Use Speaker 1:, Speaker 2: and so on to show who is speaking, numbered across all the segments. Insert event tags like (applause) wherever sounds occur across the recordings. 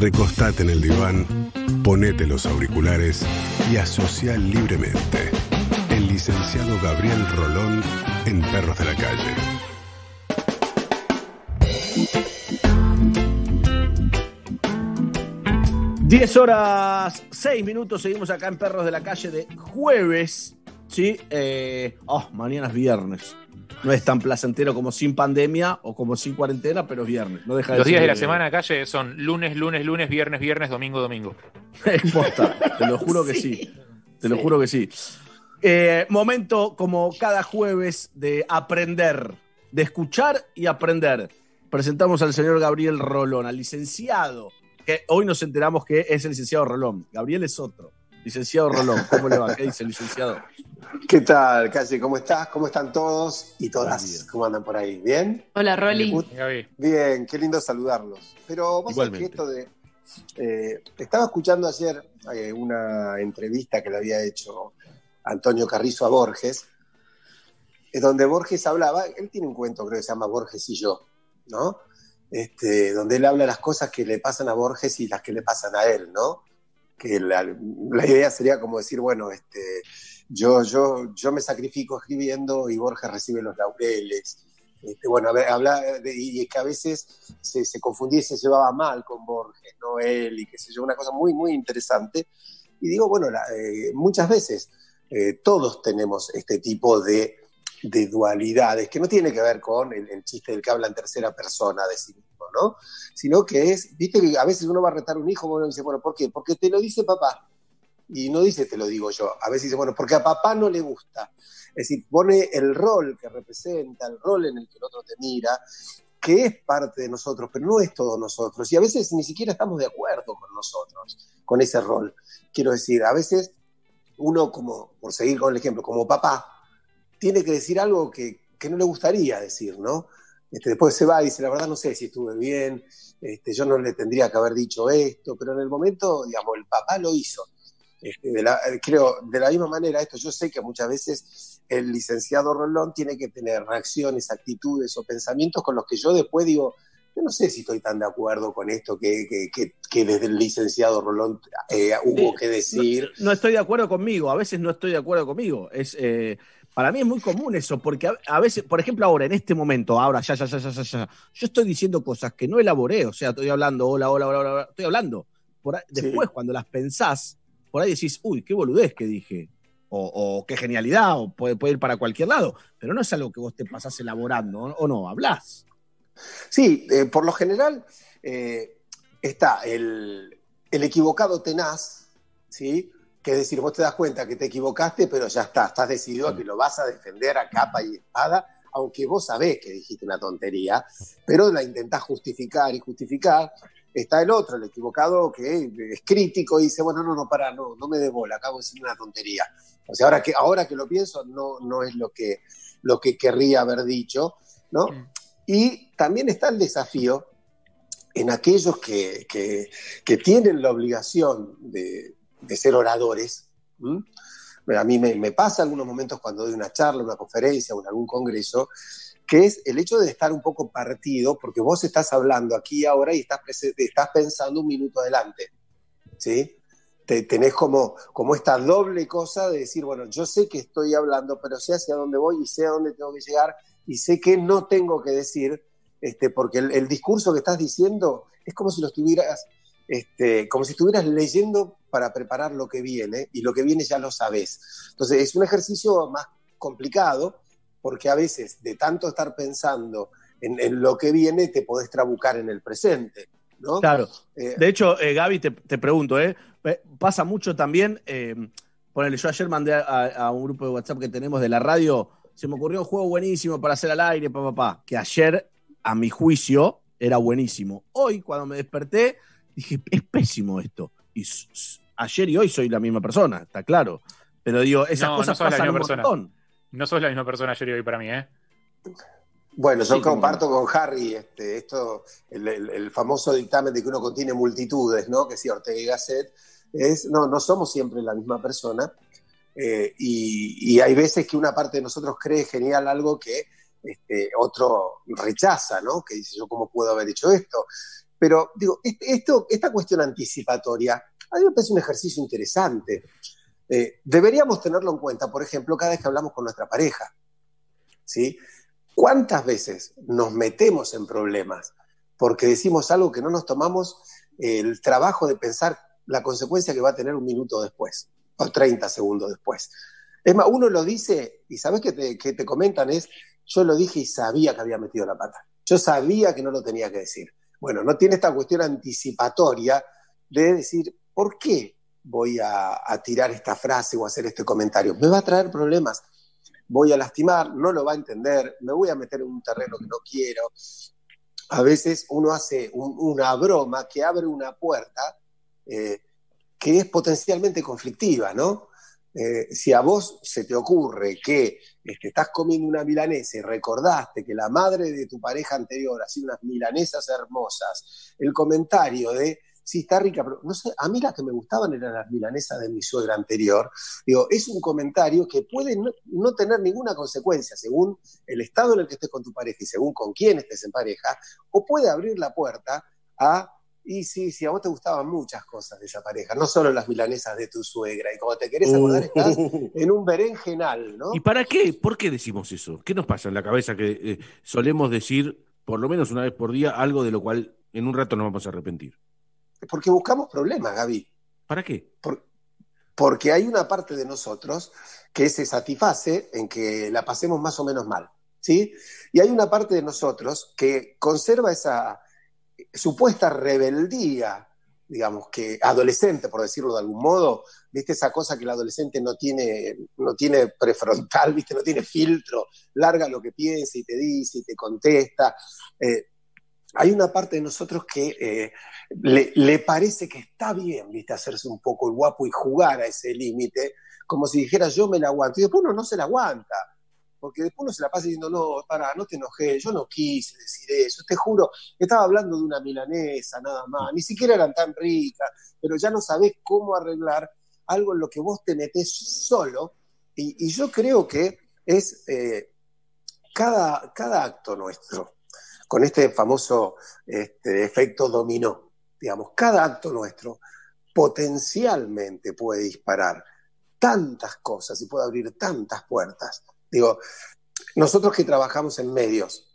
Speaker 1: recostate en el diván, ponete los auriculares y asocia libremente. El licenciado Gabriel Rolón en Perros de la Calle.
Speaker 2: Diez horas, seis minutos, seguimos acá en Perros de la Calle de jueves. Sí, eh, oh, mañana es viernes. No es tan placentero como sin pandemia o como sin cuarentena, pero es viernes. No deja de
Speaker 3: Los días de la semana calle son lunes, lunes, lunes, viernes, viernes, domingo, domingo. (laughs)
Speaker 2: Posta, te lo juro que sí. Te lo juro que sí. Eh, momento, como cada jueves, de aprender, de escuchar y aprender. Presentamos al señor Gabriel Rolón, al licenciado, que hoy nos enteramos que es el licenciado Rolón. Gabriel es otro. Licenciado Rolón, ¿cómo le va? ¿Qué dice el licenciado?
Speaker 4: ¿Qué tal, Calle? ¿Cómo estás? ¿Cómo están todos y
Speaker 2: Bien.
Speaker 4: todas? ¿Cómo andan por ahí? ¿Bien?
Speaker 5: Hola, Rolly.
Speaker 4: Bien, qué lindo saludarlos. Pero vos sabés que esto de. eh, estaba escuchando ayer eh, una entrevista que le había hecho Antonio Carrizo a Borges, eh, donde Borges hablaba, él tiene un cuento, creo que se llama Borges y yo, ¿no? Este, donde él habla las cosas que le pasan a Borges y las que le pasan a él, ¿no? Que la, idea sería como decir, bueno, este, yo, yo, yo me sacrifico escribiendo y Borges recibe los laureles. Este, bueno, a ver, habla de, y es que a veces se, se confundía y se llevaba mal con Borges, no él, y qué sé yo, una cosa muy, muy interesante. Y digo, bueno, eh, muchas veces eh, todos tenemos este tipo de, de dualidades, que no tiene que ver con el, chiste del que habla en tercera persona de sí ¿no? Sino que es, viste que a veces uno va a retar un hijo, bueno, dice, bueno, ¿por qué? Porque te lo dice papá. Y no dice te lo digo yo, a veces dice, bueno, porque a papá no le gusta. Es decir, pone el rol que representa, el rol en el que el otro te mira, que es parte de nosotros, pero no es todo nosotros. Y a veces ni siquiera estamos de acuerdo con nosotros, con ese rol. Quiero decir, a veces uno, como, por seguir con el ejemplo, como papá, tiene que decir algo que, que no le gustaría decir, ¿no? Este, después se va y dice, la verdad no sé si estuve bien, este, yo no le tendría que haber dicho esto, pero en el momento, digamos, el papá lo hizo. Este, de la- eh, creo, de la misma manera, esto yo sé que muchas veces el licenciado Rolón tiene que tener reacciones, actitudes o pensamientos con los que yo después digo, yo no sé si estoy tan de acuerdo con esto que, que, que- que desde el licenciado Rolón eh, hubo
Speaker 2: Sí,
Speaker 4: que decir.
Speaker 2: No, no estoy de acuerdo conmigo, a veces no estoy de acuerdo conmigo. Es, eh, para mí es muy común eso, porque a, a veces, por ejemplo, ahora, en este momento, ahora, ya, ya, ya, ya, ya, ya, yo estoy diciendo cosas que no elaboré, o sea, estoy hablando, hola, hola, hola, hola, estoy hablando. Por ahí-
Speaker 4: Sí.
Speaker 2: Después, cuando las pensás, por ahí decís, uy, qué boludez que dije, o, o qué genialidad, o puede, puede ir para cualquier lado, pero no es algo que vos te pasás elaborando, o, o no, hablás.
Speaker 4: Sí, eh, por lo general eh, está el, el equivocado tenaz, ¿sí? Que es decir, vos te das cuenta que te equivocaste, pero ya está, estás decidido a que lo vas a defender a capa y espada, aunque vos sabés que dijiste una tontería, pero la intentás justificar y justificar. Está el otro, el equivocado, que es crítico y dice, bueno, no, no, para, no, no me dé bola, acabo de decir una tontería. O sea, ahora que, ahora que lo pienso, no, no es lo que, lo que querría haber dicho, ¿no? Y también está el desafío en aquellos que, que- que tienen la obligación de, de ser oradores. A mí me, pasa algunos momentos cuando doy una charla, una conferencia o en algún congreso, que es el hecho de estar un poco partido, porque vos estás hablando aquí y ahora y estás, estás pensando un minuto adelante. ¿sí? Te, tenés como, como esta doble cosa de decir, bueno, yo sé que estoy hablando, pero sé hacia dónde voy y sé a dónde tengo que llegar y sé que no tengo que decir, este, porque el, el discurso que estás diciendo es como si lo estuvieras, este, como si estuvieras leyendo para preparar lo que viene y lo que viene ya lo sabes. Entonces es un ejercicio más complicado porque a veces de tanto estar pensando en, en lo que viene te podés trabucar en el presente. ¿no?
Speaker 2: Claro.
Speaker 4: Eh,
Speaker 2: De hecho, eh, Gaby, te, te pregunto, ¿eh? Eh, Pasa mucho también, ponele, yo ayer mandé a, a un grupo de WhatsApp que tenemos de la radio, se me ocurrió un juego buenísimo para hacer al aire, papá, papá, que ayer, a mi juicio, era buenísimo. Hoy, cuando me desperté, dije, es pésimo esto. Y ayer y hoy soy la misma persona, está claro. Pero digo, esas
Speaker 3: No, no
Speaker 2: cosas
Speaker 3: sos la
Speaker 2: pasan un
Speaker 3: misma persona.
Speaker 2: montón.
Speaker 3: No sos la misma persona ayer y hoy para mí, ¿eh?
Speaker 4: Bueno, yo
Speaker 2: Sí,
Speaker 4: comparto con Harry este, esto, el, el- el famoso dictamen de que uno contiene multitudes, ¿no? Que si Ortega y Gasset, es, no, no somos siempre la misma persona. eh, y, y hay veces que una parte de nosotros cree genial algo que este, otro rechaza, ¿no? Que dice, yo cómo puedo haber hecho esto. Pero digo, esta cuestión anticipatoria, a mí me parece un ejercicio interesante. Eh, deberíamos tenerlo en cuenta, por ejemplo, cada vez que hablamos con nuestra pareja. ¿sí? ¿Cuántas veces nos metemos en problemas porque decimos algo que no nos tomamos el trabajo de pensar la consecuencia que va a tener un minuto después o 30 segundos después? Es más, uno lo dice y sabes que te, que te comentan es, yo lo dije y sabía que había metido la pata. Yo sabía que no lo tenía que decir. Bueno, no tiene esta cuestión anticipatoria de decir, ¿por qué voy a, tirar esta frase o hacer este comentario? Me va a traer problemas, voy a lastimar, no lo va a entender, me voy a meter en un terreno que no quiero. A veces uno hace una broma que abre una puerta eh, que es potencialmente conflictiva, ¿no? Eh, si a vos se te ocurre que este, estás comiendo una milanesa y recordaste que la madre de tu pareja anterior hacía unas milanesas hermosas, el comentario de, sí, está rica, pero no sé, a mí las que me gustaban eran las milanesas de mi suegra anterior, digo, es un comentario que puede no, no tener ninguna consecuencia según el estado en el que estés con tu pareja y según con quién estés en pareja, o puede abrir la puerta a y sí, sí, a vos te gustaban muchas cosas de esa pareja, no solo las milanesas de tu suegra. Y como te querés acordar, estás (laughs) en un berenjenal, ¿no?
Speaker 6: ¿Y para qué? ¿Por qué decimos eso? ¿Qué nos pasa en la cabeza que eh, solemos decir, por lo menos una vez por día, algo de lo cual en un rato nos vamos a arrepentir?
Speaker 4: Porque buscamos problemas, Gaby.
Speaker 6: ¿Para qué?
Speaker 4: porque hay una parte de nosotros que se satisface en que la pasemos más o menos mal, ¿sí? Y hay una parte de nosotros que conserva esa supuesta rebeldía, digamos, que adolescente, por decirlo de algún modo, viste esa cosa que el adolescente no tiene, no tiene prefrontal, (laughs) viste, no tiene filtro, larga lo que piensa y te dice y te contesta. Eh, hay una parte de nosotros que eh, le, parece que está bien, viste, hacerse un poco el guapo y jugar a ese límite, como si dijera yo me la aguanto, y después uno no se la aguanta porque después uno se la pasa diciendo, no, para, no te enojé, yo no quise decir eso, te juro, estaba hablando de una milanesa nada más, ni siquiera eran tan ricas, pero ya no sabés cómo arreglar algo en lo que vos te metés solo, y, yo creo que es eh, cada, cada acto nuestro, con este famoso este, efecto dominó, digamos, cada acto nuestro potencialmente puede disparar tantas cosas y puede abrir tantas puertas Digo, nosotros que trabajamos en medios,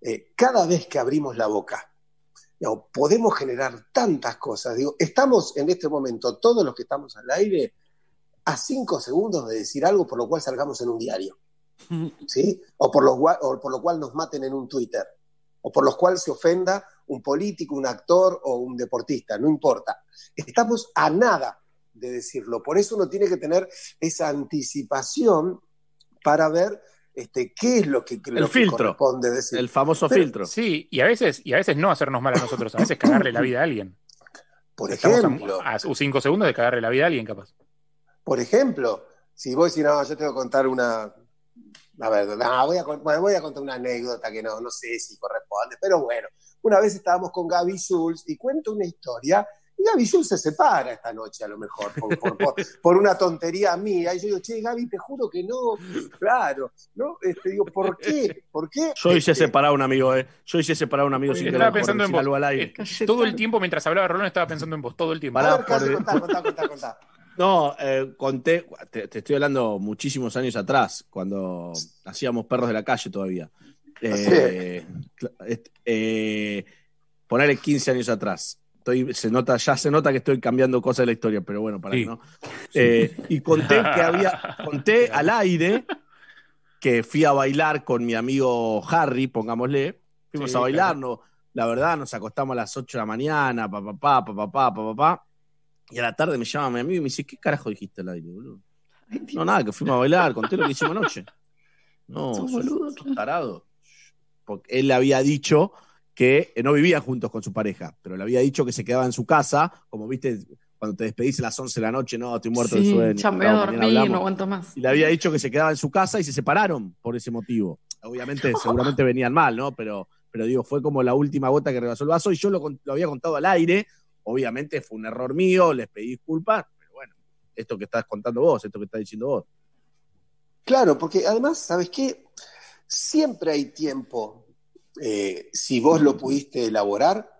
Speaker 4: eh, cada vez que abrimos la boca, podemos generar tantas cosas. Digo, estamos en este momento, todos los que estamos al aire, a cinco segundos de decir algo por lo cual salgamos en un diario. (laughs) ¿Sí? O por, lo, o por lo cual nos maten en un Twitter. O por lo cual se ofenda un político, un actor o un deportista, no importa. Estamos a nada de decirlo. Por eso uno tiene que tener esa anticipación para ver este, qué es lo que,
Speaker 2: el filtro, corresponde decir. El famoso filtro.
Speaker 3: Sí, y a veces, y a veces no hacernos mal a nosotros, a veces cagarle la vida a alguien.
Speaker 4: Por ejemplo.
Speaker 3: A, cinco segundos de cagarle la vida a alguien, capaz.
Speaker 4: Por ejemplo, si vos decís, no, yo tengo que contar una. A ver, no, voy a, voy a contar una anécdota que no, no sé si corresponde, pero bueno, una vez estábamos con Gaby Schulz y cuento una historia y Gaby Jules se separa esta noche, a lo mejor, por, una tontería mía. Y yo digo, che, Gaby, te juro que no. Claro, ¿no? Este, digo, ¿por qué? ¿Por qué?
Speaker 2: Yo hice este, separar a un amigo, ¿eh? Yo hice separar a un amigo sin
Speaker 3: Estaba pensando en vos. Eh, todo el tiempo, mientras hablaba Rolón, estaba pensando en vos, todo el tiempo.
Speaker 4: Pará, contá, contá, contá, contá.
Speaker 2: No, eh, conté, te, estoy hablando muchísimos años atrás, cuando hacíamos perros de la calle todavía. Eh, eh, ponerle 15 años atrás se nota, ya se nota que estoy cambiando cosas de la historia, pero bueno, para que no. Eh, y conté que había, conté (laughs) al aire que fui a bailar con mi amigo Harry, pongámosle. Fuimos a bailar, la verdad, nos acostamos a las 8 de la mañana, papá, papá, papá, papá, papá. Y a la tarde me llama mi amigo y me dice, ¿qué carajo dijiste al aire, boludo? No, nada, que fuimos a bailar, conté lo que hicimos anoche. (laughs) No, boludo, tarado. Porque él le había dicho que eh, no vivía juntos con su pareja, pero le había dicho que se quedaba en su casa, como viste, cuando te despedís a las 11 de la noche, no, estoy muerto de sueño.
Speaker 5: Ya me voy a dormir, no aguanto más.
Speaker 2: Y le había dicho que se quedaba en su casa y se separaron por ese motivo. Obviamente, (laughs) seguramente venían mal, ¿no? Pero, pero digo, fue como la última gota que rebasó el vaso y yo lo, lo había contado al aire. Obviamente fue un error mío, les pedí disculpas, pero bueno, esto que estás contando vos, esto que estás diciendo vos.
Speaker 4: Claro, porque además, ¿sabes qué? Siempre hay tiempo eh, si vos lo pudiste elaborar,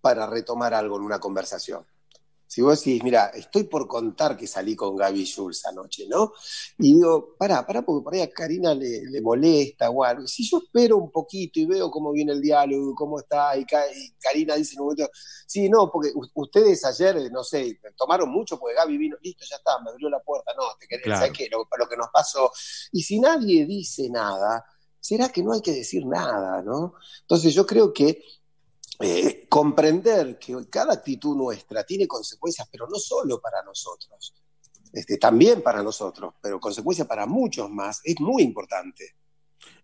Speaker 4: para retomar algo en una conversación. Si vos decís, mira, estoy por contar que salí con Gaby Jules anoche, ¿no? Y digo, pará, pará, porque por ahí a Karina le, molesta o algo. Si yo espero un poquito y veo cómo viene el diálogo, cómo está, y, Karina dice en un momento, sí, no, porque ustedes ayer, no sé, tomaron mucho porque Gaby vino, listo, ya está, me abrió la puerta, no, te querés, ¿sabes qué? Lo, lo que nos pasó. Y si nadie dice nada, será que no hay que decir nada, ¿no? Entonces yo creo que eh, comprender que cada actitud nuestra tiene consecuencias, pero no solo para nosotros, este, también para nosotros, pero consecuencias para muchos más, es muy importante.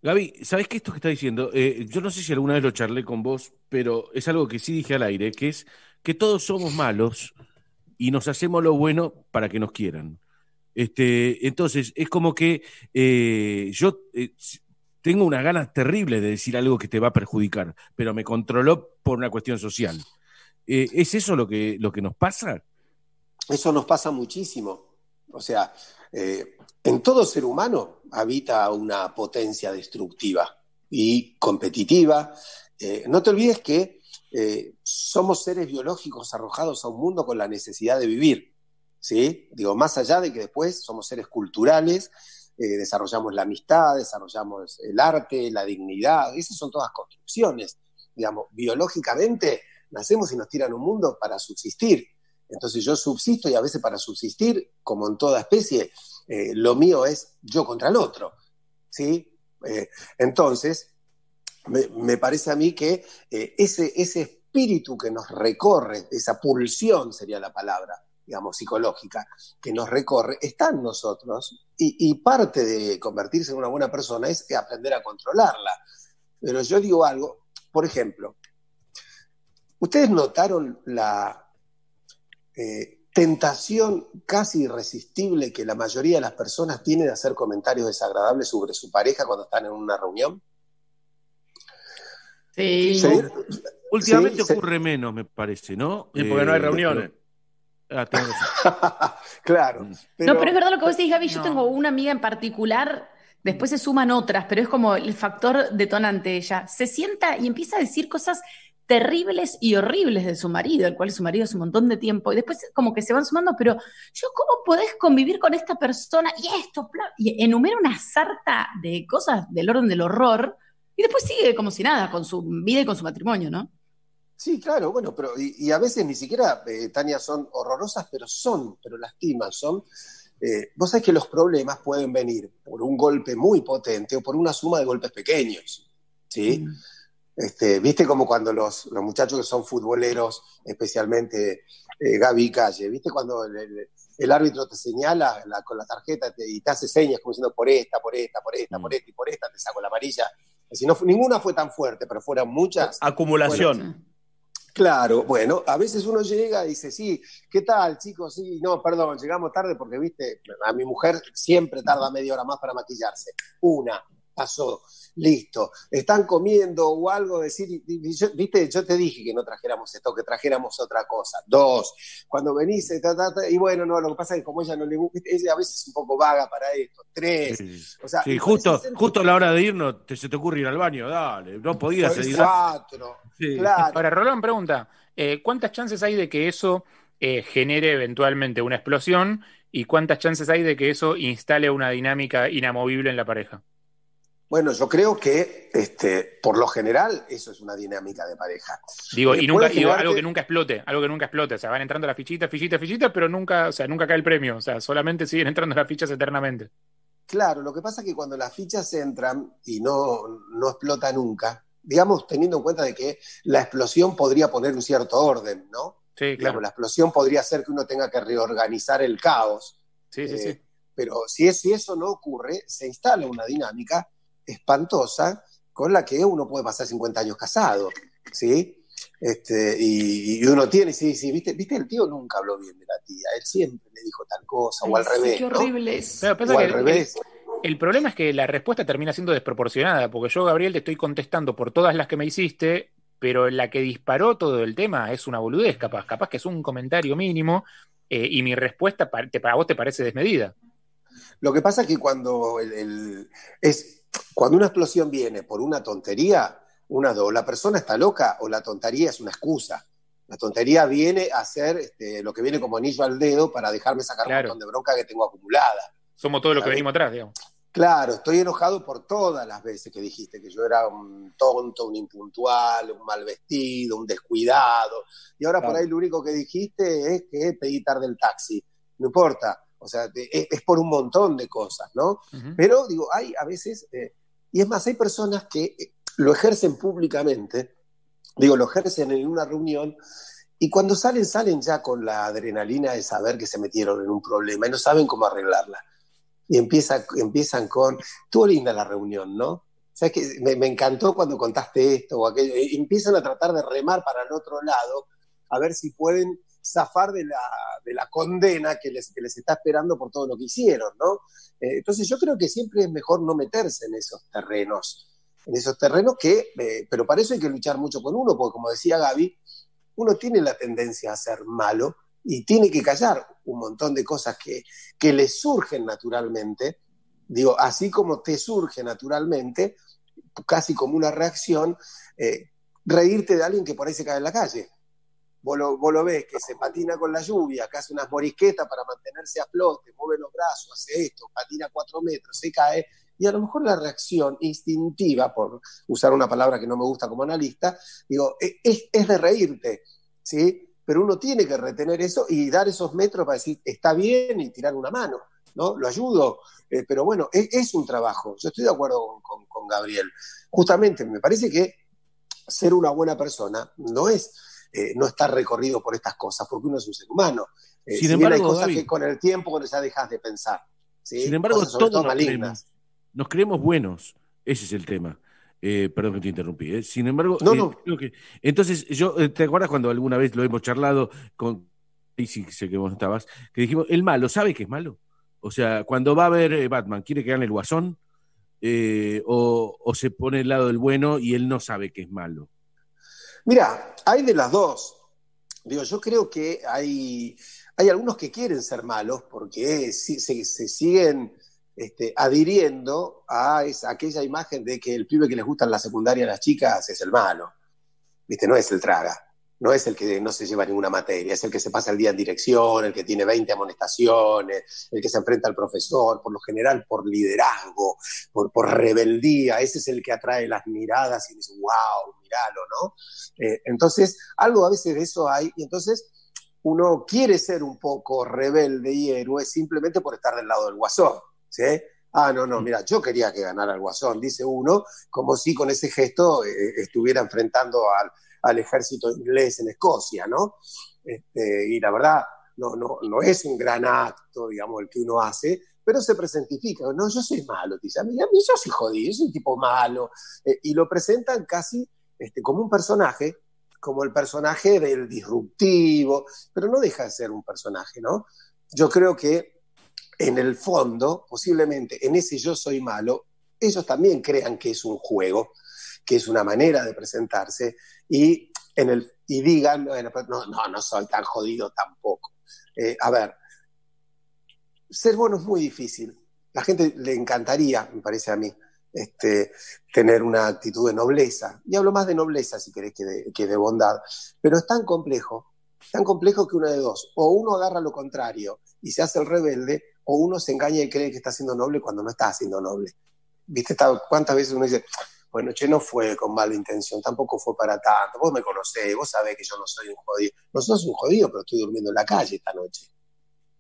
Speaker 6: Gaby, ¿sabes qué esto que está diciendo? Eh, yo no sé si alguna vez lo charlé con vos, pero es algo que sí dije al aire, que es que todos somos malos y nos hacemos lo bueno para que nos quieran. Este, entonces, es como que eh, yo tengo unas ganas terribles de decir algo que te va a perjudicar, pero me controló por una cuestión social. Eh, ¿Es eso lo que, lo que nos pasa?
Speaker 4: Eso nos pasa muchísimo. O sea, eh, en todo ser humano habita una potencia destructiva y competitiva. Eh, no te olvides que somos seres biológicos arrojados a un mundo con la necesidad de vivir. ¿sí? Digo, más allá de que después somos seres culturales eh, desarrollamos la amistad, desarrollamos el arte, la dignidad, esas son todas construcciones. Digamos, biológicamente nacemos y nos tiran un mundo para subsistir. Entonces yo subsisto y a veces para subsistir, como en toda especie, eh, lo mío es yo contra el otro. ¿sí? Eh, entonces, me, parece a mí que ese, ese espíritu que nos recorre, esa pulsión sería la palabra, digamos, psicológica que nos recorre, está en nosotros y, parte de convertirse en una buena persona es aprender a controlarla. Pero yo digo algo, por ejemplo, ¿ustedes notaron la eh, tentación casi irresistible que la mayoría de las personas tiene de hacer comentarios desagradables sobre su pareja cuando están en una reunión?
Speaker 6: Sí. Últimamente ocurre menos, me parece, ¿no?
Speaker 2: Y porque no hay eh, reuniones.
Speaker 4: Ah, (laughs) claro.
Speaker 5: Mm. No, pero es verdad lo que vos decís, Gaby. Yo tengo una amiga en particular, después se suman otras, pero es como el factor detonante ella. Se sienta y empieza a decir cosas terribles y horribles de su marido, el cual su marido hace un montón de tiempo, y después como que se van sumando, pero yo, ¿cómo podés convivir con esta persona? Y esto, y enumera una sarta de cosas del orden del horror, y después sigue como si nada, con su vida y con su matrimonio, ¿no?
Speaker 4: Sí, claro, bueno, pero y, a veces ni siquiera, eh, Tania, son horrorosas, pero son, pero lastiman, son... Eh, vos sabés que los problemas pueden venir por un golpe muy potente o por una suma de golpes pequeños, ¿sí? Mm. Este, ¿Viste como cuando los, muchachos que son futboleros, especialmente eh, Gaby Calle, ¿viste cuando el, árbitro te señala con la tarjeta y te hace señas como diciendo por esta, por esta, por esta, por mm. esta y por esta, te saco la amarilla? Si no, ninguna fue tan fuerte, pero fueron muchas.
Speaker 2: Acumulación.
Speaker 4: Claro, bueno, a veces uno llega y dice, sí, ¿qué tal, chicos? Sí, no, perdón, llegamos tarde porque, viste, a mi mujer siempre tarda media hora más para maquillarse. Una, pasó, listo. Están comiendo o algo, decir, viste, yo te dije que no trajéramos esto, que trajéramos otra cosa. Dos, cuando venís, eh, y bueno, no, lo que pasa es que como ella no le gusta, ella a veces es un poco vaga para esto. Tres,
Speaker 6: o sea, sí, justo, justo a la hora de irnos, te, se te ocurre ir al baño, dale, no podías seguir.
Speaker 3: Cuatro, claro. Ahora, Rolón pregunta, eh, ¿cuántas chances hay de que eso eh, genere eventualmente una explosión y cuántas chances hay de que eso instale una dinámica inamovible en la pareja?
Speaker 4: Bueno, yo creo que este, por lo general eso es una dinámica de pareja.
Speaker 3: Digo, y nunca, algo que nunca explote, algo que nunca explote. O sea, van entrando las fichitas, fichitas, fichitas, pero nunca, o sea, nunca cae el premio. O sea, solamente siguen entrando las fichas eternamente.
Speaker 4: Claro, lo que pasa es que cuando las fichas entran y no, no explota nunca, digamos, teniendo en cuenta de que la explosión podría poner un cierto orden, ¿no?
Speaker 3: Sí, claro.
Speaker 4: la explosión podría hacer que uno tenga que reorganizar el caos.
Speaker 3: Sí, sí, sí.
Speaker 4: Eh, pero si, es, si eso no ocurre, se instala una dinámica espantosa con la que uno puede pasar 50 años casado, ¿sí? Este, y, uno tiene, sí, sí, ¿viste? ¿viste? El tío nunca habló bien de la tía, él siempre le dijo tal cosa, o al revés.
Speaker 5: Qué horrible
Speaker 3: o al revés. El, problema es que la respuesta termina siendo desproporcionada, porque yo, Gabriel, te estoy contestando por todas las que me hiciste, pero la que disparó todo el tema es una boludez, capaz, capaz que es un comentario mínimo, eh, y mi respuesta para, vos te parece desmedida.
Speaker 4: Lo que pasa es que cuando el, es cuando una explosión viene por una tontería, una o la persona está loca o la tontería es una excusa. La tontería viene a ser este, lo que viene como anillo al dedo para dejarme sacar
Speaker 7: Claro.
Speaker 4: un montón de bronca que tengo acumulada.
Speaker 7: Somos todos los que venimos atrás, digamos.
Speaker 4: Claro, estoy enojado por todas las veces que dijiste que yo era un tonto, un impuntual, un mal vestido, un descuidado. Y ahora por ahí lo único que dijiste es que pedí tarde el taxi. No importa. O sea, te- es, por un montón de cosas, ¿no? Pero digo, hay a veces, eh, y es más, hay personas que eh, lo ejercen públicamente, digo, lo ejercen en una reunión, y cuando salen, salen ya con la adrenalina de saber que se metieron en un problema y no saben cómo arreglarla. Y empieza, empiezan con, estuvo linda la reunión, ¿no? ¿Sabes que me, me encantó cuando contaste esto o aquello. Y empiezan a tratar de remar para el otro lado, a ver si pueden zafar de la, de la condena que les, que les está esperando por todo lo que hicieron, ¿no? Eh, entonces yo creo que siempre es mejor no meterse en esos terrenos, en esos terrenos que, eh, pero para eso hay que luchar mucho con uno, porque como decía Gaby, uno tiene la tendencia a ser malo y tiene que callar un montón de cosas que, que le surgen naturalmente, digo, así como te surge naturalmente, casi como una reacción, eh, reírte de alguien que por ahí se cae en la calle. Vos lo, ves que se patina con la lluvia, que hace unas morisquetas para mantenerse a flote, mueve los brazos, hace esto, patina cuatro metros, se cae, y a lo mejor la reacción instintiva, por usar una palabra que no me gusta como analista, digo, e- es, es de reírte, ¿sí? Pero uno tiene que retener eso y dar esos metros para decir, está bien y tirar una mano, ¿no? Lo ayudo, eh, pero bueno, es, es un trabajo. Yo estoy de acuerdo con- con Gabriel. Justamente, me parece que ser una buena persona no es eh, no estar recorrido por estas cosas, porque uno es un ser humano. Eh,
Speaker 8: Sin
Speaker 4: si bien hay
Speaker 8: embargo,
Speaker 4: cosas que con el tiempo ya dejas de pensar. ¿sí?
Speaker 8: Sin embargo,
Speaker 4: Cosas
Speaker 8: todos
Speaker 4: todo
Speaker 8: nos creemos, nos creemos buenos. Ese es el tema. Eh, perdón que te interrumpí. ¿eh? Sin embargo,
Speaker 4: No,
Speaker 8: eh,
Speaker 4: no.
Speaker 8: creo que- entonces, yo, ¿te acuerdas cuando alguna vez lo hemos charlado con, y sí sé que vos estabas, que dijimos, el malo, ¿sabe que es malo? O sea, cuando va a ver Batman, ¿quiere que gane el guasón? O, o se pone al lado del bueno y él no sabe que es malo.
Speaker 4: Mira, hay de las dos. Digo, yo creo que hay, hay algunos que quieren ser malos porque se, siguen este, adhiriendo a esa- aquella imagen de que el pibe que les gusta en la secundaria a las chicas es el malo. ¿Viste? No es el traga. No es el que no se lleva ninguna materia, es el que se pasa el día en dirección, el que tiene 20 amonestaciones, el que se enfrenta al profesor, por lo general por liderazgo, por, por rebeldía. Ese es el que atrae las miradas y dice, wow, míralo, ¿no? Eh, entonces, algo a veces de eso hay, y entonces uno quiere ser un poco rebelde y héroe simplemente por estar del lado del guasón, ¿sí? Ah, no, no, mira, yo quería que ganara el guasón, dice uno, como si con ese gesto eh, estuviera enfrentando al, al ejército inglés en Escocia, ¿no? Este, y la verdad, no, no, no es un gran acto, digamos, el que uno hace, pero se presentifica, no, yo soy malo, dice, a mí, a mí yo soy jodido, yo soy un tipo malo, eh, y lo presentan casi este, como un personaje, como el personaje del disruptivo, pero no deja de ser un personaje, ¿no? Yo creo que en el fondo, posiblemente en ese yo soy malo, ellos también crean que es un juego, que es una manera de presentarse y, en el, y digan, pues, no, no, no soy tan jodido tampoco. Eh, a ver, ser bueno es muy difícil. La gente le encantaría, me parece a mí, este, tener una actitud de nobleza. Y hablo más de nobleza, si querés, que de, que de bondad. Pero es tan complejo, tan complejo que uno de dos. O uno agarra lo contrario y se hace el rebelde, o uno se engaña y cree que está siendo noble cuando no está siendo noble. ¿Viste? ¿Cuántas veces uno dice, bueno, che, no fue con mala intención, tampoco fue para tanto, vos me conocés, vos sabés que yo no soy un jodido. No sos un jodido, pero estoy durmiendo en la calle esta noche.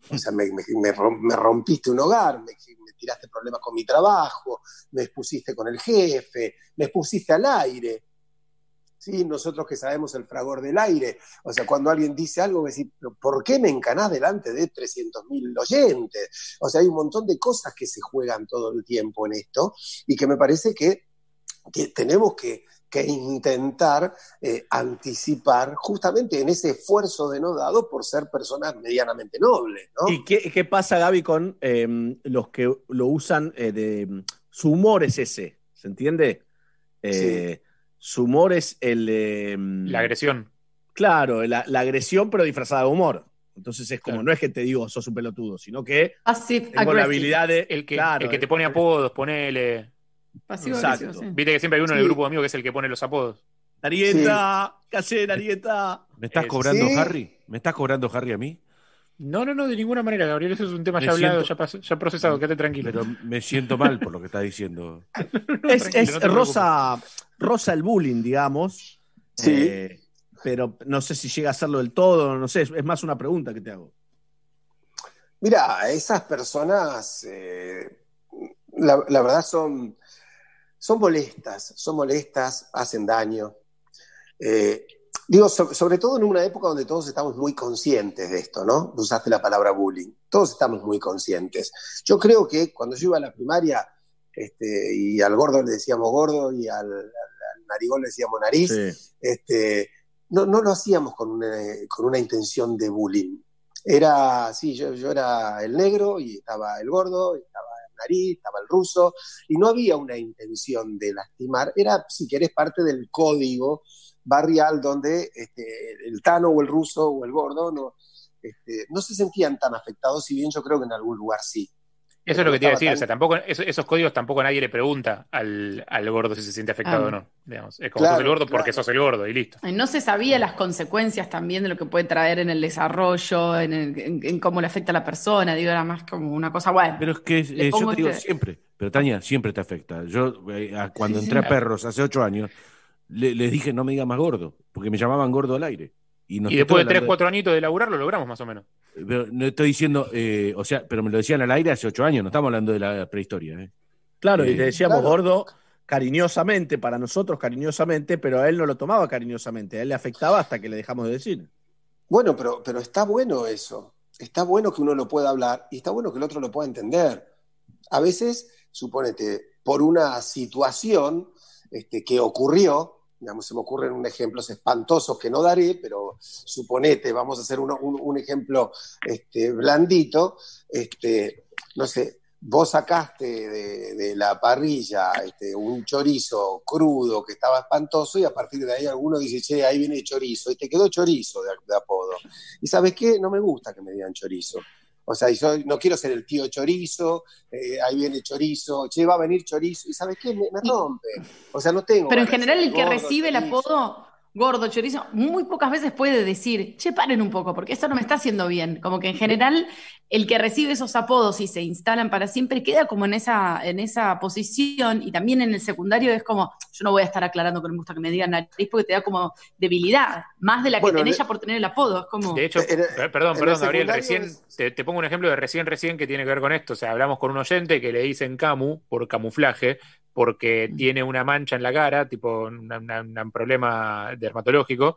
Speaker 4: O sea, me, me- me rom- me rompiste un hogar, me, tiraste problemas con mi trabajo, me expusiste con el jefe, me expusiste al aire. Sí, nosotros que sabemos el fragor del aire. O sea, cuando alguien dice algo, me decís, "¿Pero ¿por qué me encanás delante de 300.000 oyentes? O sea, hay un montón de cosas que se juegan todo el tiempo en esto y que me parece que, que tenemos que, que intentar eh, anticipar justamente en ese esfuerzo denodado por ser personas medianamente nobles, ¿no?
Speaker 9: ¿Y qué, qué pasa, Gaby, con eh, los que lo usan eh, de. Su humor es ese, ¿se entiende? Eh, Su humor es el. eh,
Speaker 7: La agresión.
Speaker 9: Claro, la, la agresión, pero disfrazada de humor. Entonces es como,
Speaker 7: Claro.
Speaker 9: no es que te digo, sos un pelotudo, sino que
Speaker 10: Passive
Speaker 9: tengo la habilidad de.
Speaker 7: El que,
Speaker 9: claro,
Speaker 7: el que te
Speaker 9: de-
Speaker 7: pone apodos, ponele.
Speaker 10: Pasivo
Speaker 9: Exacto.
Speaker 10: agresivo, sí.
Speaker 7: Viste que siempre hay uno en
Speaker 4: Sí.
Speaker 7: el grupo de amigos que es el que pone los apodos.
Speaker 2: Arieta, ¿qué haces, Arieta?
Speaker 6: ¿Me estás
Speaker 3: Eh,
Speaker 6: cobrando
Speaker 4: sí.
Speaker 6: Harry? ¿Me estás cobrando Harry a mí?
Speaker 3: No, no, no, de ninguna manera, Gabriel. Eso es un tema
Speaker 6: Me
Speaker 3: ya hablado, ya, pasó- ya procesado. Quédate tranquilo.
Speaker 6: Pero me siento mal por lo que estás diciendo. (laughs)
Speaker 2: Es, es
Speaker 3: no
Speaker 2: rosa, rosa el bullying, digamos.
Speaker 4: Sí.
Speaker 2: Eh, pero no sé si llega a hacerlo del todo, no sé, es, es más una pregunta que te hago.
Speaker 4: Mira, esas personas, eh, la, la verdad son, son molestas, son molestas, hacen daño. Eh, digo, so- sobre todo en una época donde todos estamos muy conscientes de esto, ¿no? Usaste la palabra bullying. Todos estamos muy conscientes. Yo creo que cuando yo iba a la primaria este, y al gordo le decíamos gordo y al, al- al narigón le decíamos nariz, este, no, no lo hacíamos con una, con una intención de bullying. Era, sí, yo, yo era el negro y estaba el gordo, y estaba nariz, estaba el ruso, y no había una intención de lastimar, era, si querés, parte del código barrial donde este, el tano o el ruso o el gordo no, este, no se sentían tan afectados, si bien yo creo que en algún lugar sí.
Speaker 3: Eso es lo que te iba a decir. O sea, tampoco, eso- esos códigos tampoco nadie le pregunta al, al gordo si se siente afectado
Speaker 5: Ah.
Speaker 3: o no. Digamos. Es como
Speaker 4: Claro,
Speaker 3: sos el gordo porque
Speaker 4: claro.
Speaker 3: sos el gordo y listo.
Speaker 5: No se sabía las consecuencias también de lo que puede traer en el desarrollo, en, el- en- en cómo le afecta a la persona. Digo, era más como una cosa, bueno.
Speaker 6: Pero es que eh, yo te digo
Speaker 5: este-
Speaker 6: siempre, pero Tania, siempre te afecta. Yo eh, cuando
Speaker 5: Sí,
Speaker 6: entré
Speaker 5: sí.
Speaker 6: a perros hace ocho años, le- les dije no me diga más gordo, porque me llamaban gordo al aire. Y,
Speaker 3: después de
Speaker 6: estoy
Speaker 3: tres,
Speaker 6: hablando
Speaker 3: cuatro añitos de laburar, lo logramos más o menos.
Speaker 6: Pero no estoy diciendo, eh, o sea, pero me lo decían al aire hace ocho años, no estamos hablando de la prehistoria. ¿eh?
Speaker 2: Claro, y
Speaker 6: Eh,
Speaker 2: te decíamos
Speaker 4: claro.
Speaker 2: gordo cariñosamente, para nosotros cariñosamente, pero a él no lo tomaba cariñosamente, a él le afectaba hasta que le dejamos de decir.
Speaker 4: Bueno, pero, pero está bueno eso. Está bueno que uno lo pueda hablar y está bueno que el otro lo pueda entender. A veces, suponete, por una situación este, que ocurrió, digamos, se me ocurren unos ejemplos espantosos que no daré, pero suponete, vamos a hacer uno- un, ejemplo este, blandito, este, no sé, vos sacaste de, de la parrilla este, un chorizo crudo que estaba espantoso y a partir de ahí alguno dice, che, ahí viene chorizo, y te quedó chorizo de, de apodo. Y sabes qué, no me gusta que me digan chorizo. O sea, y soy- no quiero ser el tío chorizo, eh, ahí viene chorizo, che, va a venir chorizo, y sabes qué, me, me rompe. O sea, no tengo...
Speaker 5: Pero en general el que recibe el apodo gordo, chorizo, muy pocas veces puede decir, che, paren un poco, porque esto no me está haciendo bien. Como que en general el que recibe esos apodos y se instalan para siempre queda como en esa, en esa posición y también en el secundario es como, yo no voy a estar aclarando que no me gusta que me digan nariz porque te da como debilidad, más de la que tenés ya por tener el apodo. Es como...
Speaker 3: De hecho,
Speaker 4: En
Speaker 3: perdón, perdón,
Speaker 4: el
Speaker 3: Gabriel, recién
Speaker 4: es-
Speaker 3: te, te pongo un ejemplo de recién, recién que tiene que ver con esto. O sea, hablamos con un oyente que le dicen camu por camuflaje, porque tiene una mancha en la cara, tipo una- una- un problema dermatológico.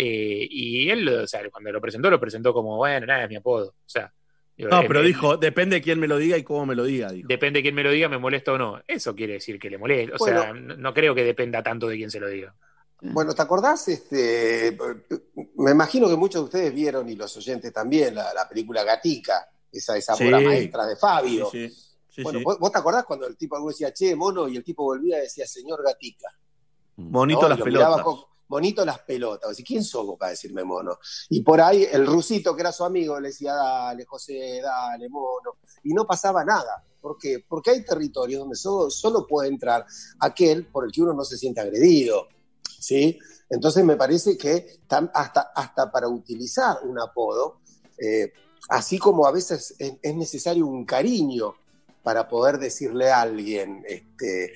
Speaker 3: eh, y él, o sea, cuando lo presentó, lo presentó como, bueno, nada, es mi apodo. O sea, digo,
Speaker 2: No, pero dijo, depende de quién me lo diga y cómo me lo diga, dijo.
Speaker 3: Depende de quién me lo diga, me molesta o no. Eso quiere decir que le molesta. O sea, no, no creo que dependa tanto de quién se lo diga.
Speaker 4: Bueno, ¿te acordás? Este, me imagino que muchos de ustedes vieron, y los oyentes también, la, la película Gatica, esa, esa
Speaker 2: Sí.
Speaker 4: obra maestra de Fabio.
Speaker 2: sí, sí,
Speaker 4: bueno,
Speaker 2: sí.
Speaker 4: ¿vos, vos te acordás cuando el tipo alguno decía, che, mono, y el tipo volvía y decía, señor Gatica?
Speaker 2: Monito
Speaker 4: ¿no?
Speaker 2: las
Speaker 4: Y lo miraba
Speaker 2: pelotas.
Speaker 4: con- monito las pelotas. Decía, ¿quién sos vos para decirme mono? Y por ahí el rusito, que era su amigo, le decía, dale, José, dale, mono. Y no pasaba nada. ¿Por qué? Porque hay territorios donde solo, solo puede entrar aquel por el que uno no se siente agredido. ¿Sí? Entonces me parece que hasta, hasta para utilizar un apodo, eh, así como a veces es, es necesario un cariño para poder decirle a alguien, este,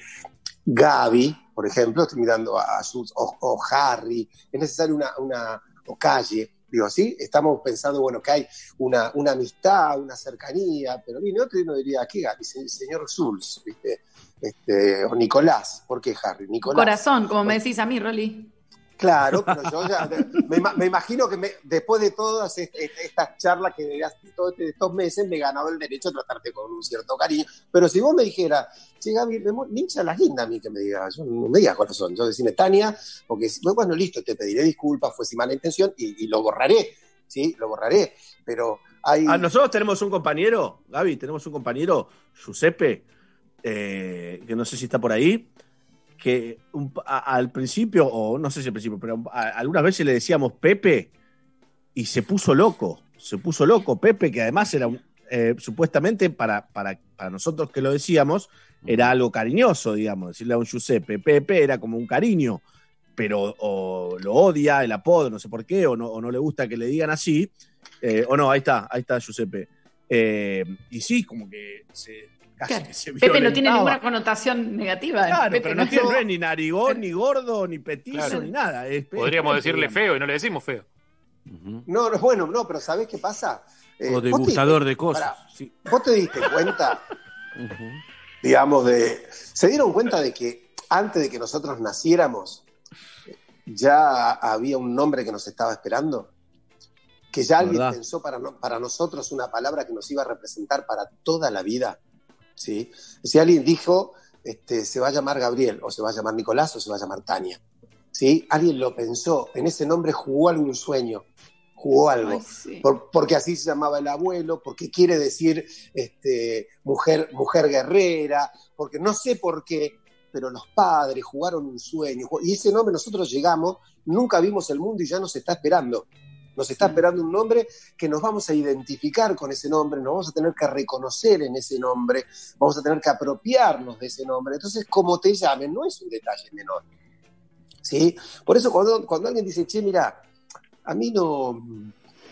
Speaker 4: Gaby, por ejemplo, estoy mirando a, sus, o, o Harry, es necesario una, una, o calle, digo, sí, estamos pensando, bueno, que hay una, una amistad, una cercanía, pero viene otro y uno diría, ¿qué Gaby? Se- Señor Schulz, ¿viste? Este, o Nicolás, ¿por qué Harry? Nicolás.
Speaker 5: Corazón, como me decís a mí, Rolly.
Speaker 4: Claro, (laughs) pero yo ya me, ima- me imagino que me- después de todas est- est- estas charlas que de todos estos meses me he ganado el derecho a tratarte con un cierto cariño. Pero si vos me dijeras, che, Gaby, me, hincha la linda a mí que me digas, yo no me digas corazón, yo decime Tania, porque bueno, listo, te pediré disculpas, fue sin mala intención y, y lo borraré, ¿sí? Lo borraré, pero hay...
Speaker 2: Ah, nosotros tenemos un compañero, Gaby, tenemos un compañero, Giuseppe, eh, que no sé si está por ahí, que al principio, o no sé si al principio, pero algunas veces le decíamos Pepe y se puso loco, se puso loco Pepe, que además era eh, supuestamente para, para, para nosotros que lo decíamos, era algo cariñoso, digamos, decirle a un Giuseppe, Pepe era como un cariño.
Speaker 9: pero o lo odia el apodo, no sé por qué, o no, o no le gusta que le digan así. Eh, o no, ahí está, ahí está Giuseppe. Eh, y sí, como que se,
Speaker 10: Claro. Pepe no tiene ninguna connotación negativa.
Speaker 9: Claro,
Speaker 10: Pepe,
Speaker 9: pero no, tiene, no es ni narigón, (laughs) ni gordo, ni petizo,
Speaker 7: Claro.
Speaker 9: ni nada. Es-
Speaker 7: Podríamos decirle feo y no le decimos feo.
Speaker 8: Ujú.
Speaker 4: No, no, bueno, no, pero ¿sabés qué pasa? Eh,
Speaker 8: O degustador de cosas.
Speaker 4: Pará.
Speaker 8: sí.
Speaker 4: ¿Vos te diste cuenta, (laughs) digamos, de... ¿Se dieron cuenta de que antes de que nosotros naciéramos, ya había un nombre que nos estaba esperando? Que ya alguien
Speaker 9: ¿Verdad?
Speaker 4: pensó para, no- para nosotros una palabra que nos iba a representar para toda la vida. ¿Sí? Si alguien dijo, este, se va a llamar Gabriel, o se va a llamar Nicolás, o se va a llamar Tania. ¿sí? Alguien lo pensó, en ese nombre jugó algún sueño, jugó algo.
Speaker 10: Ay, sí.
Speaker 4: Por- porque así se llamaba el abuelo, porque quiere decir este, mujer, mujer guerrera, porque no sé por qué, pero los padres jugaron un sueño. Y ese nombre nosotros llegamos, nunca vimos el mundo y ya nos está esperando. Nos está esperando un nombre que nos vamos a identificar con ese nombre, nos vamos a tener que reconocer en ese nombre, vamos a tener que apropiarnos de ese nombre. Entonces, como te llamen, no es un detalle menor. ¿Sí? Por eso cuando, cuando alguien dice, che, mira, a mí no,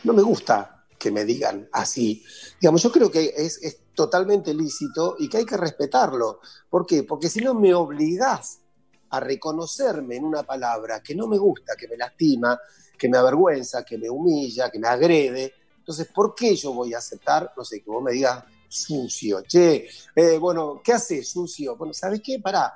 Speaker 4: no me gusta que me digan así. Digamos, yo creo que es, es totalmente lícito y que hay que respetarlo. ¿Por qué? Porque si no me obligás a reconocerme en una palabra que no me gusta, que me lastima, que me avergüenza, que me humilla, que me agrede, entonces, ¿por qué yo voy a aceptar, no sé, que vos me digas sucio? Che, eh, bueno, ¿qué haces sucio? Bueno, ¿sabes qué? Pará,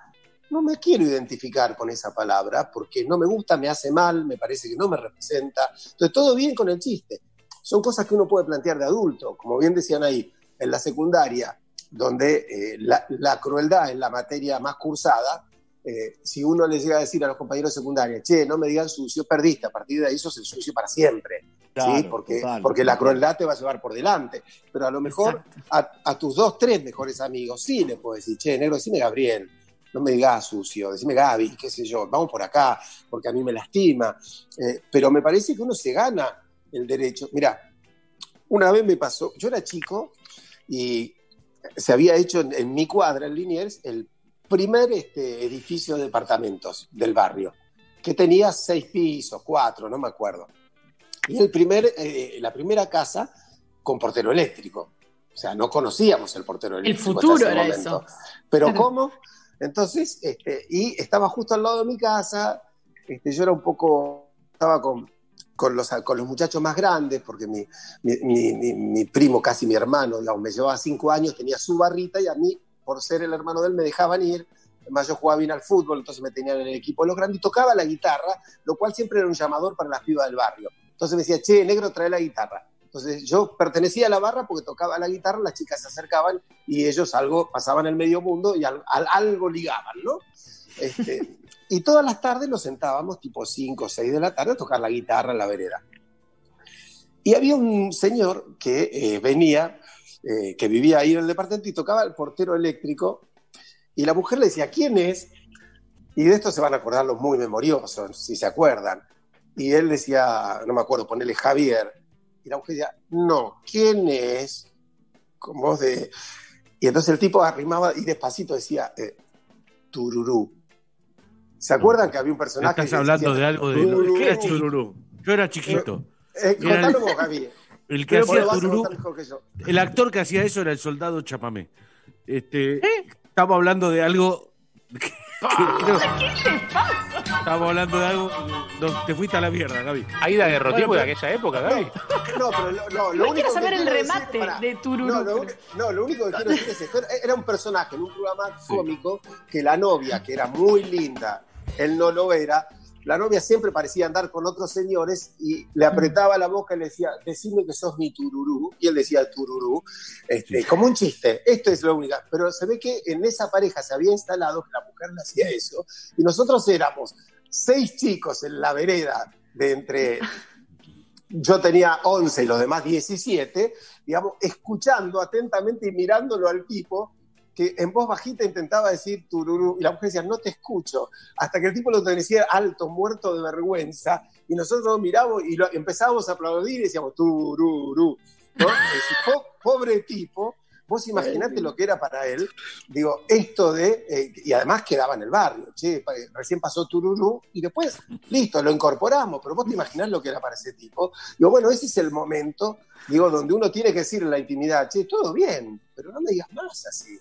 Speaker 4: no me quiero identificar con esa palabra porque no me gusta, me hace mal, me parece que no me representa. Entonces, todo bien con el chiste. Son cosas que uno puede plantear de adulto, como bien decían ahí, en la secundaria, donde eh, la, la crueldad es la materia más cursada. Eh, si uno le llega a decir a los compañeros de secundaria, che, no me digan sucio, perdiste, a partir de ahí sos el sucio para siempre. ¿sí? Porque,
Speaker 9: total,
Speaker 4: porque la crueldad te va a llevar por delante. Pero a lo mejor a, a tus dos, tres mejores amigos, sí le puedes decir, che, negro, decime Gabriel, no me digas sucio, decime Gaby, qué sé yo, vamos por acá, porque a mí me lastima. Eh, pero me parece que uno se gana el derecho. Mira, una vez me pasó, yo era chico y se había hecho en, en mi cuadra, en Liniers, el primer este, edificio de departamentos del barrio, que tenía seis pisos, cuatro, no me acuerdo. Y el primer, eh, la primera casa con portero eléctrico. O sea, no conocíamos el portero
Speaker 10: El
Speaker 4: eléctrico. hasta
Speaker 10: futuro
Speaker 4: ese
Speaker 10: era
Speaker 4: momento.
Speaker 10: eso.
Speaker 4: Pero
Speaker 10: Claro.
Speaker 4: ¿cómo? Entonces, este, y estaba justo al lado de mi casa, este, yo era un poco, estaba con, con, los, con los muchachos más grandes, porque mi, mi, mi- mi- mi primo, casi mi hermano, digamos, me llevaba cinco años, tenía su barrita y a mí, por ser el hermano de él, me dejaban ir. Además, yo jugaba bien al fútbol, entonces me tenían en el equipo de los grandes y tocaba la guitarra, lo cual siempre era un llamador para las pibas del barrio. Entonces me decía, che, negro, trae la guitarra. Entonces yo pertenecía a la barra porque tocaba la guitarra, las chicas se acercaban y ellos algo pasaban el medio mundo y al- al- algo ligaban, ¿no? Este, y todas las tardes nos sentábamos, tipo 5 o 6 de la tarde, a tocar la guitarra en la vereda. Y había un señor que eh, venía, eh, que vivía ahí en el departamento y tocaba el portero eléctrico. Y la mujer le decía, ¿quién es? Y de esto se van a acordar los muy memoriosos, si se acuerdan. Y él decía, no me acuerdo, ponerle Javier. Y la mujer decía, no, ¿quién es? Con voz de. Y entonces el tipo arrimaba y despacito decía, eh, Tururú. ¿Se acuerdan que había un personaje?
Speaker 8: Estás hablando
Speaker 4: decía,
Speaker 8: de algo de.
Speaker 4: Tururú?
Speaker 8: ¿Qué era?
Speaker 9: Tururú.
Speaker 8: Yo era chiquito.
Speaker 4: Eh, contalo
Speaker 8: el-
Speaker 4: vos, Javi.
Speaker 8: El que
Speaker 4: lo
Speaker 8: hacía tururú,
Speaker 4: que
Speaker 8: el actor que hacía eso era el soldado Chapamé. Este, Estamos hablando de algo. (laughs) que- que creo- Estamos hablando de algo. no, te fuiste a la mierda, Gaby.
Speaker 7: Aida de Rotipo
Speaker 9: Bueno,
Speaker 7: de aquella época, Gaby.
Speaker 4: No, pero lo, no, lo
Speaker 10: Igual
Speaker 4: único
Speaker 10: quiero
Speaker 4: que
Speaker 10: saber el
Speaker 4: quiero
Speaker 10: remate de Tururú.
Speaker 4: No, lo, no, lo único que quiero decir es esto. Era- Era un personaje en un programa cómico que la novia, que era muy linda, él no lo era. La novia siempre parecía andar con otros señores y le apretaba la boca y le decía, decime que sos mi tururú. Y él decía tururú, este, como un chiste. Esto es lo único. Pero se ve que en esa pareja se había instalado que la mujer le hacía eso. Y nosotros éramos seis chicos en la vereda de entre (laughs) yo tenía 11 y los demás 17, digamos, escuchando atentamente y mirándolo al tipo, que en voz bajita intentaba decir tururú, y la mujer decía, no te escucho, hasta que el tipo lo decía alto, muerto de vergüenza, y nosotros miramos y lo, empezábamos a aplaudir y decíamos tururú, (laughs) pobre tipo, Vos imaginate lo que era para él, digo, esto de, eh, y además quedaba en el barrio, che, pa- recién pasó Tururú, y después, listo, lo incorporamos, pero vos te imaginás lo que era para ese tipo. Digo, bueno, ese es el momento, digo, donde uno tiene que decir en la intimidad, che, todo bien, pero no me digas más así.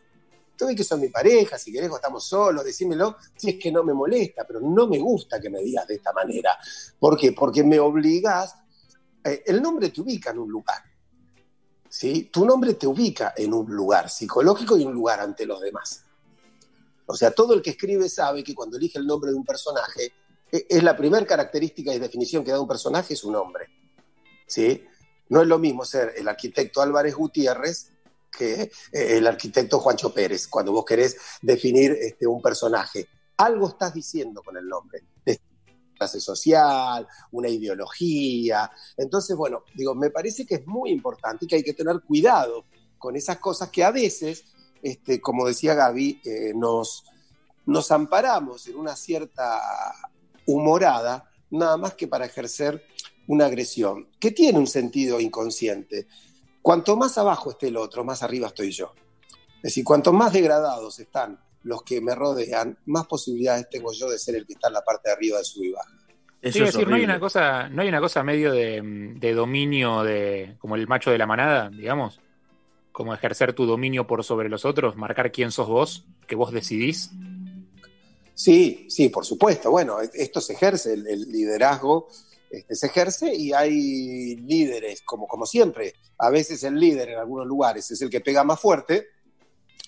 Speaker 4: Tú ves que son mi pareja, si querés o estamos solos, decímelo, si es que no me molesta, pero no me gusta que me digas de esta manera. ¿Por qué? Porque me obligás, eh, el nombre te ubica en un lugar. ¿sí? Tu nombre te ubica en un lugar psicológico y un lugar ante los demás. O sea, todo el que escribe sabe que cuando elige el nombre de un personaje, e- es la primera característica y definición que da un personaje es su nombre. ¿sí? No es lo mismo ser el arquitecto Álvarez Gutiérrez que eh, el arquitecto Juancho Pérez, cuando vos querés definir este, un personaje. Algo estás diciendo con el nombre. De clase social, una ideología. Entonces, bueno, digo, me parece que es muy importante y que hay que tener cuidado con esas cosas que a veces, este, como decía Gaby, eh, nos, nos amparamos en una cierta humorada, nada más que para ejercer una agresión, que tiene un sentido inconsciente. Cuanto más abajo esté el otro, más arriba estoy yo. Es decir, cuanto más degradados están los que me rodean, más posibilidades tengo yo de ser el que está en la parte de arriba de su y baja.
Speaker 2: Eso
Speaker 3: Sí, es decir, no hay una cosa, no hay una cosa medio de, de dominio de, como el macho de la manada, digamos, como ejercer tu dominio por sobre los otros, marcar quién sos vos, que vos decidís.
Speaker 4: Sí, sí, por supuesto. Bueno, e- esto se ejerce, el, el liderazgo este, se ejerce y hay líderes, como, como siempre. A veces el líder en algunos lugares es el que pega más fuerte,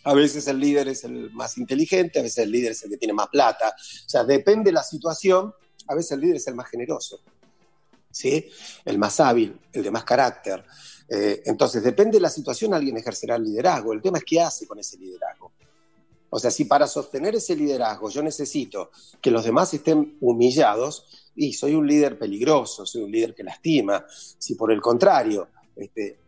Speaker 4: a veces el líder es el más inteligente, a veces el líder es el que tiene más plata. O sea, depende de la situación, a veces el líder es el más generoso, ¿sí? El más hábil, el de más carácter. Eh, entonces, depende de la situación, alguien ejercerá el liderazgo. El tema es qué hace con ese liderazgo. O sea, si para sostener ese liderazgo yo necesito que los demás estén humillados, y soy un líder peligroso, soy un líder que lastima. Si por el contrario, este,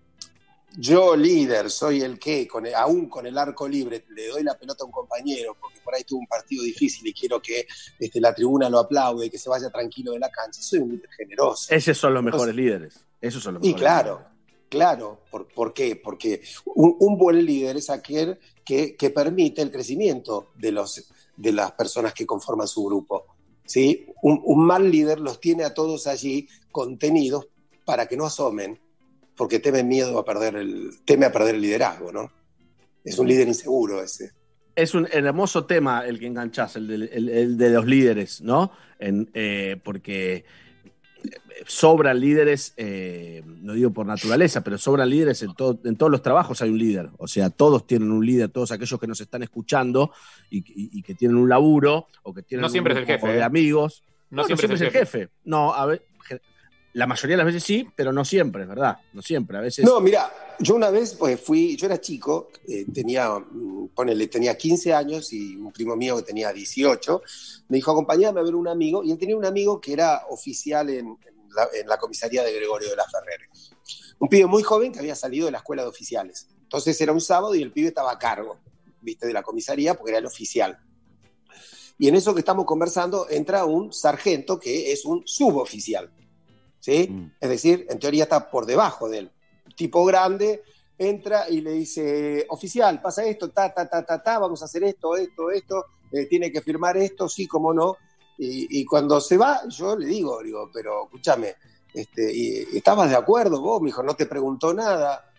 Speaker 4: yo líder soy el que, con el- aún con el arco libre, le doy la pelota a un compañero porque por ahí tuvo un partido difícil y quiero que este, la tribuna lo aplaude y que se vaya tranquilo de la cancha, soy un líder generoso.
Speaker 2: Esos son los mejores líderes. Esos son los
Speaker 4: Y
Speaker 2: mejores
Speaker 4: claro,
Speaker 2: líderes.
Speaker 4: claro. ¿Por, por qué? Porque un, un buen líder es aquel que, que permite el crecimiento de, los, de las personas que conforman su grupo. ¿Sí? Un, un mal líder los tiene a todos allí contenidos para que no asomen, porque temen miedo a perder el, teme a perder el liderazgo, ¿no? Es un líder inseguro ese.
Speaker 2: Es un hermoso tema el que enganchás, el de, el- el de los líderes, ¿no? En, eh, porque sobran líderes, eh, no digo por naturaleza, pero sobran líderes en, todo- en todos los trabajos hay un líder. O sea, todos tienen un líder, todos aquellos que nos están escuchando y, y- y que tienen un laburo o que tienen
Speaker 3: No
Speaker 2: un
Speaker 3: siempre es el jefe,
Speaker 2: de
Speaker 3: ¿eh?
Speaker 2: amigos.
Speaker 3: No,
Speaker 2: No,
Speaker 3: siempre, es el jefe.
Speaker 2: No, a ver, la mayoría de las veces sí, pero no siempre, es verdad. No siempre, a veces.
Speaker 4: No, mira, yo una vez pues fui, yo era chico, eh, tenía, mm, ponele, tenía 15 años y un primo mío que tenía 18, me dijo, acompañame a ver un amigo, y él tenía un amigo que era oficial en, en la, en la comisaría de Gregorio de la Ferrer. Un pibe muy joven que había salido de la escuela de oficiales. Entonces era un sábado y el pibe estaba a cargo, viste, de la comisaría porque era el oficial. Y en eso que estamos conversando entra un sargento que es un suboficial. ¿Sí?
Speaker 6: Mm.
Speaker 4: Es decir, en teoría está por debajo de él. Tipo grande, entra y le dice, oficial, pasa esto, ta, ta, ta, ta, ta, vamos a hacer esto, esto, esto, eh, tiene que firmar esto, sí, cómo no. Y, y cuando se va, yo le digo, digo, pero escúchame, este, y, ¿estabas de acuerdo vos? Me dijo, no te preguntó nada.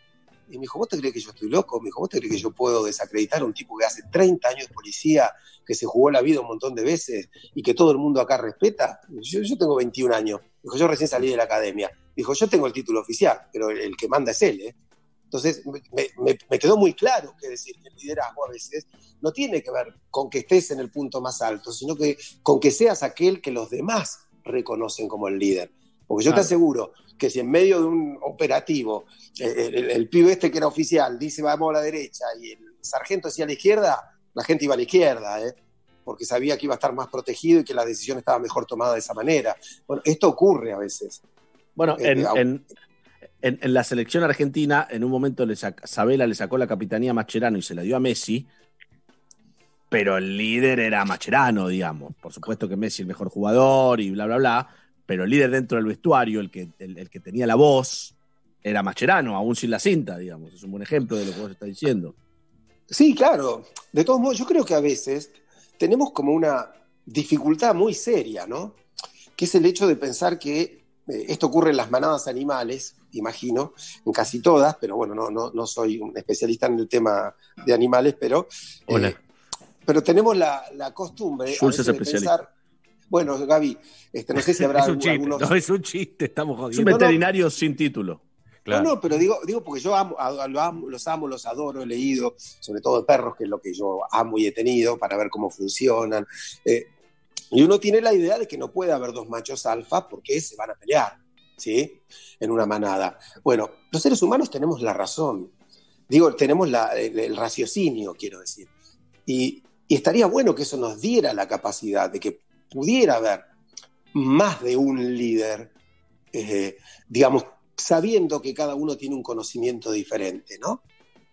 Speaker 4: Y me dijo, ¿vos te crees que yo estoy loco? Me dijo, ¿vos te crees que yo puedo desacreditar a un tipo que hace 30 años policía, que se jugó la vida un montón de veces y que todo el mundo acá respeta? Yo, yo tengo 21 años. Dijo, yo recién salí de la academia. Dijo, yo tengo el título oficial, pero el, el que manda es él. ¿eh? Entonces, me, me- me quedó muy claro que decir que el liderazgo a veces no tiene que ver con que estés en el punto más alto, sino que con que seas aquel que los demás reconocen como el líder. Porque yo te aseguro que si en medio de un operativo eh, el, el- el pibe este que era oficial dice vamos a la derecha y el sargento hacia la izquierda, la gente iba a la izquierda, ¿eh? porque sabía que iba a estar más protegido y que la decisión estaba mejor tomada de esa manera. Bueno, esto ocurre a veces.
Speaker 2: Bueno,
Speaker 4: Eh,
Speaker 2: en,
Speaker 4: au-
Speaker 2: en- en- en la selección argentina, en un momento le Sabela le sacó la capitanía a Mascherano y se la dio a Messi, pero el líder era Mascherano, digamos. Por supuesto que Messi el mejor jugador y bla, bla, bla, pero el líder dentro del vestuario, el que, el, el que tenía la voz, era Macherano, aún sin la cinta, digamos. Es un buen ejemplo de lo que vos estás diciendo.
Speaker 4: Sí, claro. De todos modos, yo creo que a veces tenemos como una dificultad muy seria, ¿no? Que es el hecho de pensar que eh, esto ocurre en las manadas animales, imagino, en casi todas, pero bueno, no, no, no soy un especialista en el tema de animales, pero, eh,
Speaker 2: Hola.
Speaker 4: pero tenemos la, la costumbre a
Speaker 2: Jules
Speaker 4: veces
Speaker 2: es
Speaker 4: de pensar, bueno, Gaby, este, no sé si habrá (laughs)
Speaker 6: es un chiste,
Speaker 4: algunos...
Speaker 6: no, es un chiste, estamos
Speaker 2: Es un
Speaker 6: jodiendo.
Speaker 2: veterinario sin título.
Speaker 6: Claro.
Speaker 4: No, no, pero digo, digo porque yo amo, a- lo amo- los amo, los adoro, he leído, sobre todo de perros, que es lo que yo amo y he tenido, para ver cómo funcionan. Eh, y uno tiene la idea de que no puede haber dos machos alfa porque se van a pelear, ¿sí? En una manada. Bueno, los seres humanos tenemos la razón. Digo, tenemos la- el, el raciocinio, quiero decir. Y, y estaría bueno que eso nos diera la capacidad de que pudiera haber más de un líder, eh, digamos, sabiendo que cada uno tiene un conocimiento diferente, ¿no?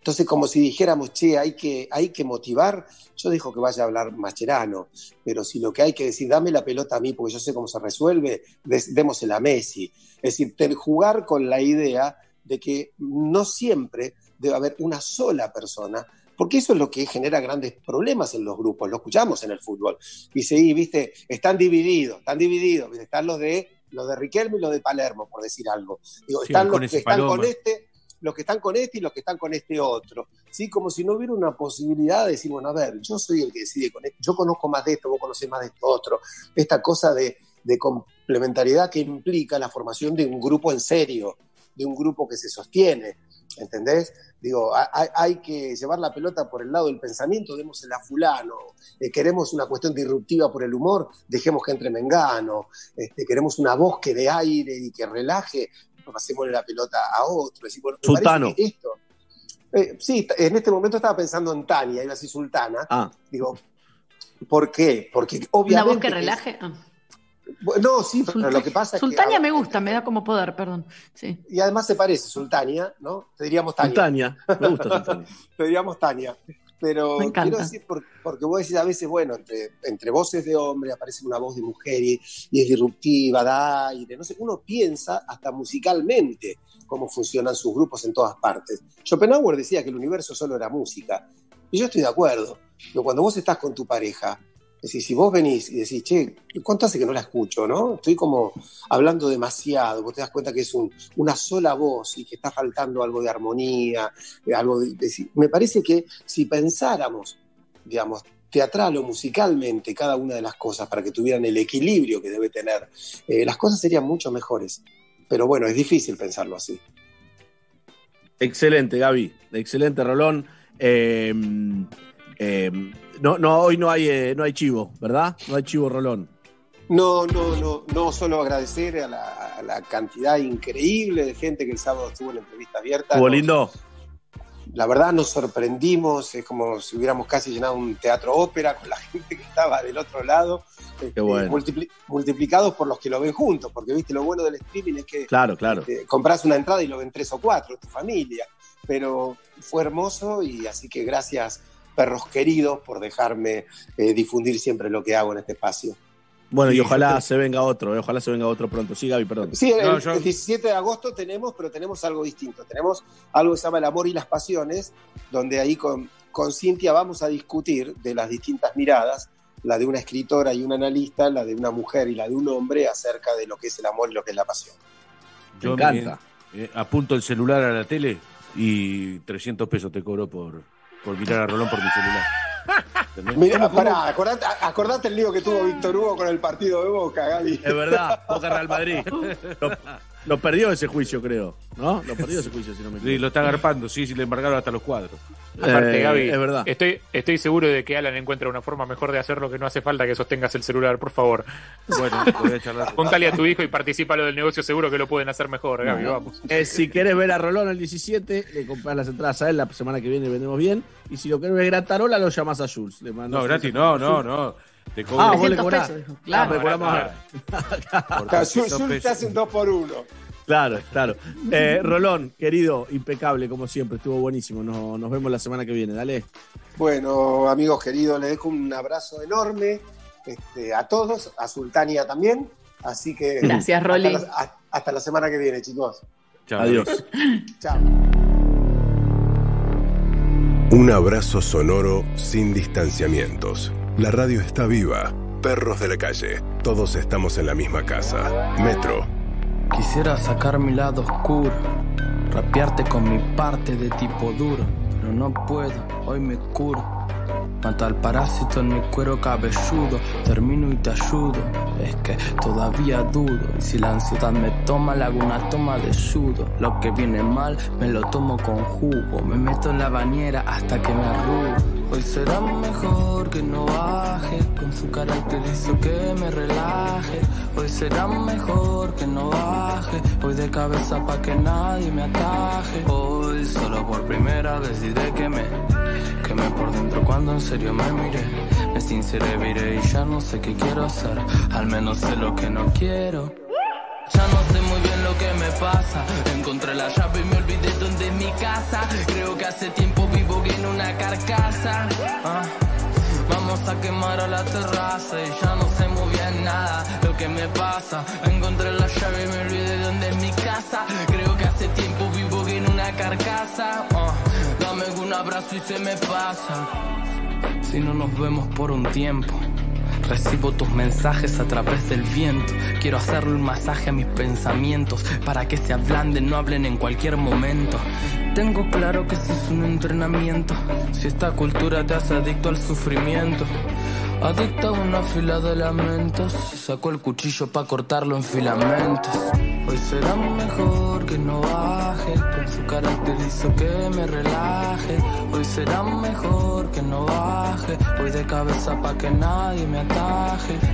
Speaker 4: Entonces, como si dijéramos, che, hay que, hay que motivar, yo dejo que vaya a hablar Mascherano, pero si lo que hay que decir, dame la pelota a mí porque yo sé cómo se resuelve, démosela a Messi. Es decir, jugar con la idea de que no siempre debe haber una sola persona, porque eso es lo que genera grandes problemas en los grupos, lo escuchamos en el fútbol. Dice, y viste, están divididos, están divididos, están los de los de Riquelme y los de Palermo, por decir algo. Digo,
Speaker 6: Sí,
Speaker 4: están los que están con este, los que están con este y los que están con este otro. ¿Sí? Como si no hubiera una posibilidad de decir, bueno, a ver, yo soy el que decide con esto, yo conozco más de esto, vos conocés más de esto otro. Esta cosa de, de complementariedad que implica la formación de un grupo en serio, de un grupo que se sostiene. ¿Entendés? Digo, hay, hay que llevar la pelota por el lado del pensamiento, démosela a fulano. Eh, queremos una cuestión disruptiva por el humor, dejemos que entre Mengano. Este, queremos una voz que dé aire y que relaje, pasémosle la pelota a otro. Es bueno,
Speaker 2: Sultano.
Speaker 4: esto. Eh, sí, en este momento estaba pensando en Tania, iba a decir Sultana.
Speaker 2: Ah,
Speaker 4: Digo, ¿por qué? Porque
Speaker 5: Una
Speaker 4: obviamente.
Speaker 5: voz que relaje. Ah.
Speaker 4: No, sí, pero lo que pasa es que.
Speaker 5: Sultania me gusta, me da como poder, perdón. Sí.
Speaker 4: Y además se parece, Sultania, ¿no? Te diríamos Tania.
Speaker 2: Sultania. Me gusta (laughs) Sultania.
Speaker 4: Te diríamos Tania. Pero
Speaker 5: Me encanta.
Speaker 4: quiero decir, por- porque vos decís a veces, bueno, entre, entre voces de hombre aparece una voz de mujer y, y es disruptiva, da aire, no sé, uno piensa hasta musicalmente cómo funcionan sus grupos en todas partes. Schopenhauer decía que el universo solo era música, y yo estoy de acuerdo, pero cuando vos estás con tu pareja, es decir, si vos venís y decís, che, ¿cuánto hace que no la escucho, no? Estoy como hablando demasiado, vos te das cuenta que es un- una sola voz y que está faltando algo de armonía, eh, algo de- me parece que si pensáramos, digamos, teatral o musicalmente cada una de las cosas para que tuvieran el equilibrio que debe tener, eh, las cosas serían mucho mejores. Pero bueno, es difícil pensarlo así.
Speaker 2: Excelente, Gaby. Excelente, Rolón. Eh, no, no, hoy no hay, eh, no hay chivo, ¿verdad? No hay chivo, Rolón.
Speaker 4: No, no, no, no solo agradecer a la, a la cantidad increíble de gente que el sábado estuvo en la entrevista abierta.
Speaker 2: ¿Estuvo lindo?
Speaker 4: La verdad nos sorprendimos, es como si hubiéramos casi llenado un teatro ópera con la (laughs) gente que estaba del otro lado, este,
Speaker 2: bueno.
Speaker 4: multipli- multiplicados por los que lo ven juntos, porque viste lo bueno del streaming es que
Speaker 2: Claro, claro.
Speaker 4: este, compras una entrada y lo ven tres o cuatro, tu familia, pero fue hermoso y así que gracias perros queridos por dejarme eh, difundir siempre lo que hago en este espacio.
Speaker 2: Bueno, y ojalá se venga otro, eh, ojalá se venga otro pronto. Sí, Gaby, perdón.
Speaker 4: Sí, el,
Speaker 6: No, yo-
Speaker 4: el 17 de agosto tenemos, pero tenemos algo distinto. Tenemos algo que se llama El amor y las pasiones, donde ahí con, con Cintia vamos a discutir de las distintas miradas, la de una escritora y un analista, la de una mujer y la de un hombre, acerca de lo que es el amor y lo que es la pasión.
Speaker 2: Me encanta.
Speaker 6: eh, apunto el celular a la tele y 300 pesos te cobro por, por mirar a Rolón por mi celular.
Speaker 4: Mira, pará, acordate, acordate el lío que tuvo Víctor Hugo con el partido de Boca, Gaby.
Speaker 2: Es verdad, Boca Real Madrid. (laughs) Lo, perdió ese juicio, creo. ¿No? Lo perdió ese juicio, si no me
Speaker 6: Sí,
Speaker 2: equivoco.
Speaker 6: lo está agarpando, sí, sí, le embargaron hasta los cuadros.
Speaker 3: Aparte,
Speaker 2: Eh,
Speaker 3: Gaby,
Speaker 2: Es verdad.
Speaker 3: Estoy, estoy seguro de que Alan encuentra una forma mejor de hacerlo que no hace falta que sostengas el celular, por favor.
Speaker 6: Bueno, voy a charlar.
Speaker 3: Contale a tu hijo y participa lo del negocio, seguro que lo pueden hacer mejor, Gaby, vamos.
Speaker 2: Eh, si querés ver a Rolón el 17, le comprás las entradas a él. La semana que viene vendemos bien. Y si lo querés ver Gratarola, lo llamás a Jules. Le
Speaker 6: No, gratis, no, no, no. Te
Speaker 2: Ah, vos le
Speaker 5: 300
Speaker 2: cobrás.
Speaker 5: pesos.
Speaker 2: Ah,
Speaker 5: Claro.
Speaker 2: me cobramos a-
Speaker 6: Por
Speaker 4: Acá,
Speaker 6: 300
Speaker 4: Zul te hace un dos por uno.
Speaker 2: Claro, claro. Eh, Rolón, querido, impecable como siempre. Estuvo buenísimo. No- nos vemos la semana que viene. Dale.
Speaker 4: Bueno, amigos queridos, les dejo un abrazo enorme este, a todos, a Sultania también. Así que.
Speaker 5: Gracias, Rolly.
Speaker 4: Hasta la, hasta la semana que viene, chicos.
Speaker 6: Chao,
Speaker 2: Adiós. (laughs)
Speaker 4: Chao.
Speaker 1: Un abrazo sonoro sin distanciamientos. La radio está viva. Perros de la calle. Todos estamos en la misma casa. Metro.
Speaker 11: Quisiera sacar mi lado oscuro, rapearte con mi parte de tipo duro, pero no puedo, hoy me curo. Mata al parásito en mi cuero cabelludo, termino y te ayudo. Es que todavía dudo, y si la ansiedad me toma, le hago una toma de sudo. Lo que viene mal, me lo tomo con jugo, me meto en la bañera hasta que me arrugo. Hoy será mejor que no baje, con su carácter hizo que me relaje. Hoy será mejor que no baje, voy de cabeza pa' que nadie me ataje. Hoy solo por primera vez diré que me quemé por dentro cuando en serio me miré. Me sinceré, viré y ya no sé qué quiero hacer, al menos sé lo que no quiero. Ya no sé muy bien lo que me pasa. Encontré la llave y me olvidé Creo que hace tiempo vivo en una carcasa. Ah, Vamos a quemar a la terraza y ya no muy bien nada lo que me pasa. Encontré la llave y me olvidé dónde es mi casa. Creo que hace tiempo vivo en una carcasa. Ah, Dame un abrazo y se me pasa. Si no nos vemos por un tiempo. Recibo tus mensajes a través del viento. Quiero hacerle un masaje a mis pensamientos para que se ablanden, no hablen en cualquier momento. Tengo claro que si es un entrenamiento, si esta cultura te hace adicto al sufrimiento. Adicto a una fila de lamentos, sacó el cuchillo para cortarlo en filamentos. Hoy será mejor que no baje, con su carácter hizo que me relaje. Hoy será mejor que no baje, voy de cabeza pa' que nadie me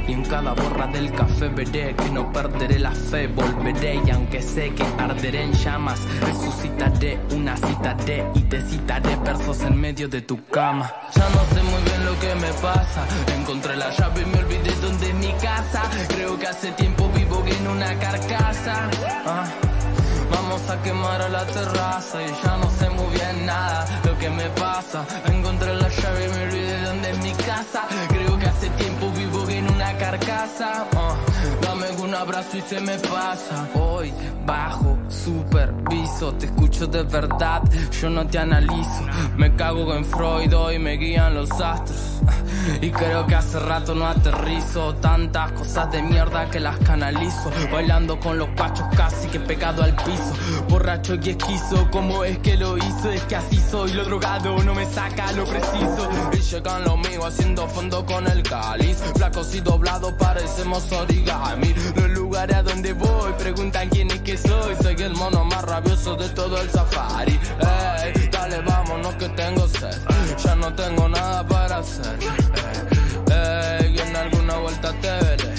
Speaker 11: Y en cada borra del café veré que no perderé la fe, volveré y aunque sé que arderé en llamas, resucitaré una cita de y te citaré versos en medio de tu cama. Ya no sé muy bien lo que me pasa, encontré la llave y me olvidé dónde es mi casa. Creo que hace tiempo vivo en una carcasa. Ah. Vamos a quemar a la terraza y ya no sé muy bien nada lo que me pasa. Encontré la llave y me olvidé dónde es mi casa. Ah, Dame un abrazo y se me pasa. Hoy bajo, superviso, te escucho de verdad, yo no te analizo. Me cago en Freud, hoy me guían los astros. Y creo que hace rato no aterrizo. Tantas cosas de mierda que las canalizo. Bailando con los pachos casi que pegado al piso. Borracho y esquizo, ¿cómo es que lo hizo? Es que así soy, lo drogado no me saca lo preciso. Y llegan los míos haciendo fondo con el cáliz. Flacos y doblados parecemos origami. Los lugares a donde voy preguntan quién es que soy. Soy el mono más rabioso de todo el safari. Ey, dale vámonos que tengo sed Ya no tengo nada para hacer Ey, y en alguna vuelta te veré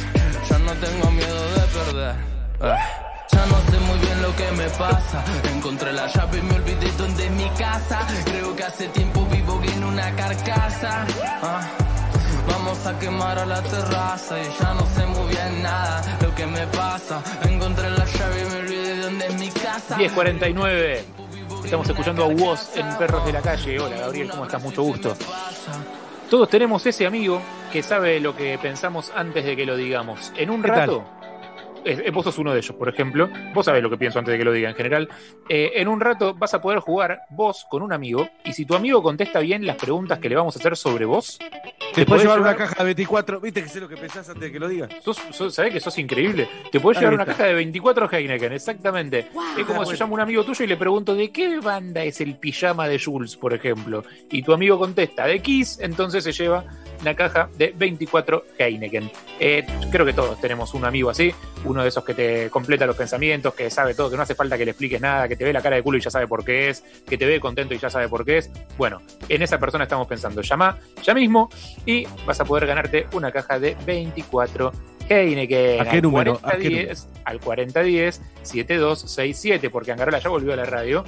Speaker 11: Ya no tengo miedo de perder Ey. Ya no sé muy bien lo que me pasa. Encontré la llave y me olvidé dónde es mi casa. Creo que hace tiempo vivo en una carcasa. Ah. Vamos a quemar a la terraza y ya no sé muy bien nada lo que me pasa. Encontré la llave y me olvidé dónde es mi casa.
Speaker 3: 10.49. Estamos escuchando a Woz en Perros de la Calle. Hola Gabriel, ¿cómo estás? Mucho gusto. Todos tenemos ese amigo que sabe lo que pensamos antes de que lo digamos. En un rato, eh, vos sos uno de ellos, por ejemplo. Vos sabés lo que pienso antes de que lo diga en general. Eh, en un rato vas a poder jugar vos con un amigo y si tu amigo contesta bien las preguntas que le vamos a hacer sobre vos,
Speaker 6: Te puedes llevar una caja de 24. ¿Viste que sé lo que pensás antes de que lo digas?
Speaker 3: sos, sos- sabés que sos increíble. Te podés
Speaker 6: Ahí
Speaker 3: llevar una caja de 24 Heineken, exactamente. Es como
Speaker 6: Ah,
Speaker 3: si
Speaker 6: bueno.
Speaker 3: llamo a un amigo tuyo y le pregunto de qué banda es el pijama de Jules, por ejemplo. Y tu amigo contesta de Kiss, entonces se lleva una caja de 24 Heineken. Eh, creo que todos tenemos un amigo así, uno de esos que te completa los pensamientos, que sabe todo, que no hace falta que le expliques nada, que te ve la cara de culo y ya sabe por qué es, que te ve contento y ya sabe por qué es. Bueno, en esa persona estamos pensando. Llama ya mismo y vas a poder ganarte una caja de 24 Heineken.
Speaker 6: ¿A qué
Speaker 3: Al
Speaker 6: número? ¿A qué
Speaker 3: 4010, al 4010 7267, porque Angarola ya volvió a la radio.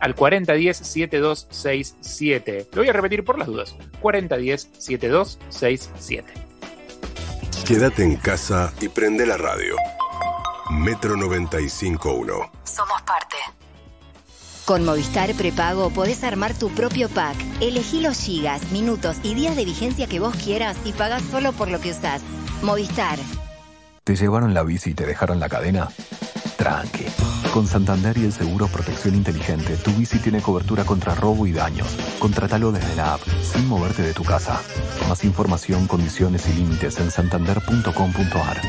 Speaker 3: Al 4010 7267. Lo voy a repetir por las dudas. 4010 7267.
Speaker 1: Quédate en casa y prende la radio. Metro 95.1.
Speaker 12: Somos parte. Con Movistar Prepago podés armar tu propio pack. Elegí los gigas, minutos y días de vigencia que vos quieras y pagás solo por lo que usás. Movistar.
Speaker 13: ¿Te llevaron la bici y te dejaron la cadena? Tranqui. Con Santander y el seguro Protección Inteligente, tu bici tiene cobertura contra robo y daños. Contratalo desde la app, sin moverte de tu casa. Más información, condiciones y límites en santander.com.ar.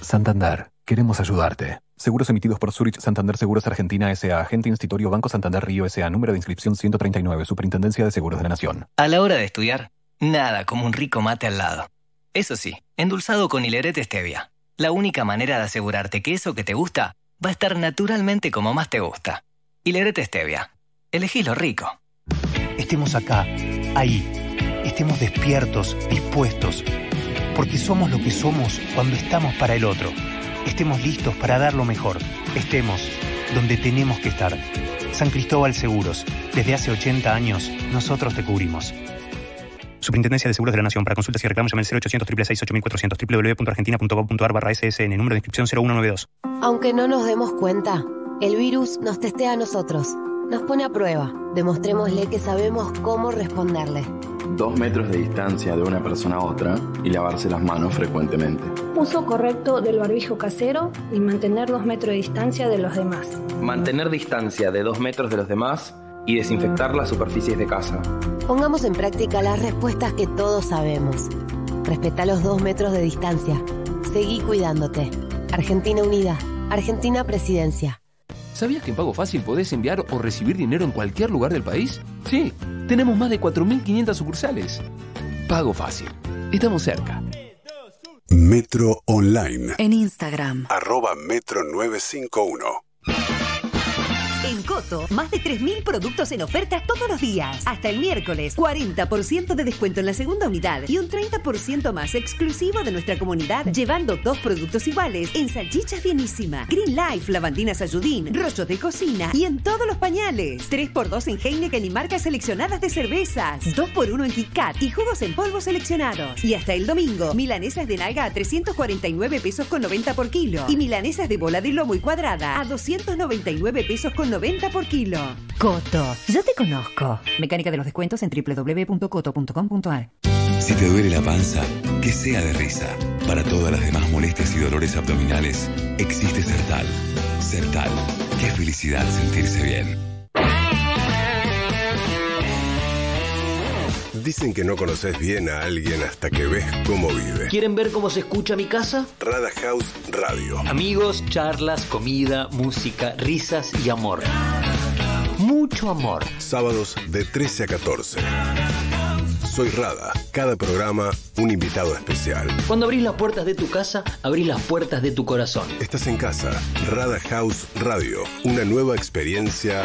Speaker 13: Santander, queremos ayudarte. Seguros emitidos por Zurich Santander Seguros Argentina S.A. Agente Institutorio Banco Santander Río S.A. Número de inscripción 139. Superintendencia de Seguros de la Nación.
Speaker 14: A la hora de estudiar, nada como un rico mate al lado. Eso sí, endulzado con hilerete stevia. La única manera de asegurarte que eso que te gusta va a estar naturalmente como más te gusta. Hilerete stevia. Elegí lo rico.
Speaker 15: Estemos acá, ahí. Estemos despiertos, dispuestos. Porque somos lo que somos cuando estamos para el otro. Estemos listos para dar lo mejor. Estemos donde tenemos que estar. San Cristóbal Seguros. Desde hace 80 años, nosotros te cubrimos. Superintendencia de Seguros de la Nación. Para consultas y reclamos llame al 0800 666 8400 www.argentina.gov.ar barra SSN. Número de inscripción 0192.
Speaker 16: Aunque no nos demos cuenta, el virus nos testea a nosotros. Nos pone a prueba. Demostrémosle que sabemos cómo responderle.
Speaker 17: Dos metros de distancia de una persona a otra y lavarse las manos frecuentemente.
Speaker 18: Uso correcto del barbijo casero y mantener dos metros de distancia de los demás.
Speaker 19: Mantener distancia de dos metros de los demás y desinfectar las superficies de casa.
Speaker 16: Pongamos en práctica las respuestas que todos sabemos. Respeta los dos metros de distancia. Seguí cuidándote. Argentina Unida. Argentina Presidencia.
Speaker 20: ¿Sabías que en Pago Fácil podés enviar o recibir dinero en cualquier lugar del país? Sí, tenemos más de 4.500 sucursales. Pago Fácil. Estamos cerca.
Speaker 1: Metro Online.
Speaker 21: En Instagram.
Speaker 1: Arroba Metro 951.
Speaker 22: En Coto, más de 3.000 productos en ofertas todos los días. Hasta el miércoles, 40% de descuento en la segunda unidad y un 30% más exclusivo de nuestra comunidad, llevando dos productos iguales en salchichas bienísima, Green Life, lavandinas ayudín, rollos de cocina y en todos los pañales. 3x2 en Heineken y marcas seleccionadas de cervezas. 2x1 en Kit Kat y jugos en polvo seleccionados. Y hasta el domingo, milanesas de nalga a 349 pesos con 90 por kilo y milanesas de bola de lomo y cuadrada a 299 pesos con 90 por kilo. Coto, yo te conozco. Mecánica de los descuentos en www.coto.com.ar.
Speaker 23: Si te duele la panza, que sea de risa. Para todas las demás molestias y dolores abdominales, existe Sertal. Sertal, qué felicidad sentirse bien.
Speaker 1: Dicen que no conoces bien a alguien hasta que ves cómo vive.
Speaker 24: ¿Quieren ver cómo se escucha mi casa?
Speaker 1: Rada House Radio.
Speaker 24: Amigos, charlas, comida, música, risas y amor. Mucho amor.
Speaker 1: Sábados de 13 a 14. Soy Rada. Cada programa, un invitado especial.
Speaker 24: Cuando abrís las puertas de tu casa, abrís las puertas de tu corazón.
Speaker 1: Estás en casa. Rada House Radio. Una nueva experiencia.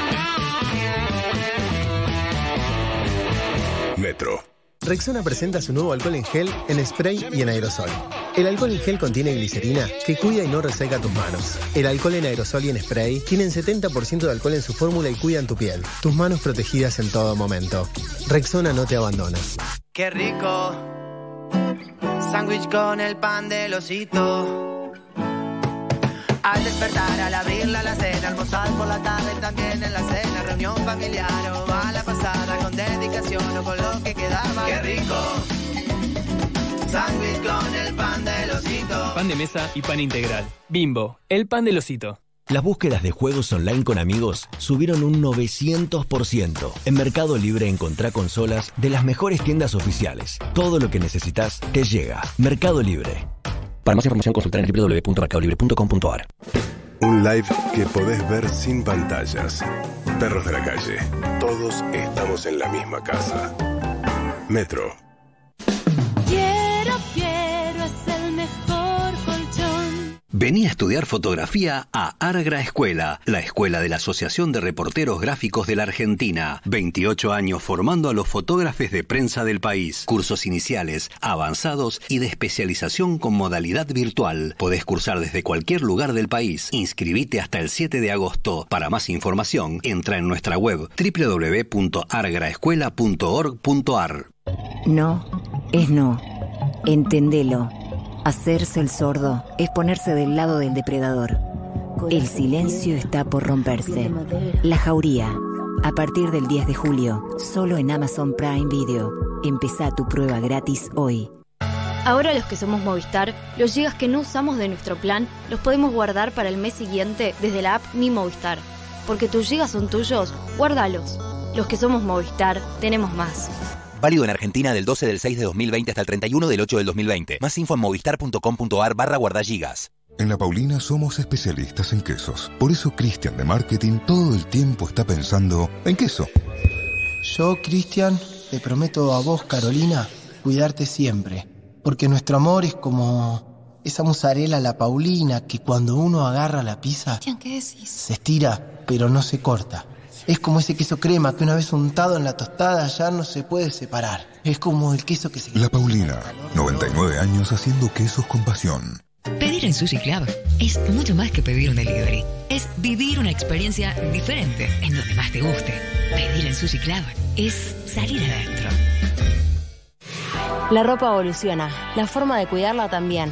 Speaker 1: Metro.
Speaker 25: Rexona presenta su nuevo alcohol en gel, en spray y en aerosol. El alcohol en gel contiene glicerina que cuida y no reseca tus manos. El alcohol en aerosol y en spray tienen 70% de alcohol en su fórmula y cuidan tu piel. Tus manos protegidas en todo momento. Rexona no te abandona.
Speaker 26: Qué rico. Sándwich con el pan del osito. Al despertar, al abrir la alacena, almorzar por la tarde, también en la cena, reunión familiar o a la pasada, con dedicación o con lo que quedaba. ¡Qué rico! Sándwich con el pan del osito.
Speaker 27: Pan de mesa y pan integral. Bimbo, el pan del osito.
Speaker 28: Las búsquedas de juegos online con amigos subieron un 900%. En Mercado Libre encontrá consolas de las mejores tiendas oficiales. Todo lo que necesitas te llega. Mercado Libre. Para más información consultar en www.mercadolibre.com.ar.
Speaker 1: Un live que podés ver sin pantallas. Perros de la calle. Todos estamos en la misma casa. Metro.
Speaker 29: Vení a estudiar fotografía a Argra Escuela, la escuela de la Asociación de Reporteros Gráficos de la Argentina. 28 años formando a los fotógrafos de prensa del país. Cursos iniciales, avanzados y de especialización con modalidad virtual. Podés cursar desde cualquier lugar del país. Inscribite hasta el 7 de agosto. Para más información, entra en nuestra web www.argraescuela.org.ar.
Speaker 12: No, es no. Entendelo. Hacerse el sordo es ponerse del lado del depredador. El silencio está por romperse. La Jauría. A partir del 10 de julio, solo en Amazon Prime Video. Empezá tu prueba gratis hoy.
Speaker 30: Ahora los que somos Movistar, los gigas que no usamos de nuestro plan los podemos guardar para el mes siguiente desde la app Mi Movistar. Porque tus gigas son tuyos, guárdalos. Los que somos Movistar, tenemos más.
Speaker 31: Válido en Argentina del 12 del 6 de 2020 hasta el 31 del 8 del 2020. Más info en movistar.com.ar barra guardagigas.
Speaker 32: En La Paulina somos especialistas en quesos. Por eso Cristian de Marketing todo el tiempo está pensando en queso.
Speaker 23: Yo, Cristian, te prometo a vos, Carolina, cuidarte siempre. Porque nuestro amor es como esa mozzarella la Paulina que cuando uno agarra la pizza
Speaker 30: ¿qué decís?
Speaker 23: se estira, pero no se corta. Es como ese queso crema que una vez untado en la tostada ya no se puede separar. Es como el queso que se...
Speaker 32: La Paulina, 99 años haciendo quesos con pasión.
Speaker 21: Pedir en Sushi Club es mucho más que pedir un delivery. Es vivir una experiencia diferente en donde más te guste. Pedir en Sushi Club es salir adentro.
Speaker 16: La ropa evoluciona, la forma de cuidarla también.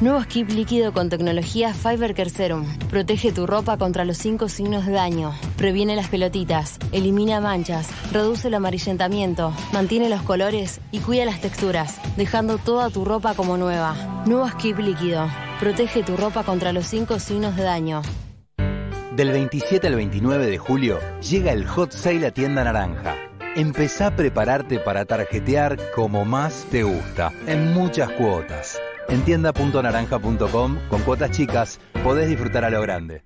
Speaker 16: Nuevo skip líquido con tecnología Fiber Care Serum. Protege tu ropa contra los cinco signos de daño. Previene las pelotitas, elimina manchas, reduce el amarillentamiento, mantiene los colores y cuida las texturas, dejando toda tu ropa como nueva. Nuevo skip líquido. Protege tu ropa contra los cinco signos de daño.
Speaker 33: Del 27 al 29 de julio llega el Hot Sale a Tienda Naranja. Empezá a prepararte para tarjetear como más te gusta, en muchas cuotas. En tienda.naranja.com, con cuotas chicas, podés disfrutar a lo grande.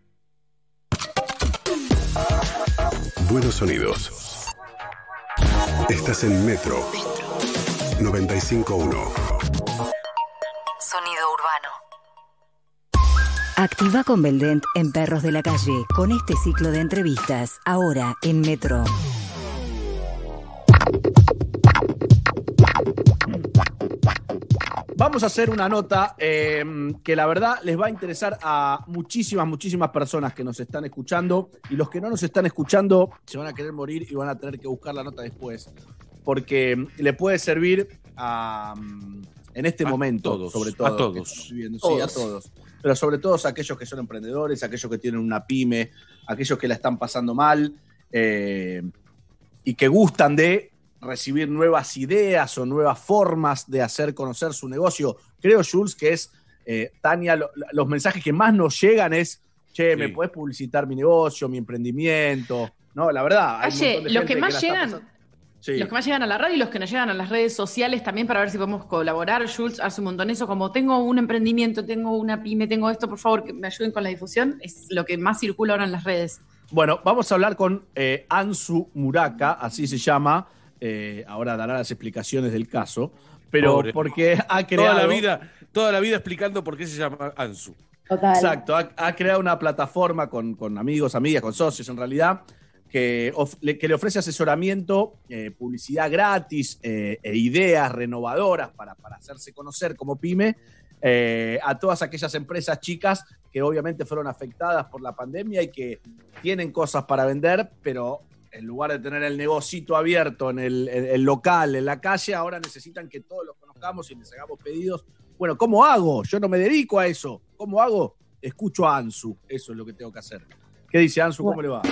Speaker 1: Buenos sonidos. Estás en Metro 95.1.
Speaker 12: Sonido urbano. Activa con Beldent en Perros de la Calle con este ciclo de entrevistas ahora en Metro.
Speaker 2: Vamos a hacer una nota eh, que la verdad les va a interesar a muchísimas, muchísimas personas que nos están escuchando y los que no nos están escuchando se van a querer morir y van a tener que buscar la nota después porque le puede servir a, en este
Speaker 6: A
Speaker 2: momento,
Speaker 6: todos,
Speaker 2: sobre todo.
Speaker 6: a todos.
Speaker 2: Sí, a todos. Pero sobre todo a aquellos que son emprendedores, a aquellos que tienen una pyme, a aquellos que la están pasando mal eh, y que gustan de recibir nuevas ideas o nuevas formas de hacer conocer su negocio. Creo, Jules, que es, eh, Tania, lo- los mensajes que más nos llegan es, che, ¿me puedes publicitar mi negocio, mi emprendimiento? No, la verdad. hay
Speaker 5: Oye,
Speaker 2: de
Speaker 5: los que más llegan,
Speaker 2: Sí.
Speaker 5: los que más llegan a la radio y los que nos llegan a las redes sociales también para ver si podemos colaborar. Jules hace un montón eso, como tengo un emprendimiento, tengo una pyme, tengo esto, por favor, que me ayuden con la difusión. Es lo que más circula ahora en las redes.
Speaker 2: Bueno, vamos a hablar con eh, Ansu Muraka, así se llama. Eh, ahora dará las explicaciones del caso. Pero
Speaker 6: Pobre.
Speaker 2: porque ha creado.
Speaker 6: Toda la vida, toda la vida explicando por qué se llama Ansu.
Speaker 2: Exacto, ha, ha creado una plataforma con, con amigos, amigas, con socios en realidad, que, of- le, que le ofrece asesoramiento, eh, publicidad gratis eh, e ideas renovadoras para, para hacerse conocer como pyme eh, a todas aquellas empresas chicas que obviamente fueron afectadas por la pandemia y que tienen cosas para vender, pero en lugar de tener el negocito abierto en el, local, en la calle, ahora necesitan que todos los conozcamos y les hagamos pedidos. Bueno, ¿cómo hago? Yo no me dedico a eso. ¿Cómo hago? Escucho a Ansu. Eso es lo que tengo que hacer. ¿Qué dice Ansu? ¿Cómo le va?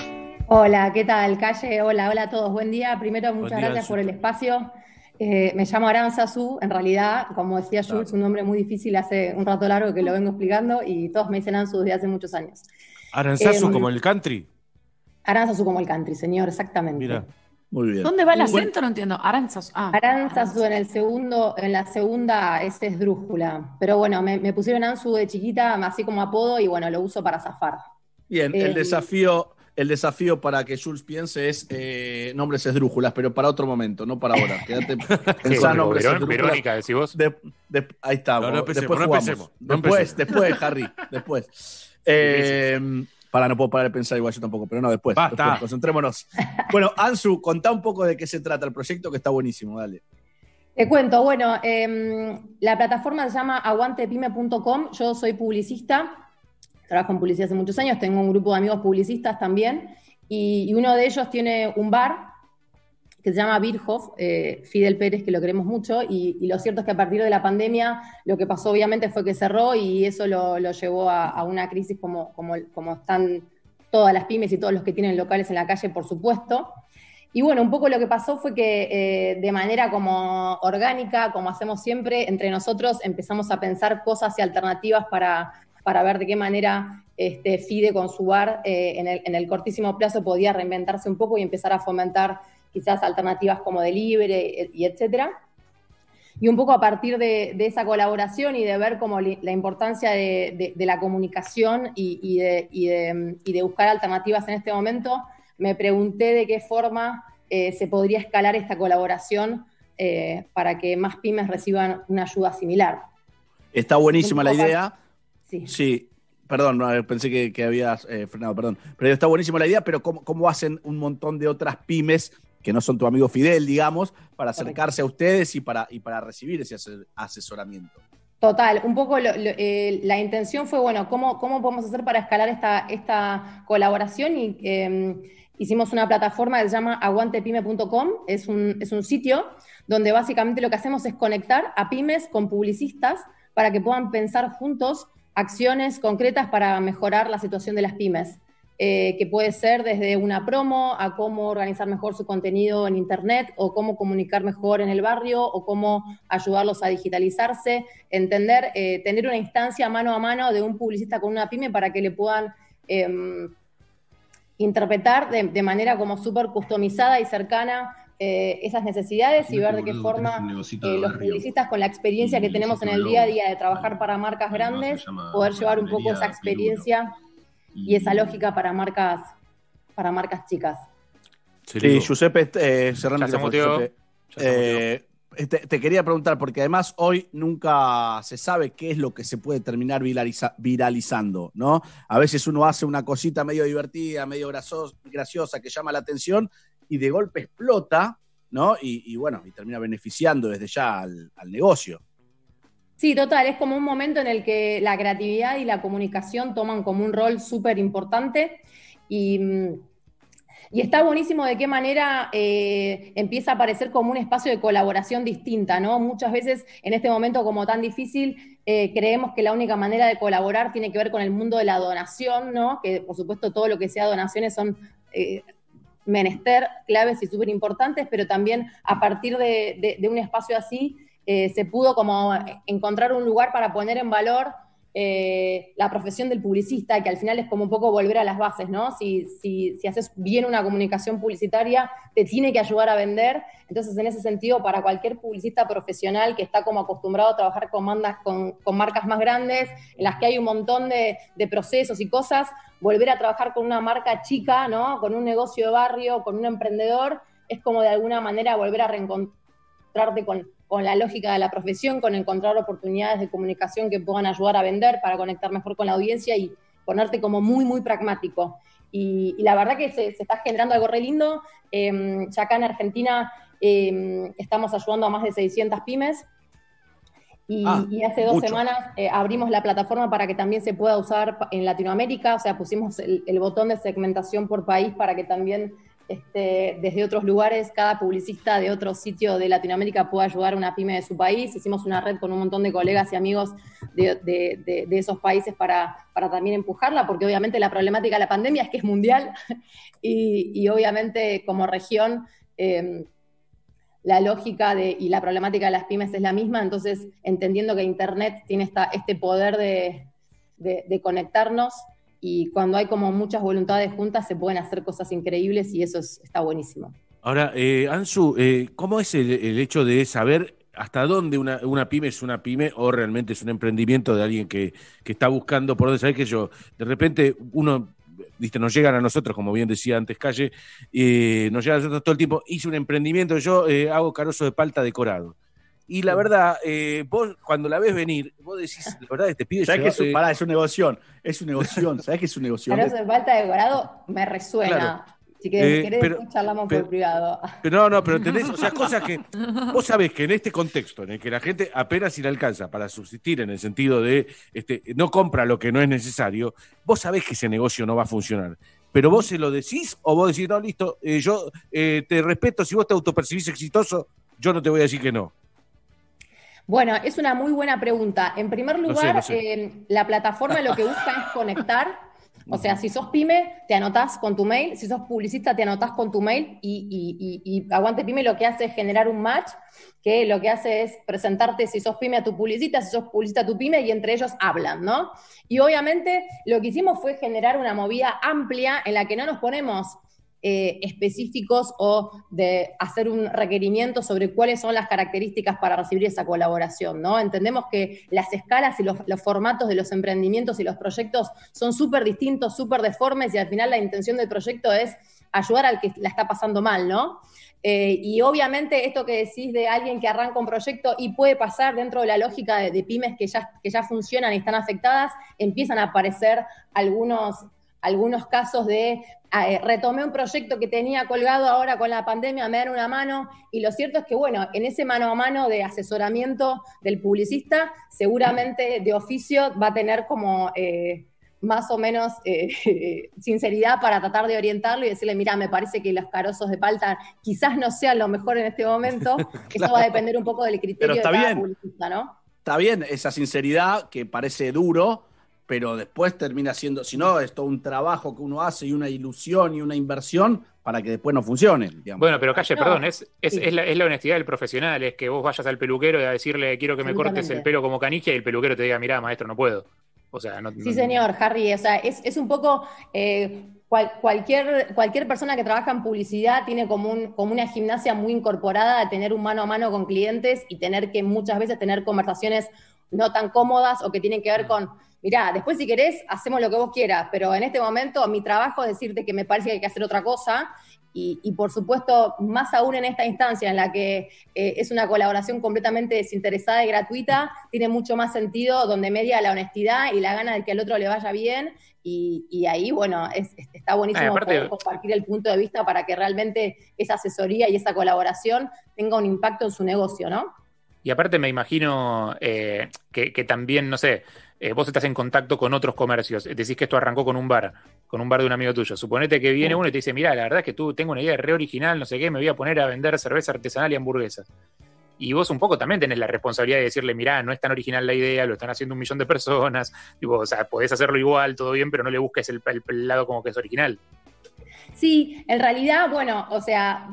Speaker 34: Hola, ¿qué tal, Calle? Hola, hola a todos. Buen día. Primero, muchas
Speaker 2: día,
Speaker 34: gracias
Speaker 2: Ansu.
Speaker 34: por el espacio. Eh, me llamo Aranzazu. En realidad, como decía Jules, un nombre muy difícil hace un rato largo que lo vengo explicando y todos me dicen Ansu desde hace muchos años.
Speaker 6: Aranzazu
Speaker 34: Eh,
Speaker 6: como el country.
Speaker 34: Aranzazu como el country, señor, exactamente.
Speaker 6: Mira.
Speaker 2: Muy bien.
Speaker 5: ¿Dónde va el
Speaker 34: Bueno.
Speaker 5: acento? No entiendo. Aranzas. Ah,
Speaker 34: Aranzazu en el segundo, en la segunda es esdrújula. Pero bueno, me, me pusieron Ansu de chiquita, así como apodo, y bueno, lo uso para zafar.
Speaker 2: Bien,
Speaker 34: Eh,
Speaker 2: el desafío, el desafío para que Jules piense es eh, nombres esdrújulas, pero para otro momento, no para ahora. Quédate (laughs) nombres
Speaker 3: Verón-
Speaker 2: esdrújulas.
Speaker 3: Verónica, decís vos.
Speaker 2: De- de- ahí está.
Speaker 3: No, no empecemos,
Speaker 2: después
Speaker 3: no
Speaker 2: jugamos.
Speaker 3: empecemos, no
Speaker 2: después,
Speaker 3: empecemos.
Speaker 2: después, Harry, después. Eh, para, no puedo parar de pensar igual yo tampoco, pero no, después.
Speaker 6: Basta.
Speaker 2: después, concentrémonos. (laughs) Bueno, Ansu, contá un poco de qué se trata el proyecto, que está buenísimo, dale.
Speaker 34: Te cuento, bueno, em, la plataforma se llama aguantepyme.com. Yo soy publicista, trabajo en publicidad hace muchos años, tengo un grupo de amigos publicistas también, y, y uno de ellos tiene un bar que se llama Birhoff, eh, Fidel Pérez, que lo queremos mucho, y, lo cierto es que a partir de la pandemia lo que pasó obviamente fue que cerró y eso lo, llevó a, una crisis como, como, como están todas las pymes y todos los que tienen locales en la calle, por supuesto. y bueno, un poco lo que pasó fue que eh, de manera como orgánica, como hacemos siempre, entre nosotros empezamos a pensar cosas y alternativas para, para ver de qué manera este, FIDE con su bar eh, en, el, en, el, cortísimo plazo podía reinventarse un poco y empezar a fomentar quizás alternativas como delivery y etcétera. Y un poco a partir de, de, esa colaboración y de ver como la importancia de, de la comunicación y, y, y, de, buscar alternativas en este momento, me pregunté de qué forma eh, se podría escalar esta colaboración eh, para que más pymes reciban una ayuda similar.
Speaker 2: Está buenísima la idea.
Speaker 34: Sí.
Speaker 2: sí. Perdón, pensé que, que habías eh, frenado, perdón. Pero está buenísima la idea, pero ¿cómo, ¿cómo, hacen un montón de otras pymes que no son tu amigo Fidel, digamos, para acercarse a ustedes y para, y para recibir ese asesoramiento?
Speaker 34: Total, un poco lo, lo, eh, la intención fue, bueno, ¿cómo, ¿cómo podemos hacer para escalar esta, esta colaboración? Y eh, hicimos una plataforma que se llama aguantepyme.com, es un, es un sitio donde básicamente lo que hacemos es conectar a pymes con publicistas para que puedan pensar juntos acciones concretas para mejorar la situación de las pymes. Eh, que puede ser desde una promo a cómo organizar mejor su contenido en Internet o cómo comunicar mejor en el barrio o cómo ayudarlos a digitalizarse, entender, eh, tener una instancia mano a mano de un publicista con una pyme para que le puedan eh, interpretar de, de, manera como súper customizada y cercana esas necesidades y ver de qué forma los publicistas con la experiencia que tenemos en el día a día de trabajar para marcas grandes, poder llevar un poco esa experiencia y esa lógica para marcas, para marcas chicas.
Speaker 2: Sí, Giuseppe eh, Serrano. Giuseppe, eh, te, te, quería preguntar, porque además hoy nunca se sabe qué es lo que se puede terminar viraliza, viralizando, ¿no? A veces uno hace una cosita medio divertida, medio grasos, graciosa, que llama la atención y de golpe explota, ¿no? Y, y bueno, y termina beneficiando desde ya al, al negocio.
Speaker 34: Sí, total, es como un momento en el que la creatividad y la comunicación toman como un rol súper importante y, y, está buenísimo de qué manera eh, empieza a aparecer como un espacio de colaboración distinta, ¿no? Muchas veces en este momento como tan difícil eh, creemos que la única manera de colaborar tiene que ver con el mundo de la donación, ¿no? Que por supuesto todo lo que sea donaciones son... Eh, menester claves y súper importantes, pero también a partir de un espacio así eh, se pudo como encontrar un lugar para poner en valor eh, la profesión del publicista, que al final es como un poco volver a las bases, ¿no? Si, si, si, haces bien una comunicación publicitaria, te tiene que ayudar a vender. Entonces, en ese sentido, para cualquier publicista profesional que está como acostumbrado a trabajar con, mandas, con, con marcas más grandes, en las que hay un montón de, de, procesos y cosas, volver a trabajar con una marca chica, ¿no? Con un negocio de barrio, con un emprendedor, es como de alguna manera volver a reencontrarte con, con la lógica de la profesión, con encontrar oportunidades de comunicación que puedan ayudar a vender para conectar mejor con la audiencia y ponerte como muy, muy pragmático. Y, y la verdad que se, se, está generando algo re lindo. Eh, ya acá en Argentina eh, estamos ayudando a más de 600 pymes. Y, ah, y hace dos mucho. semanas eh, abrimos la plataforma para que también se pueda usar en Latinoamérica, o sea, pusimos el, el botón de segmentación por país para que también este, desde otros lugares, cada publicista de otro sitio de Latinoamérica puede ayudar a una pyme de su país. Hicimos una red con un montón de colegas y amigos de, esos países para, también empujarla, porque obviamente la problemática de la pandemia es que es mundial (laughs) y, obviamente como región eh, la lógica y la problemática de las pymes es la misma, entonces entendiendo que Internet tiene esta, este poder de, conectarnos y cuando hay como muchas voluntades juntas se pueden hacer cosas increíbles y eso es, está buenísimo.
Speaker 6: Ahora, eh, Ansu, eh, ¿cómo es el, hecho de saber hasta dónde una, una, pyme es una pyme o realmente es un emprendimiento de alguien que, que está buscando por dónde saber que yo, de repente uno ¿viste? nos llegan a nosotros, como bien decía antes Calle, eh, nos llegan a nosotros todo el tiempo, hice un emprendimiento, yo eh, hago carozo de palta decorado. Y la verdad, eh, vos cuando la ves venir, vos decís, la verdad, este pibe...
Speaker 2: ¿Sabes que es, un, pará, es un negocio? Es un negocio, ¿sabes que es un negocio?
Speaker 34: Carozo de palta decorado me resuena. Claro. Si querés, eh, querés pero, charlamos pero, por privado.
Speaker 6: Pero no, no, pero entendés, o sea, cosas que vos sabés que en este contexto, en el que la gente apenas si le alcanza para subsistir en el sentido de este, no compra lo que no es necesario, vos sabés que ese negocio no va a funcionar. Pero vos se lo decís o vos decís, no, listo, eh, yo eh, te respeto, si vos te autopercibís exitoso, yo no te voy a decir que no.
Speaker 34: Bueno, es una muy buena pregunta. En primer lugar, no sé, no sé. Eh, la plataforma lo que busca es conectar O sea, si sos pyme, te anotás con tu mail, si sos publicista, te anotás con tu mail y, y, y, y Aguante Pyme lo que hace es generar un match que lo que hace es presentarte si sos pyme a tu publicista, si sos publicista a tu pyme, y entre ellos hablan, ¿no? Y obviamente lo que hicimos fue generar una movida amplia en la que no nos ponemos eh, específicos o de hacer un requerimiento sobre cuáles son las características para recibir esa colaboración, ¿no? Entendemos que las escalas y los, formatos de los emprendimientos y los proyectos son súper distintos, súper deformes, y al final la intención del proyecto es ayudar al que la está pasando mal, ¿no? Eh, y obviamente esto que decís de alguien que arranca un proyecto y puede pasar dentro de la lógica de, de pymes que ya, que ya funcionan y están afectadas, empiezan a aparecer algunos, algunos casos de retomé un proyecto que tenía colgado ahora con la pandemia, me dan una mano, y lo cierto es que, bueno, en ese mano a mano de asesoramiento del publicista, seguramente de oficio va a tener como... Eh, más o menos eh, (laughs) sinceridad para tratar de orientarlo y decirle, mira, me parece que los carozos de palta quizás no sean lo mejor en este momento. (laughs) Eso va a depender un poco del criterio de cada
Speaker 2: bien.
Speaker 34: publicista, ¿no?
Speaker 2: Está bien esa sinceridad que parece duro, pero después termina siendo, si no, es todo un trabajo que uno hace y una ilusión y una inversión para que después no funcione. digamos.
Speaker 3: Bueno, pero calle,
Speaker 34: No,
Speaker 3: perdón, es, es,
Speaker 34: sí.
Speaker 3: es la, es la honestidad del profesional, es que vos vayas al peluquero y a decirle quiero que me cortes el pelo como canigia y el peluquero te diga, mirá, maestro, no puedo. O sea, no,
Speaker 34: Sí,
Speaker 3: no-
Speaker 34: señor, Harry. O sea, es, es un poco. eh, cual- cualquier, cualquier persona que trabaja en publicidad tiene como, un, como una gimnasia muy incorporada de tener un mano a mano con clientes y tener que muchas veces tener conversaciones no tan cómodas o que tienen que ver con. Mirá, después si querés, hacemos lo que vos quieras, pero en este momento mi trabajo es decirte que me parece que hay que hacer otra cosa y, y, por supuesto, más aún en esta instancia en la que eh, es una colaboración completamente desinteresada y gratuita, tiene mucho más sentido donde media la honestidad y la gana de que al otro le vaya bien. Y, y ahí, bueno, es- es- está buenísimo
Speaker 3: aparte-
Speaker 34: poder compartir el punto de vista para que realmente esa asesoría y esa colaboración tenga un impacto en su negocio, ¿no?
Speaker 3: Y aparte me imagino eh, que, que también, no sé, eh, vos estás en contacto con otros comercios, decís que esto arrancó con un bar, con un bar de un amigo tuyo. Suponete que viene uno y te dice, mira, la verdad es que tú tengo una idea re original, no sé qué, me voy a poner a vender cerveza artesanal y hamburguesas. Y vos un poco también tenés la responsabilidad de decirle, mirá, no es tan original la idea, lo están haciendo un millón de personas, tipo, o sea, podés hacerlo igual, todo bien, pero no le busques el, el- el lado como que es original.
Speaker 34: Sí, en realidad, bueno, o sea,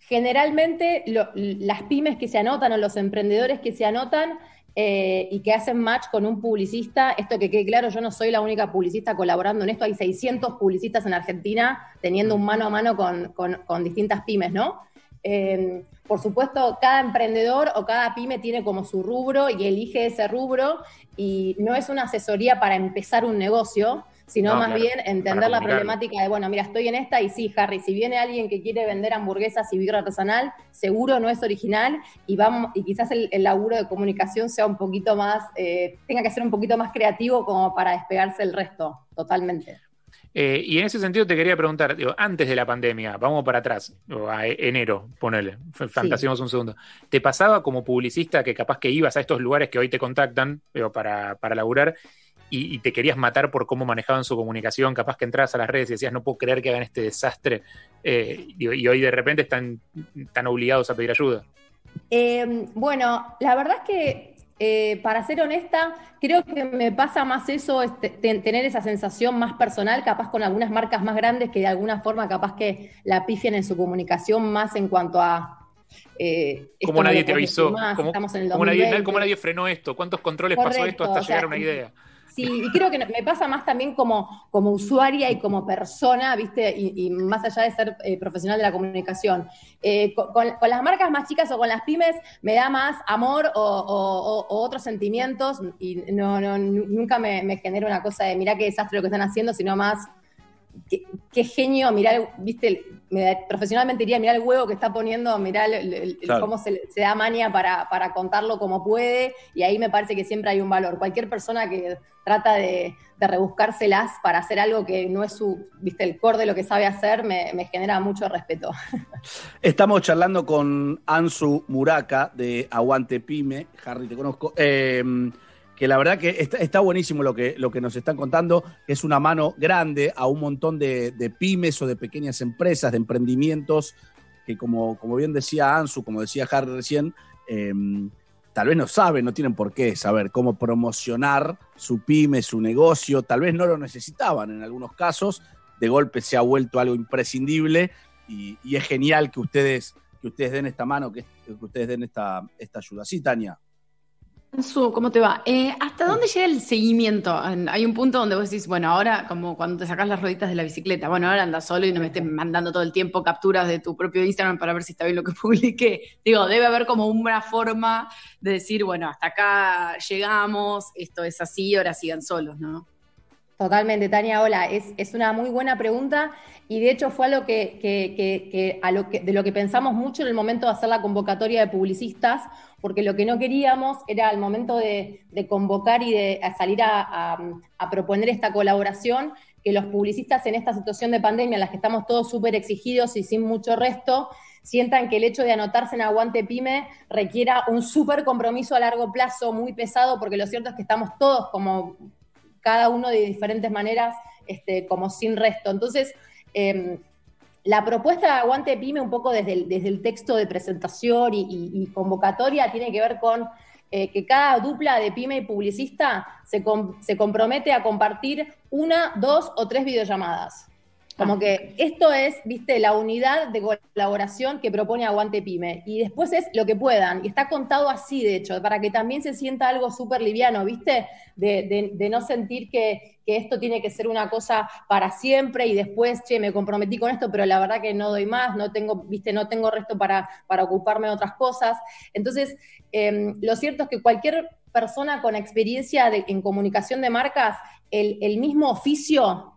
Speaker 34: generalmente lo- las pymes que se anotan o los emprendedores que se anotan eh, y que hacen match con un publicista, esto que quede claro, yo no soy la única publicista colaborando en esto, hay 600 publicistas en Argentina teniendo un mano a mano con, distintas pymes, ¿no? Eh, por supuesto, cada emprendedor o cada pyme tiene como su rubro y elige ese rubro y no es una asesoría para empezar un negocio, sino
Speaker 3: No,
Speaker 34: más
Speaker 3: claro,
Speaker 34: bien entender la problemática de, bueno, mira, estoy en esta y sí, Harry, si viene alguien que quiere vender hamburguesas y birra artesanal, seguro no es original y vamos y quizás el, el laburo de comunicación sea un poquito más, eh, tenga que ser un poquito más creativo como para despegarse el resto, totalmente.
Speaker 3: Eh, y en ese sentido te quería preguntar, digo, antes de la pandemia, vamos para atrás, o a e- enero, ponele, f- fantaseemos un segundo. ¿Te pasaba como publicista que capaz que ibas a estos lugares que hoy te contactan digo, para, para laburar y, y te querías matar por cómo manejaban su comunicación? Capaz que entrabas a las redes y decías, no puedo creer que hagan este desastre, eh, y hoy de repente están, están obligados a pedir ayuda.
Speaker 34: Eh, bueno, la verdad es que, eh, para ser honesta, creo que me pasa más eso, este, ten- tener esa sensación más personal, capaz con algunas marcas más grandes que de alguna forma capaz que la pifian en su comunicación más en cuanto a... eh,
Speaker 3: Como nadie te avisó,
Speaker 34: más, en el
Speaker 3: nadie,
Speaker 34: 2020.
Speaker 3: como nadie frenó esto, ¿cuántos controles pasó esto hasta
Speaker 34: o sea,
Speaker 3: llegar a una idea?
Speaker 34: Sí, y creo que me pasa más también como, como usuaria y como persona, ¿viste? Y, y más allá de ser eh, profesional de la comunicación. Eh, con, las marcas más chicas o con las pymes me da más amor o, otros sentimientos y no, no, nu- nunca me, me genera una cosa de mirá qué desastre lo que están haciendo, sino más qué, qué genio, mirá, viste, me profesionalmente diría, mirá el huevo que está poniendo, mirá el- el- el-
Speaker 2: Claro.
Speaker 34: cómo se, da mania para, para contarlo como puede, y ahí me parece que siempre hay un valor. Cualquier persona que trata de, de rebuscárselas para hacer algo que no es su, viste, el core de lo que sabe hacer, me, me genera mucho respeto. (laughs)
Speaker 2: Estamos charlando con Ansu Muraka de Aguante Pyme. Harry, te conozco. Eh, que la verdad que está, está buenísimo lo que, lo que nos están contando. Es una mano grande a un montón de, de pymes o de pequeñas empresas, de emprendimientos, que como, como bien decía Ansu, como decía Harry recién, eh, tal vez no saben, no tienen por qué saber cómo promocionar su pyme, su negocio, tal vez no lo necesitaban en algunos casos, de golpe se ha vuelto algo imprescindible y, y es genial que ustedes, que ustedes den esta mano, que, que ustedes den esta, esta ayuda. Sí, Tania.
Speaker 5: Su, ¿cómo te va? Eh, ¿Hasta dónde llega el seguimiento? En- Hay un punto donde vos decís, bueno, ahora como cuando te sacás las rueditas de la bicicleta, bueno, ahora andas solo y no me estés mandando todo el tiempo capturas de tu propio Instagram para ver si está bien lo que (laughs) publiqué. Digo, debe haber como una forma de decir, bueno, hasta acá llegamos, esto es así, ahora sigan solos, ¿no?
Speaker 34: Totalmente, Tania, hola. Es, es una muy buena pregunta y de hecho fue algo que, que- que- que a lo que, de lo que pensamos mucho en el momento de hacer la convocatoria de publicistas, porque lo que no queríamos era al momento de, convocar y de salir a, proponer esta colaboración, que los publicistas en esta situación de pandemia en la que estamos todos súper exigidos y sin mucho resto, sientan que el hecho de anotarse en Aguante Pyme requiera un súper compromiso a largo plazo muy pesado, porque lo cierto es que estamos todos como cada uno de diferentes maneras, este, como sin resto. Entonces, eh, la propuesta de Aguante Pyme, un poco desde el, texto de presentación y convocatoria, tiene que ver con eh, que cada dupla de pyme y publicista se, com- se compromete a compartir una, dos o tres videollamadas. Como que esto es, viste, la unidad de colaboración que propone Aguante Pyme. Y después es lo que puedan. Y está contado así, de hecho, para que también se sienta algo súper liviano, viste, de, de- de no sentir que, que esto tiene que ser una cosa para siempre y después, che, me comprometí con esto, pero la verdad que no doy más, no tengo, viste, no tengo resto para, para ocuparme de otras cosas. Entonces, eh, lo cierto es que cualquier persona con experiencia de- en comunicación de marcas, el, el mismo oficio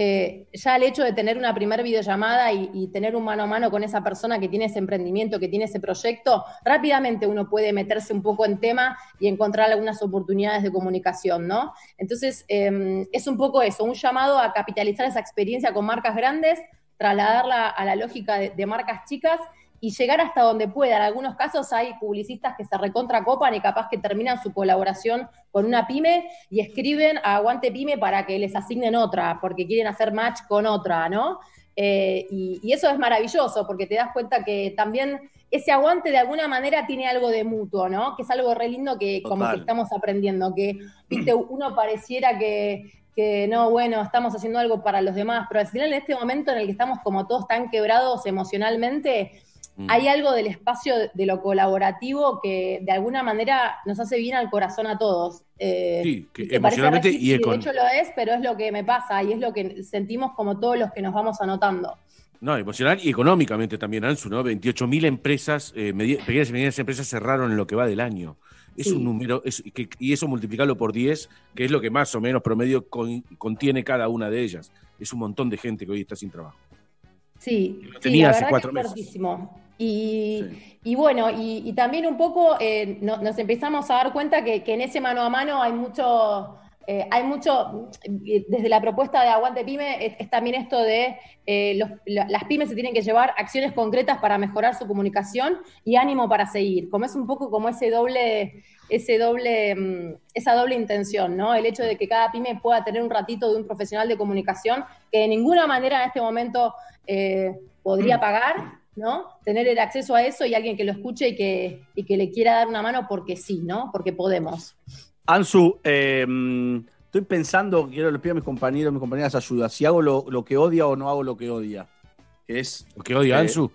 Speaker 34: eh, ya el hecho de tener una primer videollamada y, y tener un mano a mano con esa persona que tiene ese emprendimiento, que tiene ese proyecto, rápidamente uno puede meterse un poco en tema y encontrar algunas oportunidades de comunicación, ¿no? Entonces, eh, es un poco eso, un llamado a capitalizar esa experiencia con marcas grandes, trasladarla a la lógica de marcas chicas y llegar hasta donde pueda. En algunos casos hay publicistas que se recontracopan y capaz que terminan su colaboración con una pyme y escriben a Aguante Pyme para que les asignen otra, porque quieren hacer match con otra, ¿no? Eh, y, y eso es maravilloso, porque te das cuenta que también ese aguante de alguna manera tiene algo de mutuo, ¿no? Que es algo re lindo que como que estamos aprendiendo, que, viste, uno pareciera que, que no, bueno, estamos haciendo algo para los demás, pero al final en este momento en el que estamos como todos tan quebrados emocionalmente. Hay algo del espacio de, lo colaborativo que de alguna manera nos hace bien al corazón a todos. Eh,
Speaker 6: Sí, que emocionalmente y
Speaker 34: cliché,
Speaker 6: econ-
Speaker 34: De hecho lo es, pero es lo que me pasa y es lo que sentimos como todos los que nos vamos anotando.
Speaker 6: No, emocional y económicamente también, Ansu, ¿no? 28.000 empresas, eh, pequeñas y medianas empresas cerraron en lo que va del año. Es
Speaker 34: Sí.
Speaker 6: un número, es- que- y eso multiplicarlo por 10, que es lo que más o menos promedio con- contiene cada una de ellas. Es un montón de gente que hoy está sin trabajo.
Speaker 34: Sí,
Speaker 6: Lo
Speaker 34: sí,
Speaker 6: tenía
Speaker 34: la
Speaker 6: hace cuatro meses.
Speaker 34: Y, y bueno, y, y también un poco eh, no- nos empezamos a dar cuenta que, que en ese mano a mano hay mucho, eh, hay mucho, eh, desde la propuesta de Aguante Pyme, es, es también esto de eh, los- la- las pymes se tienen que llevar acciones concretas para mejorar su comunicación y ánimo para seguir. Como es un poco como ese doble, ese doble, mm, esa doble intención, ¿no? El hecho de que cada pyme pueda tener un ratito de un profesional de comunicación que de ninguna manera en este momento eh, podría pagar, ¿no? Tener el acceso a eso y alguien que lo escuche y que, y que le quiera dar una mano porque sí, ¿no? Porque podemos.
Speaker 2: Ansu, eh, estoy pensando, quiero le pido a mis compañeros, mis compañeras ayuda, si hago lo, lo que odia o no hago lo que odia. Que es.
Speaker 6: ¿Lo que odia
Speaker 2: eh,
Speaker 6: Ansu?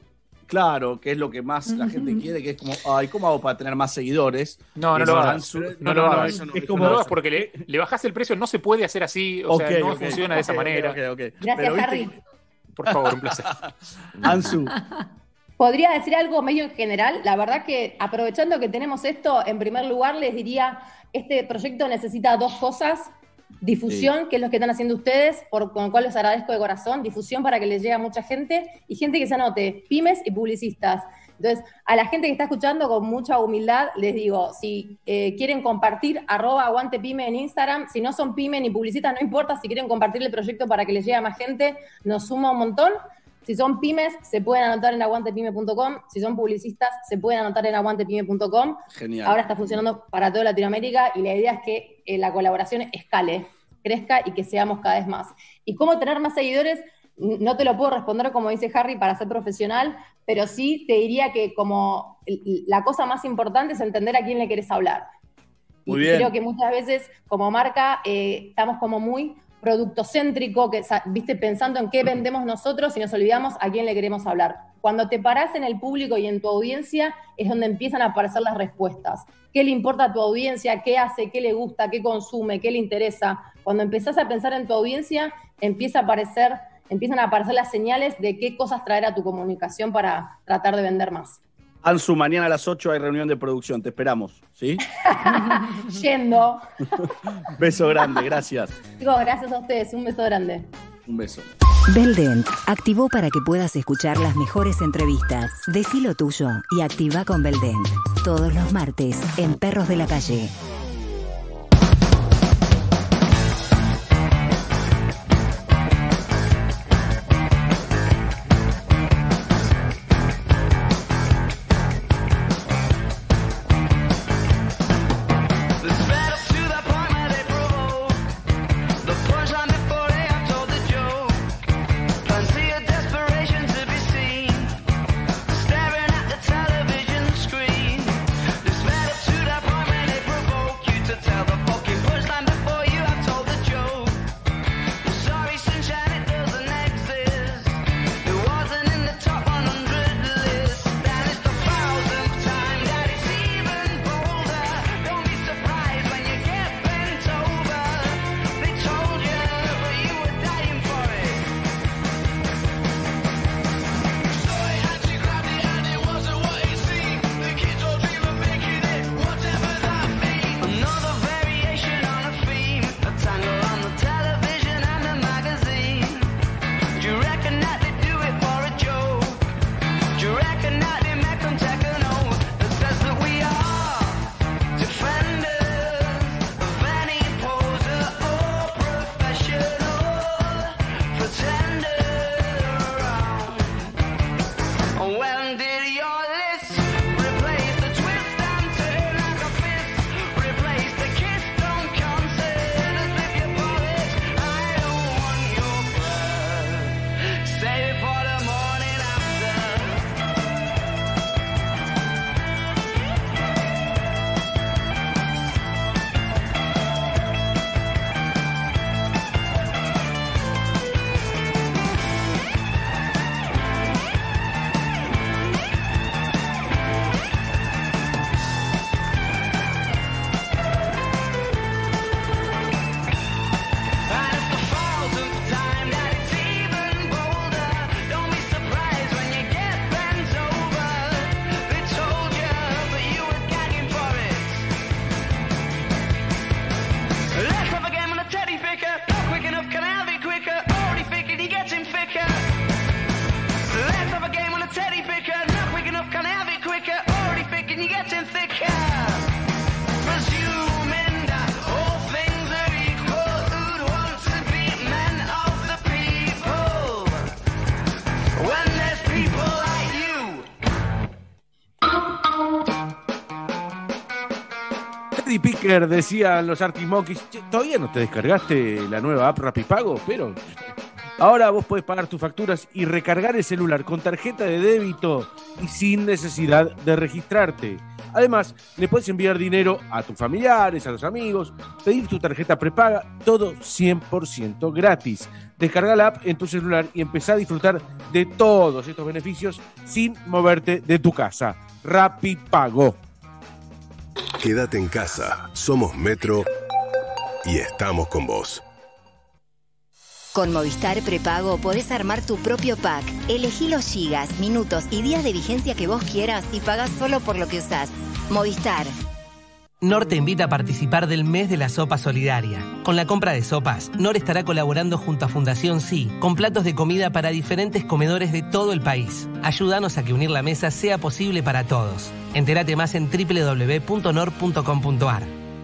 Speaker 2: Claro, que es lo que más la gente quiere, que es como, ay, ¿cómo hago para tener más seguidores?
Speaker 3: No, no lo hagas.
Speaker 2: Ansu.
Speaker 3: No, lo hagas.
Speaker 2: eso no,
Speaker 3: es como
Speaker 2: no,
Speaker 3: porque le, le bajás el precio, no se puede hacer así, o sea,
Speaker 2: Ok,
Speaker 3: no funciona de esa manera.
Speaker 34: Gracias,
Speaker 2: Pero, ¿viste?
Speaker 3: Por favor, un placer. (laughs)
Speaker 2: Ansu,
Speaker 34: Podría decir algo medio en general. La verdad que aprovechando que tenemos esto, en primer lugar les diría, este proyecto necesita dos cosas. Difusión, que es lo que están haciendo ustedes, por, con lo cual les agradezco de corazón. Difusión para que les llegue a mucha gente y gente que se anote, pymes y publicistas. Entonces, a la gente que está escuchando con mucha humildad, les digo, si eh, quieren compartir, arroba aguante pyme en Instagram, si no son pyme ni publicistas, no importa, si quieren compartir el proyecto para que les llegue a más gente, nos suma un montón. Si son pymes, se pueden anotar en aguantepyme.com. Si son publicistas, se pueden anotar en aguantepyme.com.
Speaker 2: Genial.
Speaker 34: Ahora está funcionando para toda Latinoamérica y la idea es que eh, la colaboración escale, crezca y que seamos cada vez más. ¿Y cómo tener más seguidores? No te lo puedo responder como dice Harry para ser profesional, pero sí te diría que como la cosa más importante es entender a quién le querés hablar.
Speaker 2: Muy
Speaker 34: y
Speaker 2: bien.
Speaker 34: creo que muchas veces como marca eh, estamos como muy productocéntrico, que, viste, pensando en qué vendemos nosotros y nos olvidamos a quién le queremos hablar. Cuando te parás en el público y en tu audiencia es donde empiezan a aparecer las respuestas. ¿Qué le importa a tu audiencia? ¿Qué hace? ¿Qué le gusta? ¿Qué consume? ¿Qué le interesa? Cuando empezás a pensar en tu audiencia, empieza a aparecer, empiezan a aparecer las señales de qué cosas traer a tu comunicación para tratar de vender más.
Speaker 2: Ansu, mañana a las 8 hay reunión de producción, te esperamos, ¿sí? (laughs)
Speaker 34: Yendo. (laughs)
Speaker 2: Beso grande, gracias.
Speaker 34: Chicos, gracias a ustedes. Un beso grande.
Speaker 2: Un beso.
Speaker 26: Beldent activó para que puedas escuchar las mejores entrevistas. Decí lo tuyo y activa con Beldent. Todos los martes en Perros de la Calle.
Speaker 35: Picker
Speaker 6: decían los "Che, todavía no te descargaste la nueva app Rapipago, pero ahora vos podés pagar tus facturas y recargar el celular con tarjeta de débito y sin necesidad de registrarte. Además, le puedes enviar dinero a tus familiares, a los amigos, pedir tu tarjeta prepaga, todo 100% gratis. Descarga la app en tu celular y empezá a disfrutar de todos estos beneficios sin moverte de tu casa. Rapipago.
Speaker 1: Quédate en casa. Somos Metro y estamos con vos.
Speaker 26: Con Movistar Prepago podés armar tu propio pack. Elegí los gigas, minutos y días de vigencia que vos quieras y pagás solo por lo que usás. Movistar.
Speaker 36: NOR te invita a participar del mes de la sopa solidaria. Con la compra de sopas, NOR estará colaborando junto a Fundación Sí, con platos de comida para diferentes comedores de todo el país. Ayúdanos a que unir la mesa sea posible para todos. Entérate más en www.nor.com.ar.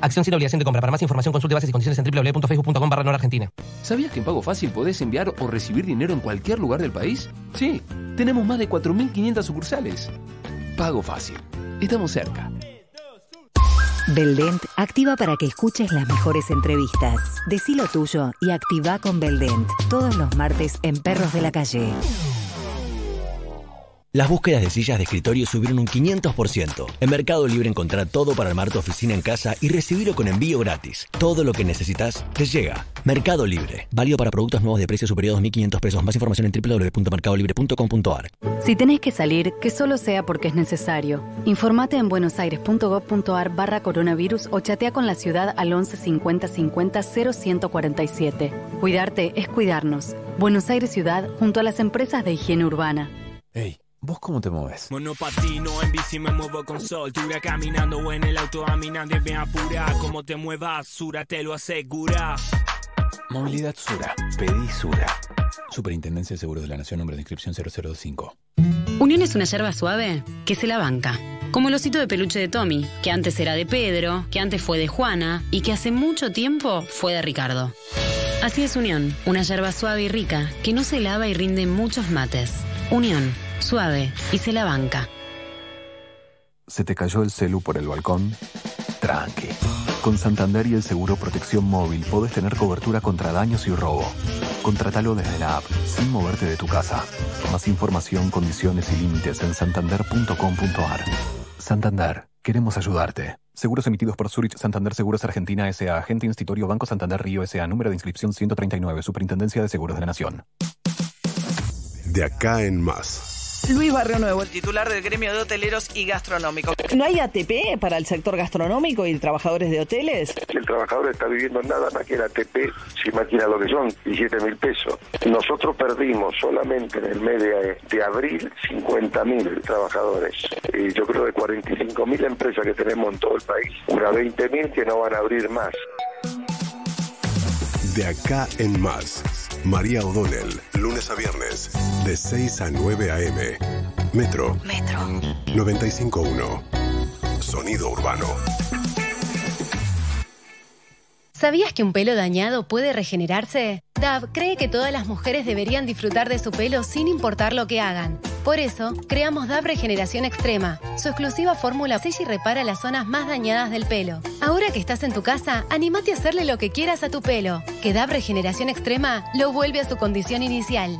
Speaker 36: Acción sin obligación de compra. Para más información consulte bases y condiciones en www.facebook.com barra Argentina.
Speaker 20: ¿Sabías que en Pago Fácil podés enviar o recibir dinero en cualquier lugar del país? Sí, tenemos más de 4.500 sucursales. Pago Fácil. Estamos cerca.
Speaker 12: Beldent activa para que escuches las mejores entrevistas. Decí lo tuyo y activa con Beldent. Todos los martes en Perros de la Calle.
Speaker 37: Las búsquedas de sillas de escritorio subieron un 500%. En Mercado Libre encontrá todo para armar tu oficina en casa y recibirlo con envío gratis. Todo lo que necesitas te llega. Mercado Libre. Válido para productos nuevos de precio superior a 2.500 pesos. Más información en www.mercadolibre.com.ar.
Speaker 38: Si tenés que salir, que solo sea porque es necesario. Informate en buenosaires.gov.ar barra coronavirus o chatea con la ciudad al 11 50 50 0147. Cuidarte es cuidarnos. Buenos Aires Ciudad junto a las empresas de higiene urbana.
Speaker 13: Hey. ¿Vos cómo te mueves?
Speaker 39: Monopatino, en bici me muevo con soltura Caminando o en el auto caminando y bien apura Como te muevas, Sura te lo asegura
Speaker 13: Movilidad Sura. Pedí Sura. Superintendencia de Seguros de la Nación, nombre de inscripción 0025.
Speaker 40: Unión es una yerba suave que se la banca. Como el osito de peluche de Tommy, que antes era de Pedro, que antes fue de Juana y que hace mucho tiempo fue de Ricardo. Así es Unión, una yerba suave y rica que no se lava y rinde muchos mates. Unión suave y se la banca.
Speaker 13: ¿Se te cayó el celu por el balcón? Tranqui. Con Santander y el seguro Protección Móvil podés tener cobertura contra daños y robo. Contratalo desde la app, sin moverte de tu casa. Más información, condiciones y límites en santander.com.ar. Santander, queremos ayudarte. Seguros emitidos por Zurich Santander Seguros Argentina S.A. Agente Institutorio Banco Santander Río S.A. Número de inscripción 139. Superintendencia de Seguros de la Nación.
Speaker 1: De acá en más.
Speaker 41: Luis Barrio Nuevo, el titular del gremio de hoteleros y gastronómicos. ¿No hay ATP para el sector gastronómico y trabajadores de hoteles?
Speaker 42: El trabajador está viviendo nada más que el ATP, si imagina lo que son, 17 mil pesos. Nosotros perdimos solamente en el mes de, de abril 50 mil trabajadores. Y yo creo de 45 mil empresas que tenemos en todo el país, unas 20 mil que no van a abrir más.
Speaker 1: De acá en más. María O'Donnell, lunes a viernes, de 6 a 9 a.m. Metro.
Speaker 41: Metro.
Speaker 1: 95.1. Sonido urbano.
Speaker 43: ¿Sabías que un pelo dañado puede regenerarse? DAV cree que todas las mujeres deberían disfrutar de su pelo sin importar lo que hagan. Por eso, creamos DAV Regeneración Extrema. Su exclusiva fórmula sella y repara las zonas más dañadas del pelo. Ahora que estás en tu casa, animate a hacerle lo que quieras a tu pelo. Que DAV Regeneración Extrema lo vuelve a su condición inicial.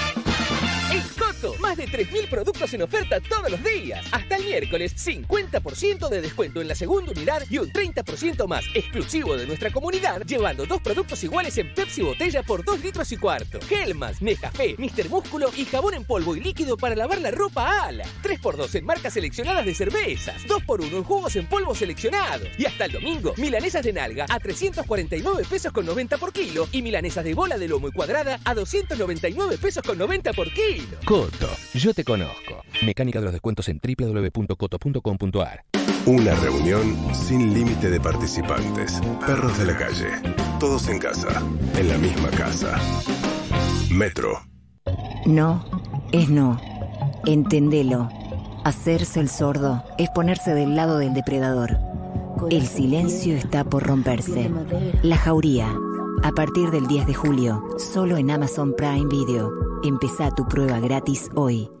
Speaker 44: 3.000 productos en oferta todos los días. Hasta el miércoles, 50% de descuento en la segunda unidad y un 30% más exclusivo de nuestra comunidad, llevando dos productos iguales en Pepsi botella por 2 litros y cuarto. Gelmas, Nescafé, Mister Músculo y jabón en polvo y líquido para lavar la ropa ala. 3x2 en marcas seleccionadas de cervezas. 2x1 en jugos en polvo seleccionados. Y hasta el domingo, milanesas de nalga a 349 pesos con 90 por kilo y milanesas de bola de lomo y cuadrada a 299 pesos con 90 por kilo.
Speaker 13: Coto, yo te conozco. Mecánica de los descuentos en www.coto.com.ar.
Speaker 1: Una reunión sin límite de participantes. Perros de la calle. Todos en casa. En la misma casa. Metro.
Speaker 12: No es no. Entendelo. Hacerse el sordo es ponerse del lado del depredador. El silencio está por romperse. La jauría. A partir del 10 de julio, solo en Amazon Prime Video. Empezá tu prueba gratis hoy.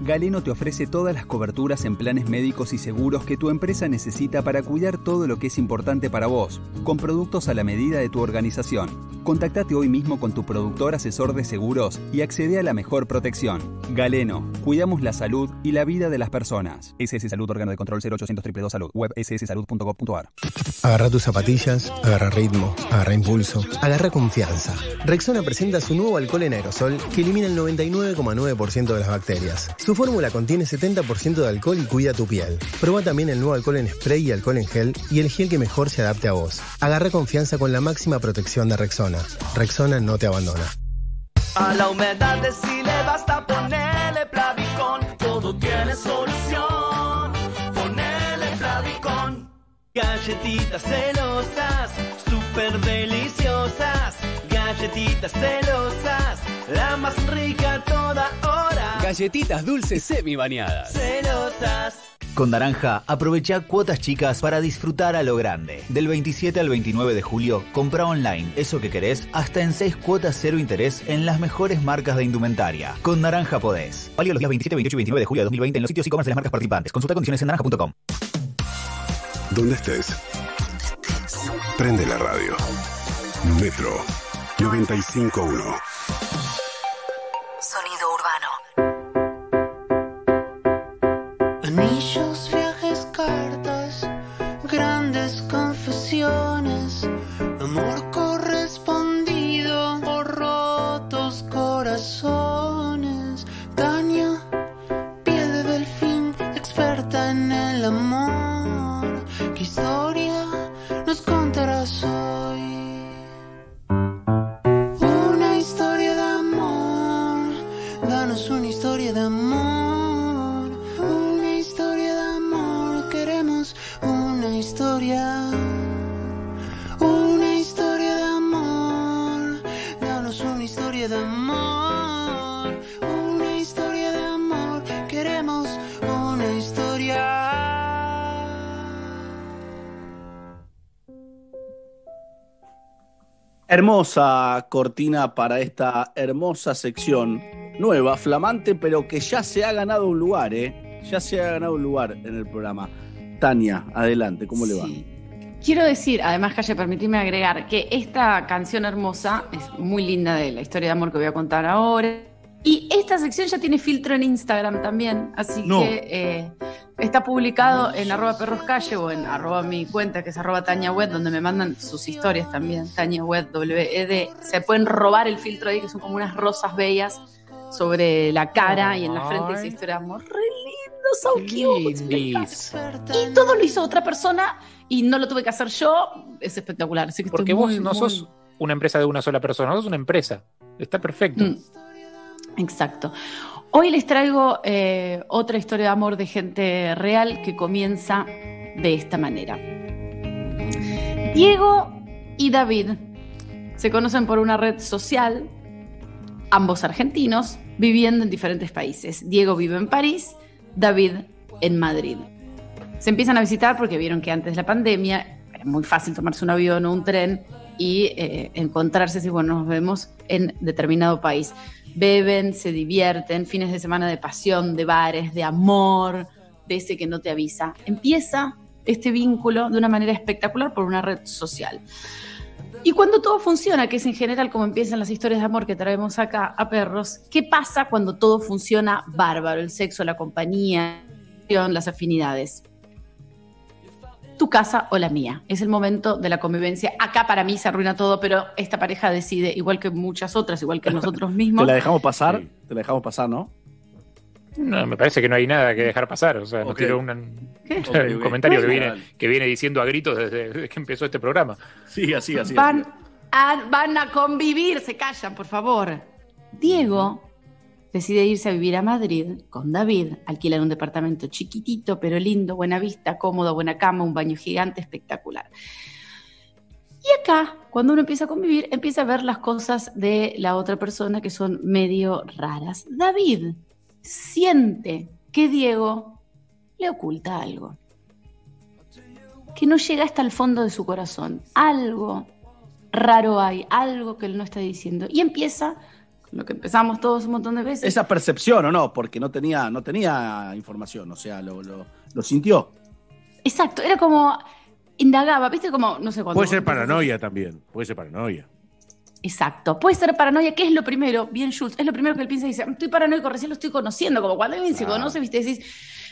Speaker 45: Galeno te ofrece todas las coberturas en planes médicos y seguros que tu empresa necesita para cuidar todo lo que es importante para vos, con productos a la medida de tu organización. Contactate hoy mismo con tu productor asesor de seguros y accede a la mejor protección. Galeno, cuidamos la salud y la vida de las personas. SS Salud, órgano de control 0800 222 Salud, web sssalud.gov.ar.
Speaker 25: Agarra tus zapatillas, agarra ritmo, agarra impulso, agarra confianza. Rexona presenta su nuevo alcohol en aerosol que elimina el 99,9% de las bacterias. Su fórmula contiene 70% de alcohol y cuida tu piel. Prueba también el nuevo alcohol en spray y alcohol en gel y el gel que mejor se adapte a vos. Agarra confianza con la máxima protección de Rexona. Rexona no te abandona.
Speaker 46: A la humedad de si le basta ponerle Plavicón, todo tiene solución. Ponele Plavicón. Galletitas celosas, súper deliciosas. Galletitas celosas, la más rica toda hora.
Speaker 47: Galletitas dulces semi bañadas.
Speaker 46: Celosas.
Speaker 33: Con Naranja, aprovecha cuotas chicas para disfrutar a lo grande. Del 27 al 29 de julio, compra online eso que querés hasta en 6 cuotas cero interés en las mejores marcas de indumentaria. Con Naranja podés. Válido los días 27, 28 y 29 de julio de 2020 en los sitios e-commerce de las marcas participantes. Consulta condiciones en naranja.com.
Speaker 1: Donde estés. Prende la radio. Metro 951.
Speaker 26: Rachel's.
Speaker 2: Hermosa cortina para esta hermosa sección nueva, flamante, pero que ya se ha ganado un lugar, ¿eh? Ya se ha ganado un lugar en el programa. Tania, adelante, ¿cómo le va?
Speaker 5: Quiero decir, además, Calle, permitirme agregar que esta canción hermosa es muy linda de la historia de amor que voy a contar ahora. Y esta sección ya tiene filtro en Instagram también, así
Speaker 2: No.
Speaker 5: que eh, está publicado en arroba perroscalle o en arroba mi cuenta, que es arroba Tania Web, donde me mandan sus historias también, Tania Web, W-E-D. Se pueden robar el filtro ahí, que son como unas rosas bellas sobre la cara y en la frente esa historia de amor. Re lindo, so cute. Y todo lo hizo otra persona y no lo tuve que hacer yo. Es espectacular. Así que
Speaker 3: Porque vos
Speaker 5: muy,
Speaker 3: no
Speaker 5: muy-
Speaker 3: sos una empresa de una sola persona, vos sos una empresa. Está perfecto.
Speaker 5: Mm. Exacto. Hoy les traigo eh, otra historia de amor de gente real que comienza de esta manera. Diego y David se conocen por una red social, ambos argentinos, viviendo en diferentes países. Diego vive en París, David en Madrid. Se empiezan a visitar porque vieron que antes de la pandemia era muy fácil tomarse un avión o un tren y eh, encontrarse si bueno, nos vemos en determinado país. Beben, se divierten, fines de semana de pasión, de bares, de amor, de ese que no te avisa. Empieza este vínculo de una manera espectacular por una red social. Y cuando todo funciona, que es en general como empiezan las historias de amor que traemos acá a perros, ¿qué pasa cuando todo funciona bárbaro? El sexo, la compañía, las afinidades. Tu casa o la mía. Es el momento de la convivencia. Acá para mí se arruina todo, pero esta pareja decide, igual que muchas otras, igual que nosotros (laughs) mismos.
Speaker 2: ¿Te la dejamos pasar? Te la dejamos pasar, ¿no?
Speaker 3: No, me parece que no hay nada que dejar pasar. O sea, no quiero (laughs) un, comentario que viene, que viene diciendo a gritos desde, que empezó este programa.
Speaker 2: Sí, así, así.
Speaker 5: van, a, van a convivir, se callan, por favor. Diego decide irse a vivir a Madrid con David, alquilan un departamento chiquitito pero lindo, buena vista, cómodo, buena cama, un baño gigante, espectacular. Y acá, cuando uno empieza a convivir, empieza a ver las cosas de la otra persona que son medio raras. David siente que Diego le oculta algo, que no llega hasta el fondo de su corazón. Algo raro hay, algo que él no está diciendo. Y empieza lo que empezamos todos un montón de veces.
Speaker 2: Esa percepción o no, porque no tenía, no tenía información, o sea, lo, lo, lo sintió.
Speaker 5: Exacto, era como indagaba, ¿viste? Como, no sé cuándo.
Speaker 6: Puede ser paranoia también. Puede ser paranoia.
Speaker 5: Exacto. Puede ser paranoia, ¿qué es lo primero? Bien, Schultz, es lo primero que él piensa y dice, estoy paranoico, recién lo estoy conociendo. Como cuando alguien se conoce, viste, decís,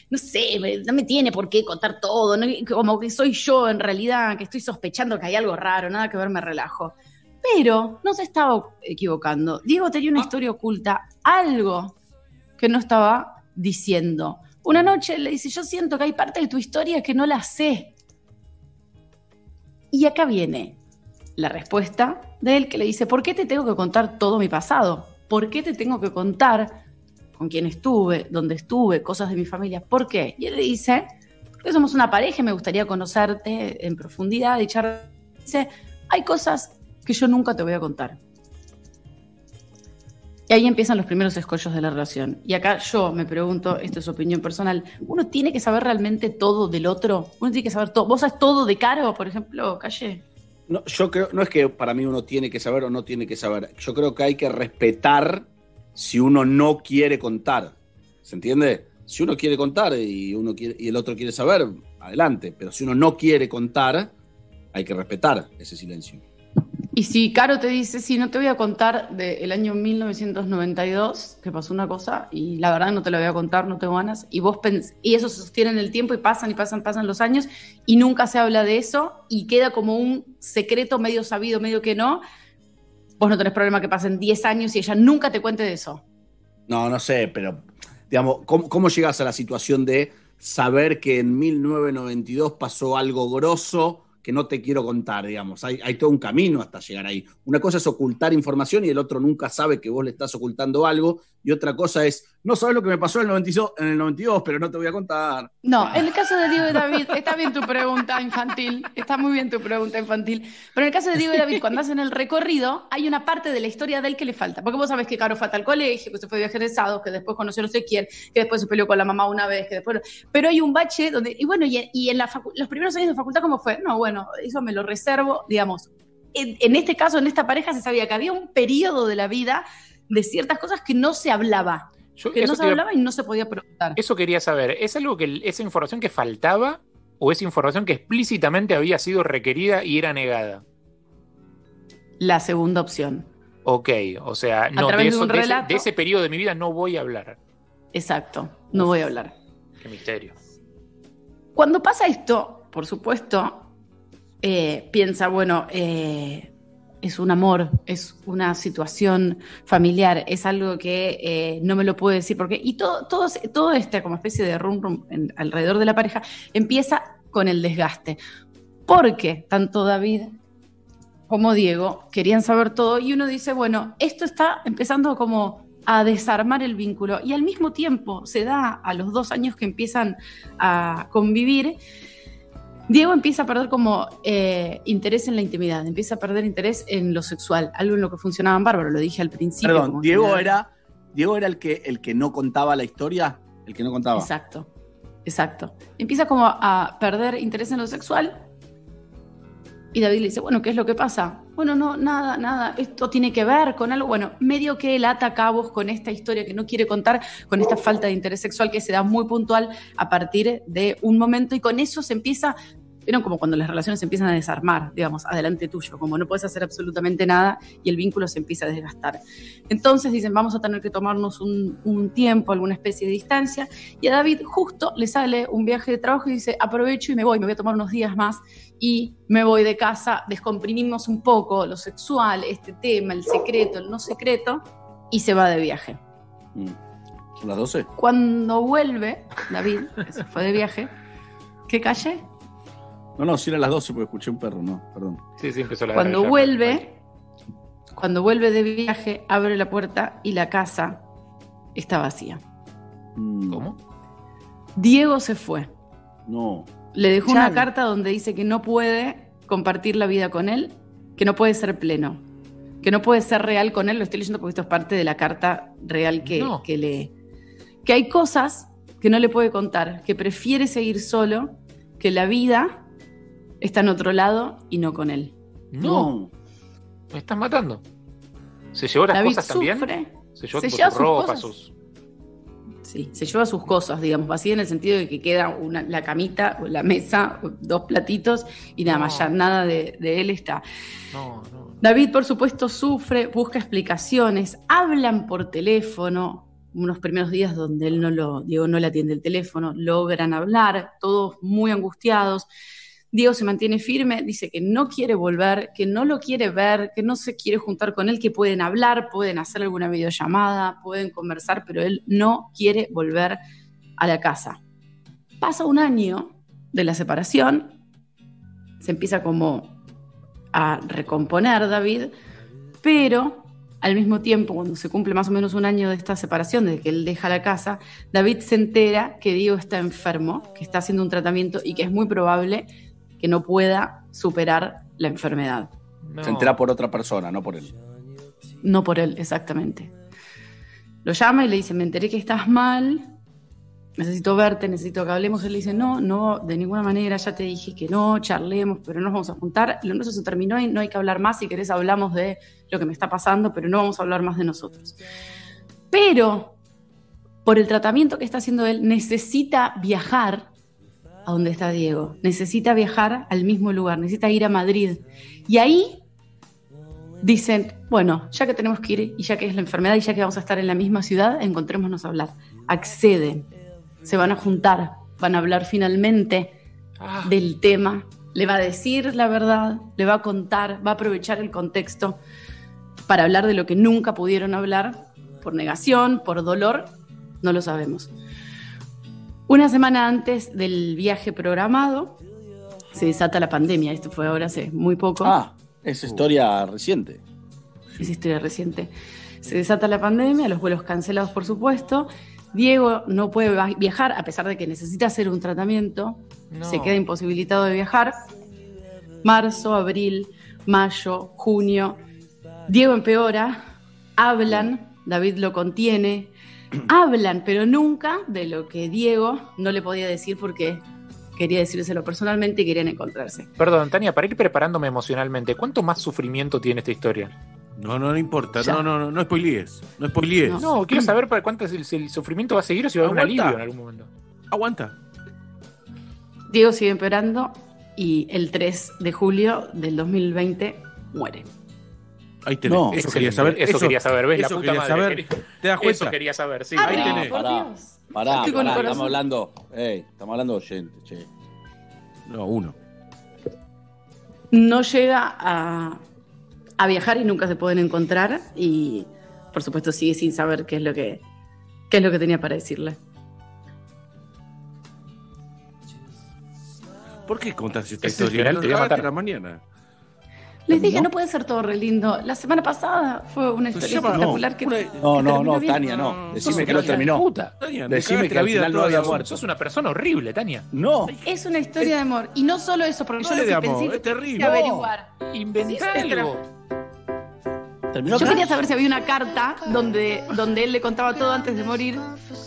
Speaker 5: no sé, no me tiene por qué contar todo, ¿no? como que soy yo en realidad, que estoy sospechando que hay algo raro, nada que ver, me relajo. Pero no se estaba equivocando. Diego tenía una historia oculta, algo que no estaba diciendo. Una noche le dice, yo siento que hay parte de tu historia que no la sé. Y acá viene la respuesta de él que le dice, ¿por qué te tengo que contar todo mi pasado? ¿Por qué te tengo que contar con quién estuve, dónde estuve, cosas de mi familia? ¿Por qué? Y él le dice, porque somos una pareja y me gustaría conocerte en profundidad y charlar. Dice, hay cosas que yo nunca te voy a contar. Y ahí empiezan los primeros escollos de la relación. Y acá yo me pregunto, esto es opinión personal, ¿uno tiene que saber realmente todo del otro? ¿Uno tiene que saber todo? ¿Vos sabes todo de Caro, por ejemplo, Calle?
Speaker 2: No, yo creo, no es que para mí uno tiene que saber o no tiene que saber. Yo creo que hay que respetar si uno no quiere contar. ¿Se entiende? Si uno quiere contar y uno quiere, y el otro quiere saber, adelante. Pero si uno no quiere contar, hay que respetar ese silencio.
Speaker 5: Y si Caro te dice, sí, no te voy a contar del año 1992, que pasó una cosa, y la verdad no te la voy a contar, no tengo ganas, y vos pens- y eso sostiene en el tiempo y pasan y pasan, pasan los años, y nunca se habla de eso, y queda como un secreto medio sabido, medio que no, vos no tenés problema que pasen 10 años y ella nunca te cuente de eso.
Speaker 2: No, no sé, pero digamos, ¿cómo, cómo llegas a la situación de saber que en 1992 pasó algo grosso que no te quiero contar, digamos? Hay, hay todo un camino hasta llegar ahí. Una cosa es ocultar información y el otro nunca sabe que vos le estás ocultando algo, y otra cosa es, no sabes lo que me pasó en el 92, en el 92 pero no te voy a contar.
Speaker 5: No, en el caso de Diego y David, está bien tu pregunta infantil, está muy bien tu pregunta infantil, pero en el caso de Diego y David, cuando hacen el recorrido, hay una parte de la historia de él que le falta, porque vos sabés que Caro fue el colegio, que se fue de viaje egresado, que después conoció no sé quién, que después se peleó con la mamá una vez, que después... Pero hay un bache donde, y bueno, y, y en la facu- los primeros años de facultad, ¿cómo fue? No, bueno, eso me lo reservo, digamos. En, en este caso, en esta pareja, se sabía que había un periodo de la vida de ciertas cosas que no se hablaba. Que no se hablaba y no se podía preguntar.
Speaker 3: Eso quería saber. ¿Es algo que esa información que faltaba o es información que explícitamente había sido requerida y era negada?
Speaker 5: La segunda opción.
Speaker 3: Ok, o sea, no, de, eso- de ese, de ese periodo de mi vida no voy a hablar.
Speaker 5: Exacto, no voy a hablar.
Speaker 3: Qué misterio.
Speaker 5: Cuando pasa esto, por supuesto, eh, piensa, bueno, eh, es un amor, es una situación familiar, es algo que eh, no me lo puedo decir, porque, y todo, todo, todo este como especie de rum rum en- alrededor de la pareja empieza con el desgaste. Porque tanto David como Diego querían saber todo y uno dice, bueno, esto está empezando como a desarmar el vínculo y al mismo tiempo se da a los dos años que empiezan a convivir, Diego empieza a perder como eh, interés en la intimidad, empieza a perder interés en lo sexual, algo en lo que funcionaban bárbaro, lo dije al principio.
Speaker 2: Perdón, Diego era, Diego era el que, el que no contaba la historia, el que no contaba.
Speaker 5: Exacto, exacto. Empieza como a perder interés en lo sexual. Y David le dice, bueno, ¿qué es lo que pasa? Bueno, no, nada, nada, esto tiene que ver con algo. Bueno, medio que él ata cabos con esta historia que no quiere contar, con esta falta de interés sexual que se da muy puntual a partir de un momento y con eso se empieza, vieron como cuando las relaciones se empiezan a desarmar, digamos, adelante tuyo, como no puedes hacer absolutamente nada y el vínculo se empieza a desgastar. Entonces dicen, vamos a tener que tomarnos un, un tiempo, alguna especie de distancia. Y a David justo le sale un viaje de trabajo y dice, aprovecho y me voy, me voy a tomar unos días más y me voy de casa, descomprimimos un poco lo sexual, este tema, el secreto, el no secreto, y se va de viaje.
Speaker 2: Mm. ¿Son las 12?
Speaker 5: Cuando vuelve, David, que se fue de viaje, ¿qué calle?
Speaker 2: No, no, si eran las 12 porque escuché un perro, no, perdón.
Speaker 3: Sí, sí, empezó la
Speaker 5: Cuando vuelve, cuando vuelve de viaje, abre la puerta y la casa está vacía.
Speaker 3: ¿Cómo?
Speaker 5: Diego se fue.
Speaker 2: No.
Speaker 5: Le dejó
Speaker 2: Chale.
Speaker 5: una carta donde dice que no puede compartir la vida con él, que no puede ser pleno, que no puede ser real con él. Lo estoy leyendo porque esto es parte de la carta real que,
Speaker 3: No.
Speaker 5: que lee. Que hay cosas que no le puede contar, que prefiere seguir solo, que la vida está en otro lado y no con él.
Speaker 3: No. Me estás matando. ¿Se llevó las
Speaker 5: David
Speaker 3: cosas también?
Speaker 5: sufre.
Speaker 3: Se llevó
Speaker 5: Se lleva
Speaker 3: sus
Speaker 5: sus
Speaker 3: ropas,
Speaker 5: cosas.
Speaker 3: sus.
Speaker 5: Sí, se lleva sus cosas, digamos, así en el sentido de que queda una, la camita, o la mesa, dos platitos y nada más, ya nada de, de él está.
Speaker 3: No, no.
Speaker 5: David, por supuesto, sufre, busca explicaciones, hablan por teléfono, unos primeros días donde él no lo, Diego no le atiende el teléfono, logran hablar, todos muy angustiados. Diego se mantiene firme, dice que no quiere volver, que no lo quiere ver, que no se quiere juntar con él, que pueden hablar, pueden hacer alguna videollamada, pueden conversar, pero él no quiere volver a la casa. Pasa un año de la separación, se empieza como a recomponer David, pero al mismo tiempo, cuando se cumple más o menos un año de esta separación, desde que él deja la casa, David se entera que Diego está enfermo, que está haciendo un tratamiento y que es muy probable que no pueda superar la enfermedad.
Speaker 2: Se entera por otra persona, no por él.
Speaker 5: No por él, exactamente. Lo llama y le dice, me enteré que estás mal, necesito verte, necesito que hablemos. Él le dice, no, no, de ninguna manera, ya te dije que no, charlemos, pero no nos vamos a juntar. Lo nuestro se terminó y no hay que hablar más. Si querés hablamos de lo que me está pasando, pero no vamos a hablar más de nosotros. Pero, por el tratamiento que está haciendo él, necesita viajar a donde está Diego. Necesita viajar al mismo lugar, necesita ir a Madrid. Y ahí dicen, bueno, ya que tenemos que ir y ya que es la enfermedad y ya que vamos a estar en la misma ciudad, encontrémonos a hablar. Acceden, se van a juntar, van a hablar finalmente del tema, le va a decir la verdad, le va a contar, va a aprovechar el contexto para hablar de lo que nunca pudieron hablar, por negación, por dolor, no lo sabemos. Una semana antes del viaje programado, se desata la pandemia. Esto fue ahora hace muy poco.
Speaker 2: Ah, es historia reciente.
Speaker 5: Es historia reciente. Se desata la pandemia, los vuelos cancelados, por supuesto. Diego no puede viajar, a pesar de que necesita hacer un tratamiento.
Speaker 3: No.
Speaker 5: Se queda imposibilitado de viajar. Marzo, abril, mayo, junio. Diego empeora. Hablan, David lo contiene. (clears throat) Hablan, pero nunca de lo que Diego no le podía decir porque quería decírselo personalmente y querían encontrarse.
Speaker 3: Perdón, Tania, para ir preparándome emocionalmente, ¿cuánto más sufrimiento tiene esta historia?
Speaker 6: No, no, no importa.
Speaker 5: Ya.
Speaker 6: No, no, no, no spoilees. No spoilees.
Speaker 3: No, quiero saber para cuánto es el, si el sufrimiento va a seguir o si va a haber un alivio en algún momento.
Speaker 6: Aguanta.
Speaker 5: Diego sigue empeorando y el 3 de julio del 2020 muere.
Speaker 6: Ahí tenés.
Speaker 3: No,
Speaker 6: eso quería saber.
Speaker 3: Eso quería saber, ¿ves? La
Speaker 6: eso
Speaker 3: puta
Speaker 6: quería
Speaker 3: madre,
Speaker 6: saber. ¿Te das cuenta?
Speaker 3: Eso quería saber, sí.
Speaker 6: Ahí
Speaker 5: Ay,
Speaker 6: tenés.
Speaker 2: Pará, pará, estamos hablando, estamos hablando de oyentes, che.
Speaker 6: No, uno.
Speaker 5: No llega a, a viajar y nunca se pueden encontrar y por supuesto sigue sin saber qué es lo que, qué es lo que tenía para decirle.
Speaker 6: ¿Por qué contás esta historia?
Speaker 3: te voy a
Speaker 6: grabaste
Speaker 3: matar.
Speaker 6: la mañana.
Speaker 5: Les dije, no puede ser todo re lindo. La semana pasada fue una
Speaker 6: Pues
Speaker 5: historia
Speaker 6: llama-
Speaker 5: espectacular que,
Speaker 2: No,
Speaker 5: que
Speaker 2: no, no,
Speaker 5: bien.
Speaker 2: Tania, no. Decime que no terminó.
Speaker 3: puta.
Speaker 6: Tania,
Speaker 2: Decime que
Speaker 6: la
Speaker 2: al
Speaker 6: vida
Speaker 2: final no había muerto.
Speaker 3: Sos una persona horrible, Tania.
Speaker 2: No.
Speaker 5: Es una historia de amor. Y no solo eso, porque
Speaker 6: No
Speaker 5: yo
Speaker 6: es
Speaker 5: lo
Speaker 6: de
Speaker 5: que
Speaker 6: amor,
Speaker 5: pensé
Speaker 6: es
Speaker 5: que
Speaker 6: terrible.
Speaker 5: quería averiguar. Sí,
Speaker 3: algo.
Speaker 2: ¿Terminó
Speaker 5: Yo
Speaker 2: acá?
Speaker 5: quería saber si había una carta donde, donde él le contaba todo antes de morir,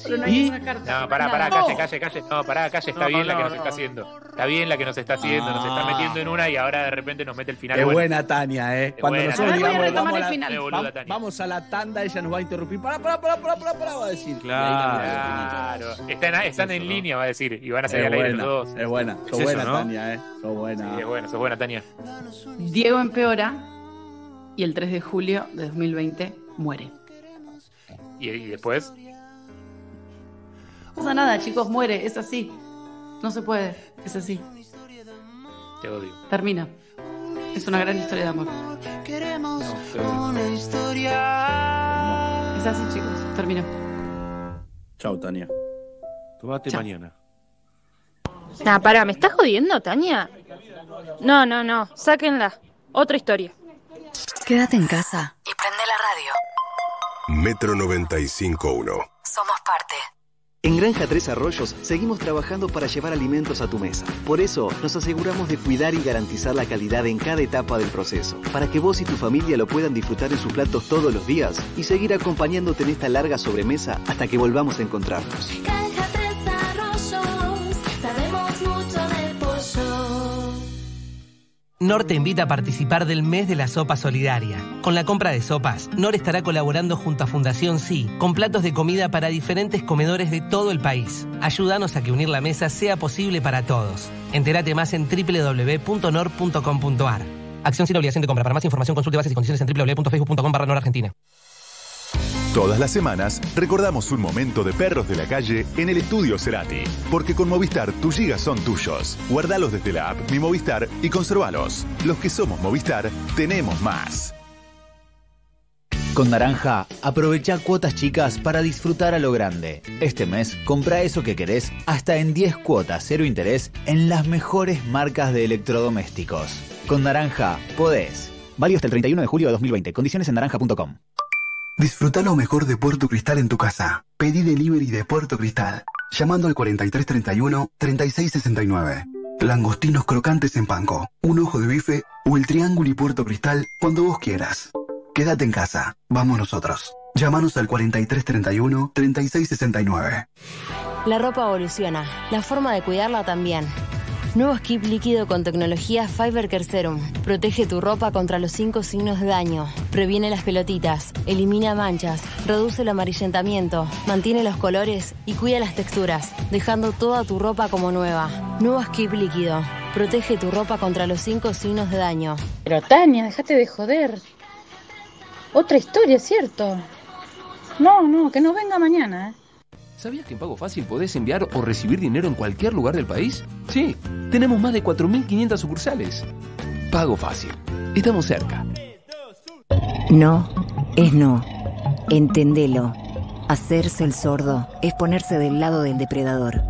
Speaker 5: pero no hay
Speaker 2: ¿Y?
Speaker 5: ninguna carta.
Speaker 3: No, pará, pará, calle, calle, calle. No, pará, calle, está
Speaker 6: No,
Speaker 3: bien la que
Speaker 6: no,
Speaker 3: nos
Speaker 6: no.
Speaker 3: está haciendo. Está bien la que nos está haciendo, nos está
Speaker 2: Ah.
Speaker 3: metiendo en una y ahora de repente nos mete el final.
Speaker 2: Es
Speaker 3: bueno.
Speaker 2: buena Tania, ¿eh? Cuando
Speaker 3: buena.
Speaker 2: nosotros
Speaker 5: A ver, voy a
Speaker 2: digamos, vamos, a
Speaker 5: el
Speaker 2: la,
Speaker 5: final.
Speaker 3: Qué boluda,
Speaker 2: vamos a la tanda, ella nos va a interrumpir. Pará, pará, pará, pará, pará, pará, va a decir.
Speaker 6: Claro.
Speaker 3: Claro. Están, están en línea, va a decir. Y van a salir al aire los dos.
Speaker 2: es buena. Sos buena. Tania, ¿eh? Sos buena.
Speaker 3: Sí, es bueno, sos buena, Tania.
Speaker 5: Diego empeora y el 3 de julio de 2020 muere.
Speaker 3: Y, y después,
Speaker 5: No pasa nada, chicos, muere, es así. No se puede, es así.
Speaker 3: te odio.
Speaker 5: Termina. Es una gran historia de amor.
Speaker 26: Queremos una historia.
Speaker 5: Es así, chicos, termina.
Speaker 2: Chau, Tania.
Speaker 6: Tomate
Speaker 5: Chao.
Speaker 6: mañana.
Speaker 48: Nah, pará, ¿me estás jodiendo, Tania? No, no, no, sáquenla. Otra historia.
Speaker 38: Quédate en casa.
Speaker 21: Y prende la radio.
Speaker 1: Metro 95.1.
Speaker 21: Somos parte.
Speaker 49: En Granja Tres Arroyos seguimos trabajando para llevar alimentos a tu mesa. Por eso nos aseguramos de cuidar y garantizar la calidad en cada etapa del proceso, para que vos y tu familia lo puedan disfrutar en sus platos todos los días y seguir acompañándote en esta larga sobremesa hasta que volvamos a encontrarnos.
Speaker 50: Granja
Speaker 36: NOR te invita a participar del mes de la sopa solidaria. Con la compra de sopas, NOR estará colaborando junto a Fundación Sí con platos de comida para diferentes comedores de todo el país. Ayúdanos a que unir la mesa sea posible para todos. Entérate más en www.nor.com.ar. Acción sin obligación de compra. Para más información consulte bases y condiciones en www.facebook.com barra Argentina.
Speaker 51: Todas las semanas recordamos un momento de perros de la calle en el estudio Cerati. Porque con Movistar tus gigas son tuyos. Guardalos desde la app Mi Movistar y conservalos. Los que somos Movistar tenemos más.
Speaker 33: Con Naranja, aprovecha cuotas chicas para disfrutar a lo grande. Este mes, compra eso que querés hasta en 10 cuotas cero interés en las mejores marcas de electrodomésticos. Con Naranja, podés. Válido hasta el 31 de julio de 2020. Condiciones en naranja.com.
Speaker 49: Disfruta lo mejor de Puerto Cristal en tu casa. Pedí delivery de Puerto Cristal. Llamando al 4331-3669. Langostinos crocantes en panco, un ojo de bife o el triángulo y Puerto Cristal cuando vos quieras. Quédate en casa. Vamos nosotros. Llámanos al 4331-3669.
Speaker 38: La ropa evoluciona, la forma de cuidarla también. Nuevo skip líquido con tecnología Fiber Care Serum. Protege tu ropa contra los cinco signos de daño. Previene las pelotitas, elimina manchas, reduce el amarillentamiento, mantiene los colores y cuida las texturas, dejando toda tu ropa como nueva. Nuevo skip líquido. Protege tu ropa contra los cinco signos de daño.
Speaker 52: Pero Tania, déjate de joder. Otra historia, ¿cierto? No, no, que no venga mañana, ¿eh?
Speaker 20: ¿Sabías que en Pago Fácil podés enviar o recibir dinero en cualquier lugar del país? Sí, tenemos más de 4.500 sucursales. Pago Fácil. Estamos cerca.
Speaker 12: No es no. Entendelo. Hacerse el sordo es ponerse del lado del depredador.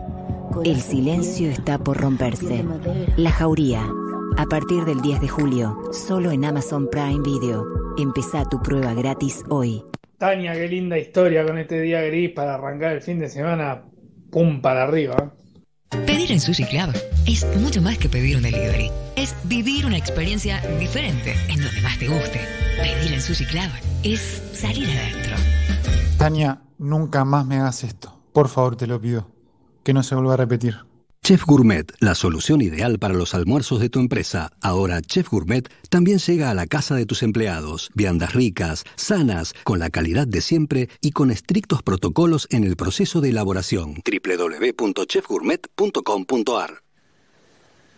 Speaker 12: El silencio está por romperse. La jauría. A partir del 10 de julio, solo en Amazon Prime Video. Empezá tu prueba gratis hoy.
Speaker 53: Tania, qué linda historia con este día gris para arrancar el fin de semana. Pum para arriba.
Speaker 21: Pedir en Sushi Club es mucho más que pedir un delivery. Es vivir una experiencia diferente en donde más te guste. Pedir en Sushi Club es salir adentro.
Speaker 53: Tania, nunca más me hagas esto. Por favor, te lo pido. Que no se vuelva a repetir.
Speaker 29: Chef Gourmet, la solución ideal para los almuerzos de tu empresa. Ahora Chef Gourmet también llega a la casa de tus empleados. Viandas ricas, sanas, con la calidad de siempre y con estrictos protocolos en el proceso de elaboración. www.chefgourmet.com.ar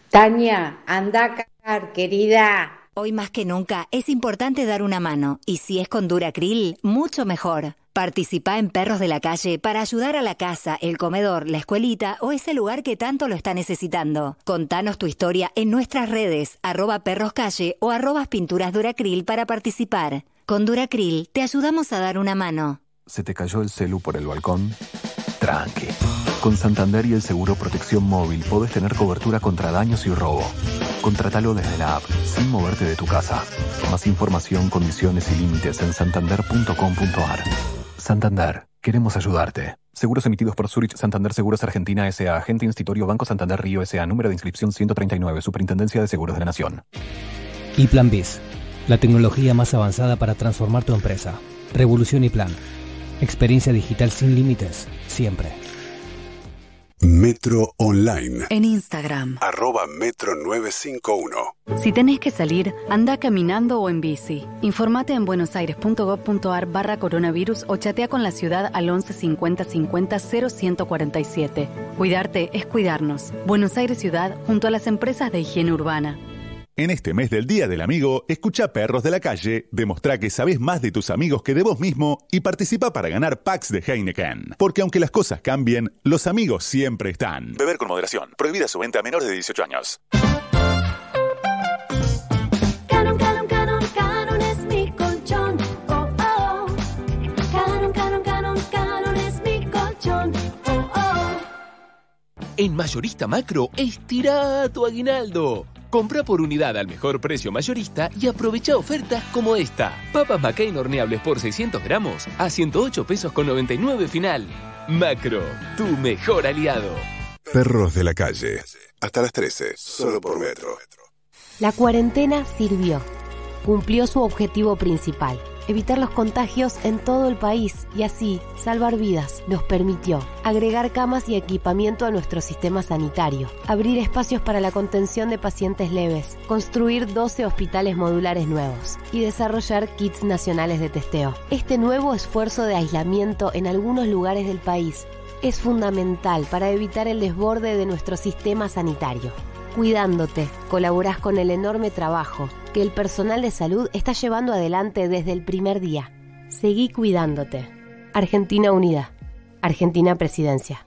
Speaker 54: Tania, anda a cagar, querida.
Speaker 12: Hoy más que nunca es importante dar una mano y si es con Duracril, mucho mejor. Participa en Perros de la Calle para ayudar a la casa, el comedor, la escuelita o ese lugar que tanto lo está necesitando. Contanos tu historia en nuestras redes, arroba perroscalle o arroba pinturas Duracril para participar. Con Duracril te ayudamos a dar una mano.
Speaker 13: ¿Se te cayó el celu por el balcón? Tranqui. Con Santander y el seguro Protección Móvil podés tener cobertura contra daños y robo. Contratalo desde la app, sin moverte de tu casa. Más información, condiciones y límites en santander.com.ar. Santander, queremos ayudarte. Seguros emitidos por Zurich Santander Seguros Argentina S.A. Agente Institutorio Banco Santander Río S.A. Número de inscripción 139. Superintendencia de Seguros de la Nación.
Speaker 55: Y Plan BIS, la tecnología más avanzada para transformar tu empresa. Revolución y Plan. Experiencia digital sin límites, siempre.
Speaker 1: Metro Online.
Speaker 12: En Instagram.
Speaker 1: Arroba Metro 951.
Speaker 38: Si tenés que salir, anda caminando o en bici. Informate en buenosaires.gov.ar barra coronavirus o chatea con la ciudad al 11 50 50 0147. Cuidarte es cuidarnos. Buenos Aires Ciudad junto a las empresas de higiene urbana.
Speaker 51: En este mes del Día del Amigo, escucha Perros de la Calle, demostrá que sabes más de tus amigos que de vos mismo y participa para ganar packs de Heineken. Porque aunque las cosas cambien, los amigos siempre están. Beber con moderación. Prohibida su venta a menores de 18 años.
Speaker 50: Canon, Canon, Canon, Canon es mi colchón. Oh, oh. Canon, Canon, Canon, Canon es mi colchón. Oh, oh.
Speaker 20: En Mayorista Macro, estira tu aguinaldo. Compra por unidad al mejor precio mayorista y aprovecha ofertas como esta. Papas McCain horneables por 600 gramos a 108 pesos con 99 final. Macro, tu mejor aliado.
Speaker 1: Perros de la Calle. Hasta las 13. Solo por Metro.
Speaker 16: La cuarentena sirvió. Cumplió su objetivo principal, evitar los contagios en todo el país y así salvar vidas. Nos permitió agregar camas y equipamiento a nuestro sistema sanitario, abrir espacios para la contención de pacientes leves, construir 12 hospitales modulares nuevos y desarrollar kits nacionales de testeo. Este nuevo esfuerzo de aislamiento en algunos lugares del país es fundamental para evitar el desborde de nuestro sistema sanitario. Cuidándote, colaborás con el enorme trabajo que el personal de salud está llevando adelante desde el primer día. Seguí cuidándote. Argentina Unida. Argentina Presidencia.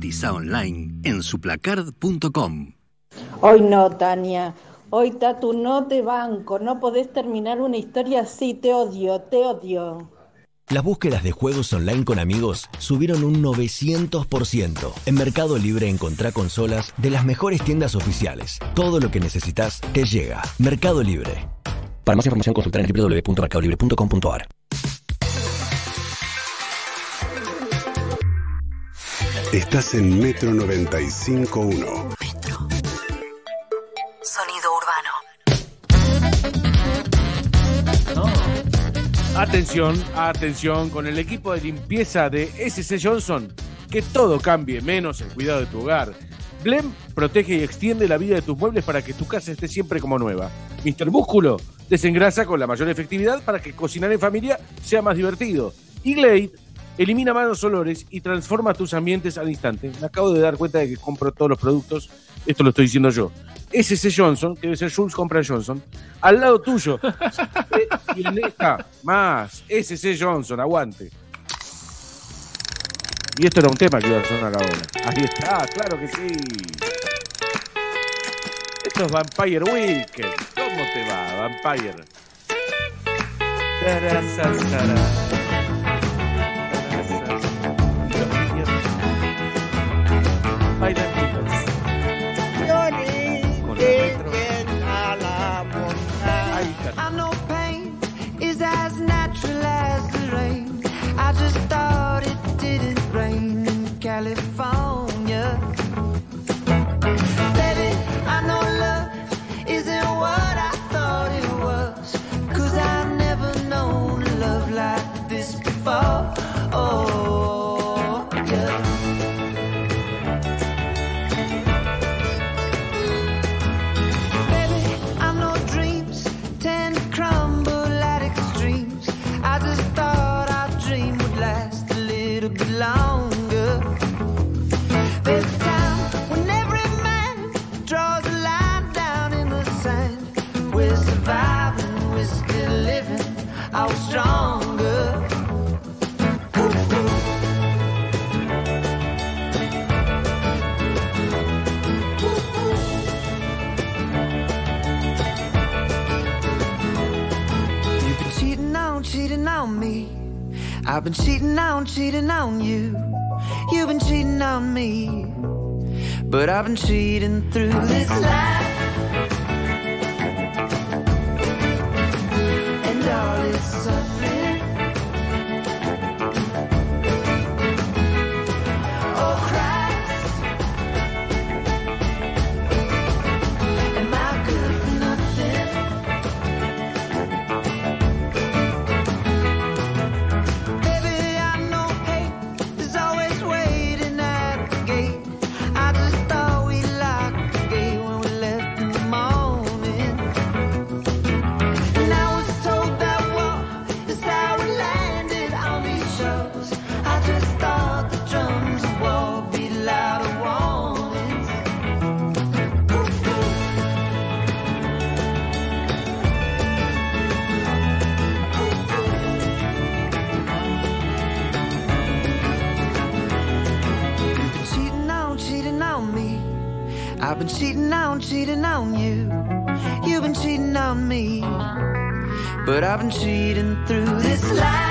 Speaker 29: Cotiza online en suplacard.com.
Speaker 52: Hoy no, Tania. Hoy, Tatu, no te banco. No podés terminar una historia así. Te odio, te odio.
Speaker 56: Las búsquedas de juegos online con amigos subieron un 900%. En Mercado Libre encontrá consolas de las mejores tiendas oficiales. Todo lo que necesitas te llega. Mercado Libre. Para más información consultar en www.mercadolibre.com.ar.
Speaker 1: Estás en Metro 95.1.
Speaker 21: Sonido urbano.
Speaker 6: Atención, atención, con el equipo de limpieza de SC Johnson, que todo cambie, menos el cuidado de tu hogar. Blem protege y extiende la vida de tus muebles para que tu casa esté siempre como nueva. Mr. Músculo desengrasa con la mayor efectividad para que cocinar en familia sea más divertido. Y Glade elimina malos olores y transforma tus ambientes al instante. Me acabo de dar cuenta de que compro todos los productos, esto lo estoy diciendo yo. SC Johnson, que debe ser Jules compra Johnson, al lado tuyo. (laughs) Eh, y en esta, más, SC Johnson, aguante. Y esto era un tema que iba a sonar ahora. Ahí está, claro que sí. Esto es Vampire Weekend. ¿Cómo te va, Vampire?
Speaker 26: I I've been cheating on, cheating on you. You've been cheating on me. But I've been cheating through this life. And all is suffering. Been cheating on, cheating on you. You've been cheating on me. But I've been cheating through this life.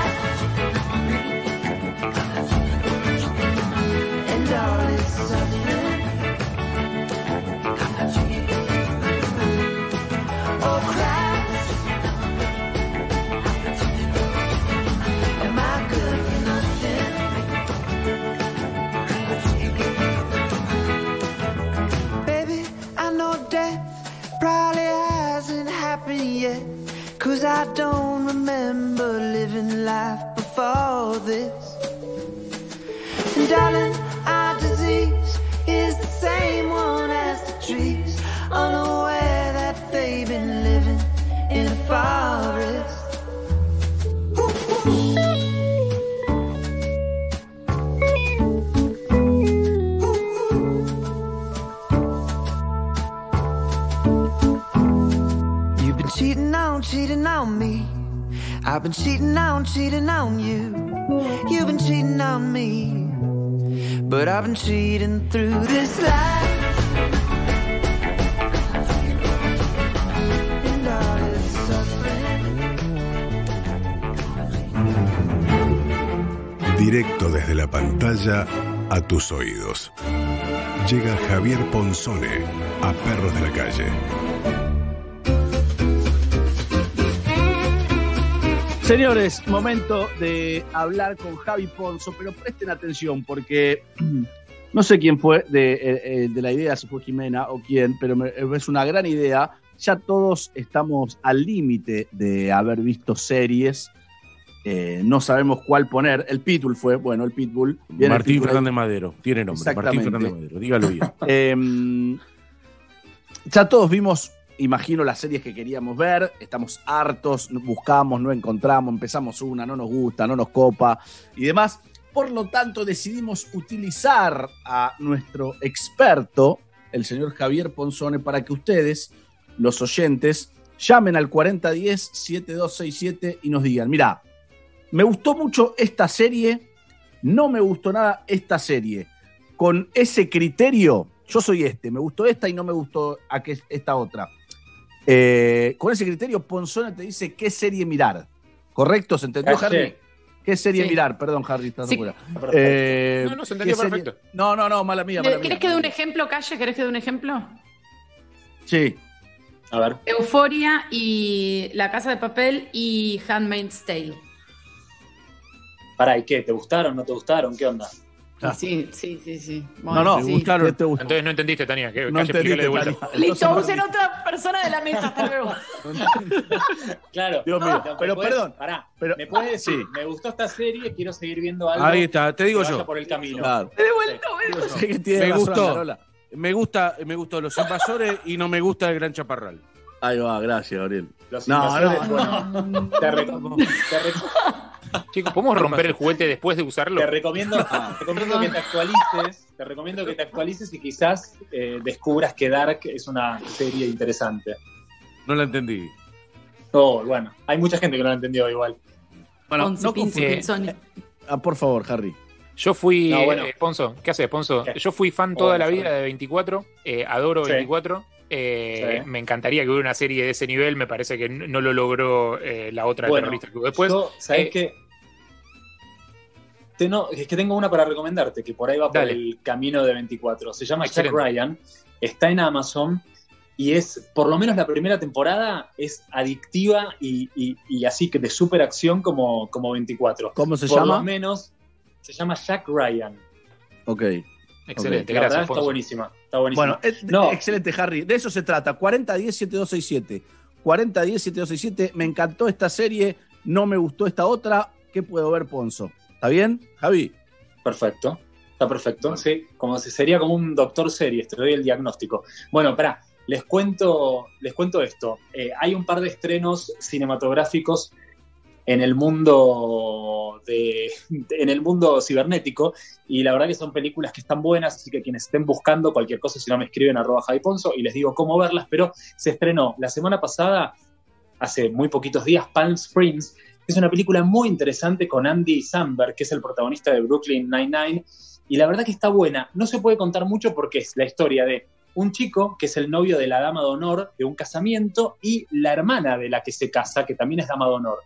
Speaker 26: I've been cheating on, cheating on you. You've been cheating on me. But I've been cheating through this life.
Speaker 1: Directo desde la pantalla a tus oídos. Llega Javier Ponzone a Perros de la Calle.
Speaker 2: Señores, momento de hablar con Javi Ponzo, pero presten atención porque (clears throat) no sé quién fue de, eh, eh, de la idea, si fue Jimena o quién, pero me- es una gran idea. Ya todos estamos al límite de haber visto series. eh, no sabemos cuál poner. El Pitbull fue, bueno, el Pitbull. Viene el
Speaker 6: Martín
Speaker 2: Pitbull.
Speaker 6: Fernández Madero. Tiene nombre. Martín. Fernández Madero. Dígalo bien. (laughs)
Speaker 2: Eh, ya todos vimos, imagino, las series que queríamos ver. Estamos hartos, buscamos, no encontramos, empezamos una, no nos gusta, no nos copa y demás. Por lo tanto, decidimos utilizar a nuestro experto, el señor Javier Ponzone, para que ustedes, los oyentes, llamen al 4010-7267 y nos digan, mira, me gustó mucho esta serie, no me gustó nada esta serie. Con ese criterio, yo soy este, me gustó esta y no me gustó esta otra. Eh, con ese criterio, Ponzone te dice qué serie mirar. ¿Correcto? ¿Se entendió,
Speaker 27: Calle.
Speaker 2: Harry? ¿Qué serie
Speaker 27: Sí.
Speaker 2: mirar? Perdón, Harry, estás
Speaker 27: Sí. Perfecto.
Speaker 2: Eh,
Speaker 27: No, no, se entendió
Speaker 2: ¿qué serie-
Speaker 27: perfecto.
Speaker 2: No, no, no, mala mía, mala mía.
Speaker 57: ¿Querés que dé un ejemplo, Calle? ¿Querés que dé un ejemplo?
Speaker 2: Sí.
Speaker 27: A ver.
Speaker 57: Euforia y La Casa de Papel y Handmaid's Tale.
Speaker 27: Pará, ¿y qué? ¿Te gustaron? ¿No te gustaron? ¿Qué onda?
Speaker 57: Sí, sí, sí, sí.
Speaker 27: No, no,
Speaker 57: sí.
Speaker 27: ¿te gustaron?
Speaker 3: Entonces no entendiste, Tania. Que,
Speaker 27: No
Speaker 3: Calle, explícale
Speaker 27: entendiste,
Speaker 3: de vuelta.
Speaker 27: Tania.
Speaker 57: Listo, usen otra persona de la mesa. Hasta luego. (laughs)
Speaker 27: Claro.
Speaker 2: Dios mío,
Speaker 27: ¿me
Speaker 2: pero
Speaker 27: puedes-
Speaker 2: perdón,
Speaker 27: Pará,
Speaker 2: pero-
Speaker 27: ¿me puedes decir?
Speaker 2: Sí.
Speaker 27: Me gustó esta serie, quiero seguir viendo algo.
Speaker 6: Ahí está, te digo
Speaker 27: que vaya
Speaker 6: yo.
Speaker 27: por el camino.
Speaker 2: Claro.
Speaker 6: Sí
Speaker 2: que tiene
Speaker 6: me gustó. Me gusta, me gustó los invasores y no me gusta el gran chaparral.
Speaker 2: Ahí va, gracias, Gabriel.
Speaker 27: Los
Speaker 2: No,
Speaker 27: invasores,
Speaker 2: no,
Speaker 27: bueno, te, te reco-
Speaker 3: Chicos, ¿podemos romper el juguete después de usarlo?
Speaker 27: te recomiendo, te recomiendo que te actualices, te recomiendo que te actualices y quizás eh, descubras que Dark es una serie interesante.
Speaker 6: No la entendí.
Speaker 27: Oh, bueno, hay mucha gente que no la entendió igual.
Speaker 2: Bueno,
Speaker 57: Once
Speaker 2: no
Speaker 57: Pince Pinzoni.
Speaker 2: Ah, por favor, Harry.
Speaker 3: Yo fui,
Speaker 27: No, bueno.
Speaker 3: eh, Ponzo, ¿qué haces, Ponzo?
Speaker 27: ¿Qué?
Speaker 3: Yo fui fan toda
Speaker 27: Hola,
Speaker 3: la vida de 24, eh, adoro
Speaker 27: Sí.
Speaker 3: 24. Eh,
Speaker 27: Sí.
Speaker 3: Me encantaría que hubiera una serie de ese nivel, me parece que no lo logró eh, la otra de
Speaker 27: Bueno,
Speaker 3: terrorista que hubo después.
Speaker 27: yo, ¿sabés
Speaker 3: Eh,
Speaker 27: qué? Te- no, es que tengo una para recomendarte, que por ahí va por
Speaker 3: Dale.
Speaker 27: el camino de 24. Se llama
Speaker 3: Excelente.
Speaker 27: Jack Ryan, está en Amazon y es, por lo menos la primera temporada, es adictiva y, y- y así que de super acción como, como 24.
Speaker 2: ¿Cómo se
Speaker 27: por
Speaker 2: llama?
Speaker 27: lo menos se llama Jack Ryan.
Speaker 2: Ok.
Speaker 3: Excelente,
Speaker 27: La verdad
Speaker 3: gracias,
Speaker 27: está
Speaker 3: Ponzo.
Speaker 27: buenísima. Está buenísima.
Speaker 2: Bueno, eh,
Speaker 27: No.
Speaker 2: excelente, Harry. De eso se trata. 4010-7267. 4010-7267. Me encantó esta serie. No me gustó esta otra. ¿Qué puedo ver, Ponzo? ¿Está bien, Javi?
Speaker 27: Perfecto. Está perfecto. Sí, como si sería como un doctor series, te doy el diagnóstico. Bueno, pará, les cuento, les cuento esto. Eh, hay un par de estrenos cinematográficos en el mundo de, en el mundo cibernético y la verdad que son películas que están buenas, así que quienes estén buscando cualquier cosa, si no me escriben arroba Javi Ponzo y les digo cómo verlas, pero se estrenó la semana pasada, hace muy poquitos días, Palm Springs, que es una película muy interesante con Andy Samberg, que es el protagonista de Brooklyn Nine-Nine, y la verdad que está buena. No se puede contar mucho porque es la historia de un chico que es el novio de la dama de honor de un casamiento y la hermana de la que se casa, que también es dama de honor.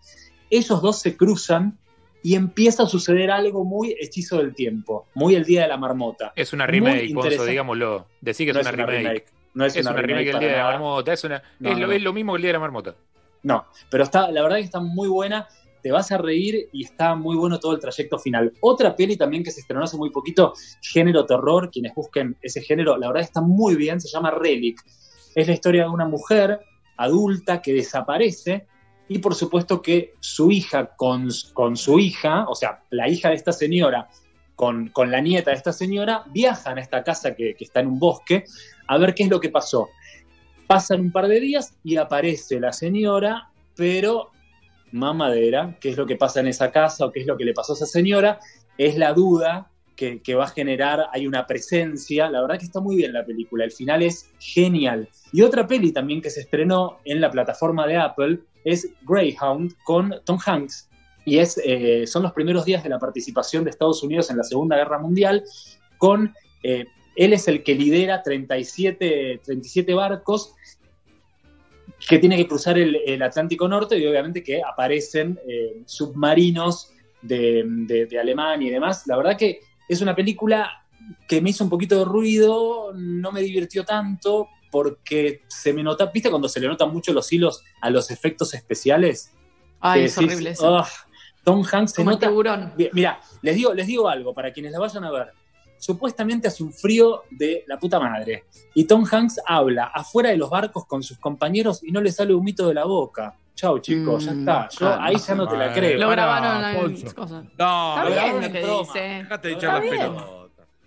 Speaker 27: Esos dos se cruzan y empieza a suceder algo muy hechizo del tiempo, muy el día de la marmota.
Speaker 3: Es una remake, Ponzo, digámoslo. Decí que es una remake.
Speaker 27: No es,
Speaker 3: Es una remake del
Speaker 27: para
Speaker 3: Día de la. Marmota. Es, una,
Speaker 27: No,
Speaker 3: es, lo,
Speaker 27: no.
Speaker 3: es lo mismo que el Día de la Marmota.
Speaker 27: No, pero está, la verdad que está muy buena, te vas a reír y está muy bueno todo el trayecto final. Otra peli también que se estrenó hace muy poquito, género terror, quienes busquen ese género, la verdad está muy bien, se llama Relic. Es la historia de una mujer adulta que desaparece y por supuesto que su hija con, con su hija, o sea, la hija de esta señora con, con la nieta de esta señora, viajan a esta casa que, que está en un bosque a ver qué es lo que pasó. Pasan un par de días y aparece la señora, pero mamadera, qué es lo que pasa en esa casa o qué es lo que le pasó a esa señora, es la duda que, va a generar, hay una presencia, la verdad que está muy bien la película, el final es genial. Y otra peli también que se estrenó en la plataforma de Apple es Greyhound con Tom Hanks, y es, eh, son los primeros días de la participación de Estados Unidos en la Segunda Guerra Mundial, con, eh, él es el que lidera 37, 37 barcos que tiene que cruzar el, Atlántico Norte y obviamente que aparecen eh, submarinos de- de Alemania y demás. La verdad que es una película que me hizo un poquito de ruido, no me divirtió tanto porque se me nota, ¿viste cuando se le notan mucho los hilos a los efectos especiales?
Speaker 57: Ay,
Speaker 27: Que
Speaker 57: es
Speaker 27: decís,
Speaker 57: horrible eso.
Speaker 27: "Ah, Tom Hanks se
Speaker 57: Como
Speaker 27: nota...
Speaker 57: tiburón.
Speaker 27: Mira, les digo, les digo algo para quienes la vayan a ver. Supuestamente hace un frío de la puta madre. Y Tom Hanks habla afuera de los barcos con sus compañeros y no le sale humito de la boca. Chau, chicos, ya está. Yo
Speaker 6: claro.
Speaker 27: ahí ya no te la
Speaker 6: Bueno,
Speaker 27: creo.
Speaker 57: Lo grabaron en cosas.
Speaker 6: No,
Speaker 27: lo grabaron en broma.
Speaker 6: Dejate de
Speaker 57: Está
Speaker 6: echar la
Speaker 57: bien.
Speaker 6: pelota.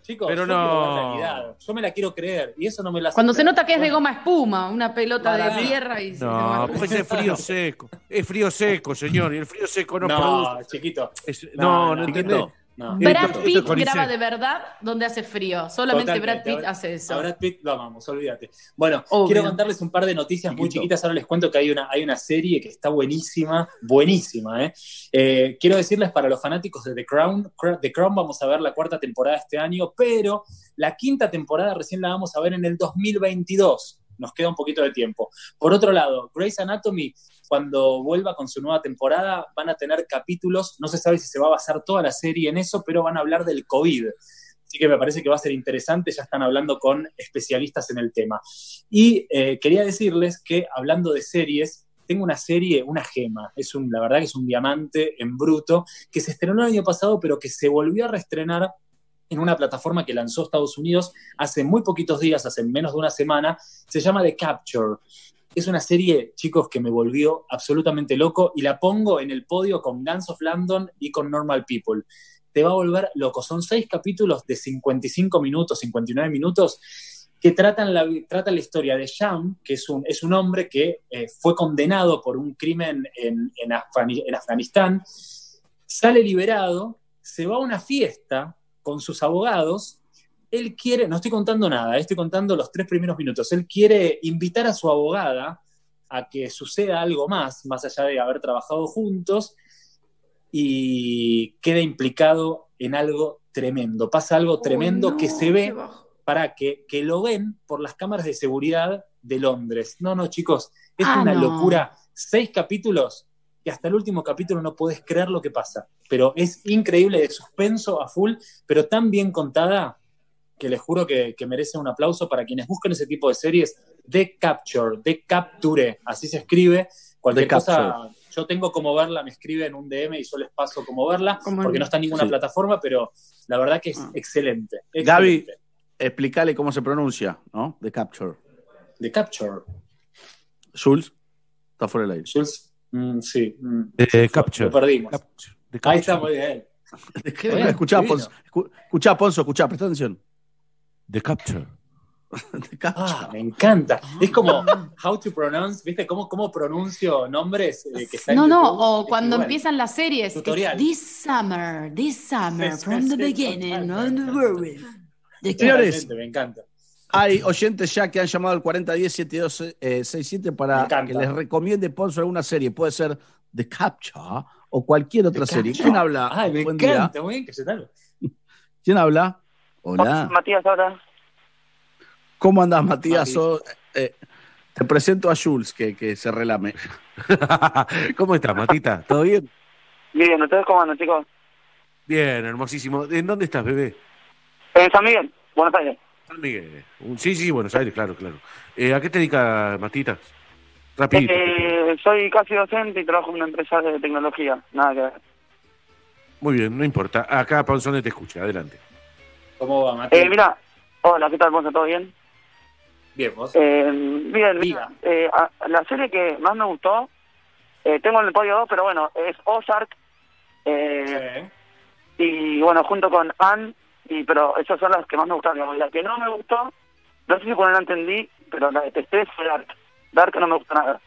Speaker 27: Chicos,
Speaker 6: Pero
Speaker 27: yo
Speaker 6: no.
Speaker 27: realidad. Yo me la quiero creer y eso no me la
Speaker 57: Cuando se nota que es de goma espuma, una pelota
Speaker 27: Para
Speaker 57: de
Speaker 27: mí.
Speaker 57: tierra y se
Speaker 6: No, pues es frío seco. Es frío seco, señor. Y el frío seco no,
Speaker 27: No,
Speaker 6: produce.
Speaker 27: chiquito.
Speaker 6: Es-
Speaker 27: No,
Speaker 6: no, no,
Speaker 27: no,
Speaker 6: entendés.
Speaker 27: no, no.
Speaker 57: Brad Pitt graba de verdad donde hace frío. Solamente
Speaker 27: Totalmente.
Speaker 57: Brad Pitt hace eso.
Speaker 27: A Brad Pitt lo amamos, olvídate. Bueno,
Speaker 57: Obvio.
Speaker 27: quiero contarles un par de noticias muy chiquitas. Ahora les cuento que hay una, hay una serie que está buenísima, buenísima. ¿eh? Eh, quiero decirles para los fanáticos de The Crown, The Crown vamos a ver la cuarta temporada este año, pero la quinta temporada recién la vamos a ver en el 2022. Nos queda un poquito de tiempo. Por otro lado, Grey's Anatomy, cuando vuelva con su nueva temporada, van a tener capítulos, no se sabe si se va a basar toda la serie en eso, pero van a hablar del COVID. Así que me parece que va a ser interesante, ya están hablando con especialistas en el tema. Y eh, quería decirles que hablando de series, tengo una serie, una gema, es un, la verdad que es un diamante en bruto, que se estrenó el año pasado, pero que se volvió a reestrenar en una plataforma que lanzó Estados Unidos hace muy poquitos días, hace menos de una semana, se llama The Capture. Es una serie, chicos, que me volvió absolutamente loco y la pongo en el podio con Guns of London y con Normal People. Te va a volver loco. Son seis capítulos de 55 minutos, 59 minutos, que tratan la, tratan la historia de Sham, que es un, es un hombre que eh, fue condenado por un crimen en, en Afganistán, sale liberado, se va a una fiesta con sus abogados, él quiere, no estoy contando nada, estoy contando los tres primeros minutos, él quiere invitar a su abogada a que suceda algo más, más allá de haber trabajado juntos, y queda implicado en algo tremendo. Pasa algo tremendo
Speaker 57: no,
Speaker 27: que se ve para que, que lo ven por las cámaras de seguridad de Londres. No, no, chicos, es
Speaker 57: Ah,
Speaker 27: una
Speaker 57: no.
Speaker 27: locura. Seis capítulos y hasta el último capítulo no podés creer lo que pasa. Pero es increíble de suspenso a full, pero tan bien contada que les juro que, que merece un aplauso para quienes busquen ese tipo de series. The Capture, The Capture, así se escribe. Cualquier
Speaker 2: The
Speaker 27: cosa,
Speaker 2: Capture.
Speaker 27: yo tengo como verla, me escriben un DM y yo les paso como verla, porque
Speaker 57: en-
Speaker 27: no está en ninguna
Speaker 2: Sí.
Speaker 27: plataforma, pero la verdad que es excelente.
Speaker 2: Gaby,
Speaker 27: excelente.
Speaker 2: explícale cómo se pronuncia, ¿no? The Capture.
Speaker 27: The Capture.
Speaker 2: Jules, está fuera del aire.
Speaker 27: Jules, mm, sí. mm,
Speaker 6: The Capture.
Speaker 27: Lo perdimos.
Speaker 6: The
Speaker 27: Ahí está, muy bien. (laughs)
Speaker 2: Escuchá. Ponzo, escu- escuchá, Ponzo, escuchá, presta atención.
Speaker 6: The Capture. (laughs)
Speaker 2: The Capture.
Speaker 27: Ah, me encanta. Es como how to pronounce, ¿viste? ¿Cómo, cómo pronuncio nombres eh, que están
Speaker 57: No,
Speaker 27: en
Speaker 57: no,
Speaker 27: YouTube?
Speaker 57: o
Speaker 27: Es
Speaker 57: cuando
Speaker 27: igual.
Speaker 57: empiezan las series. es
Speaker 27: Tutorial.
Speaker 57: This summer, this summer,
Speaker 27: Sí, sí,
Speaker 57: from the
Speaker 27: sí,
Speaker 57: beginning, on the world. The
Speaker 2: Señores.
Speaker 27: Me encanta.
Speaker 2: Hay oyentes ya que han llamado al 4010-7267
Speaker 27: Me
Speaker 2: para que les recomiende Ponzo alguna serie. Puede ser The Capture o cualquier otra
Speaker 27: The
Speaker 2: serie.
Speaker 27: Capture.
Speaker 2: ¿Quién habla?
Speaker 27: Ay, me
Speaker 2: Buen
Speaker 27: encanta,
Speaker 2: día.
Speaker 27: muy bien, que se tal. (laughs)
Speaker 2: ¿Quién habla? Hola.
Speaker 58: Matías ahora.
Speaker 2: ¿Cómo andás, Matías? Sos- eh, te presento a Jules, que, que se relame. (laughs)
Speaker 6: ¿Cómo estás, Matita? ¿Todo bien?
Speaker 58: Bien, ¿ustedes cómo andan, chicos?
Speaker 6: Bien, hermosísimo. ¿En dónde estás, bebé?
Speaker 58: En San Miguel, Buenos Aires.
Speaker 6: San Miguel. Sí, sí, Buenos Aires, claro, claro. Eh, ¿A qué te dedicas, Matita? Rapidito.
Speaker 58: Eh, soy casi docente y trabajo en una empresa de tecnología. Nada que ver.
Speaker 6: Muy bien, no importa. Acá Panzone te escucha, adelante.
Speaker 27: ¿Cómo va, Mati?
Speaker 58: Eh, mira, hola, ¿qué tal, Ponce? ¿Todo bien?
Speaker 27: Bien, vos.
Speaker 58: Eh, bien, mira, eh, a- la serie que más me gustó, eh, tengo en el podio 2, pero bueno, es Ozark. Eh, Y bueno, junto con Anne, y, pero esas son las que más me gustaron. La que no me gustó, no sé si por no la entendí, pero la detesté fue Dark. Dark no me gustó nada.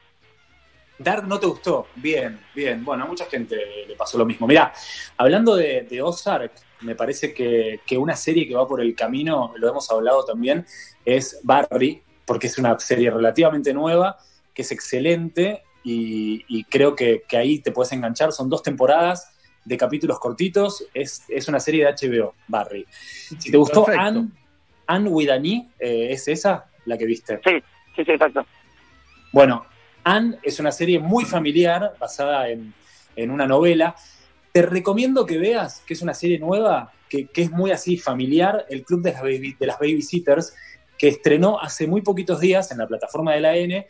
Speaker 27: Dark no te gustó. Bien, bien. Bueno, a mucha gente le pasó lo mismo. Mirá, hablando de, de Ozark, me parece que, que una serie que va por el camino, lo hemos hablado también, es Barry, porque es una serie relativamente nueva, que es excelente y, y creo que, que ahí te puedes enganchar. Son dos temporadas de capítulos cortitos. Es, es una serie de HBO, Barry. Si te gustó
Speaker 58: Perfecto.
Speaker 27: Anne, Anne with an E, eh, ¿es esa la que viste?
Speaker 58: Sí, sí, sí, exacto.
Speaker 27: Bueno, Anne es una serie muy familiar, basada en, en una novela. Te recomiendo que veas, que es una serie nueva, que, que es muy así familiar, El Club de las, Baby- de las Babysitters, que estrenó hace muy poquitos días en la plataforma de la N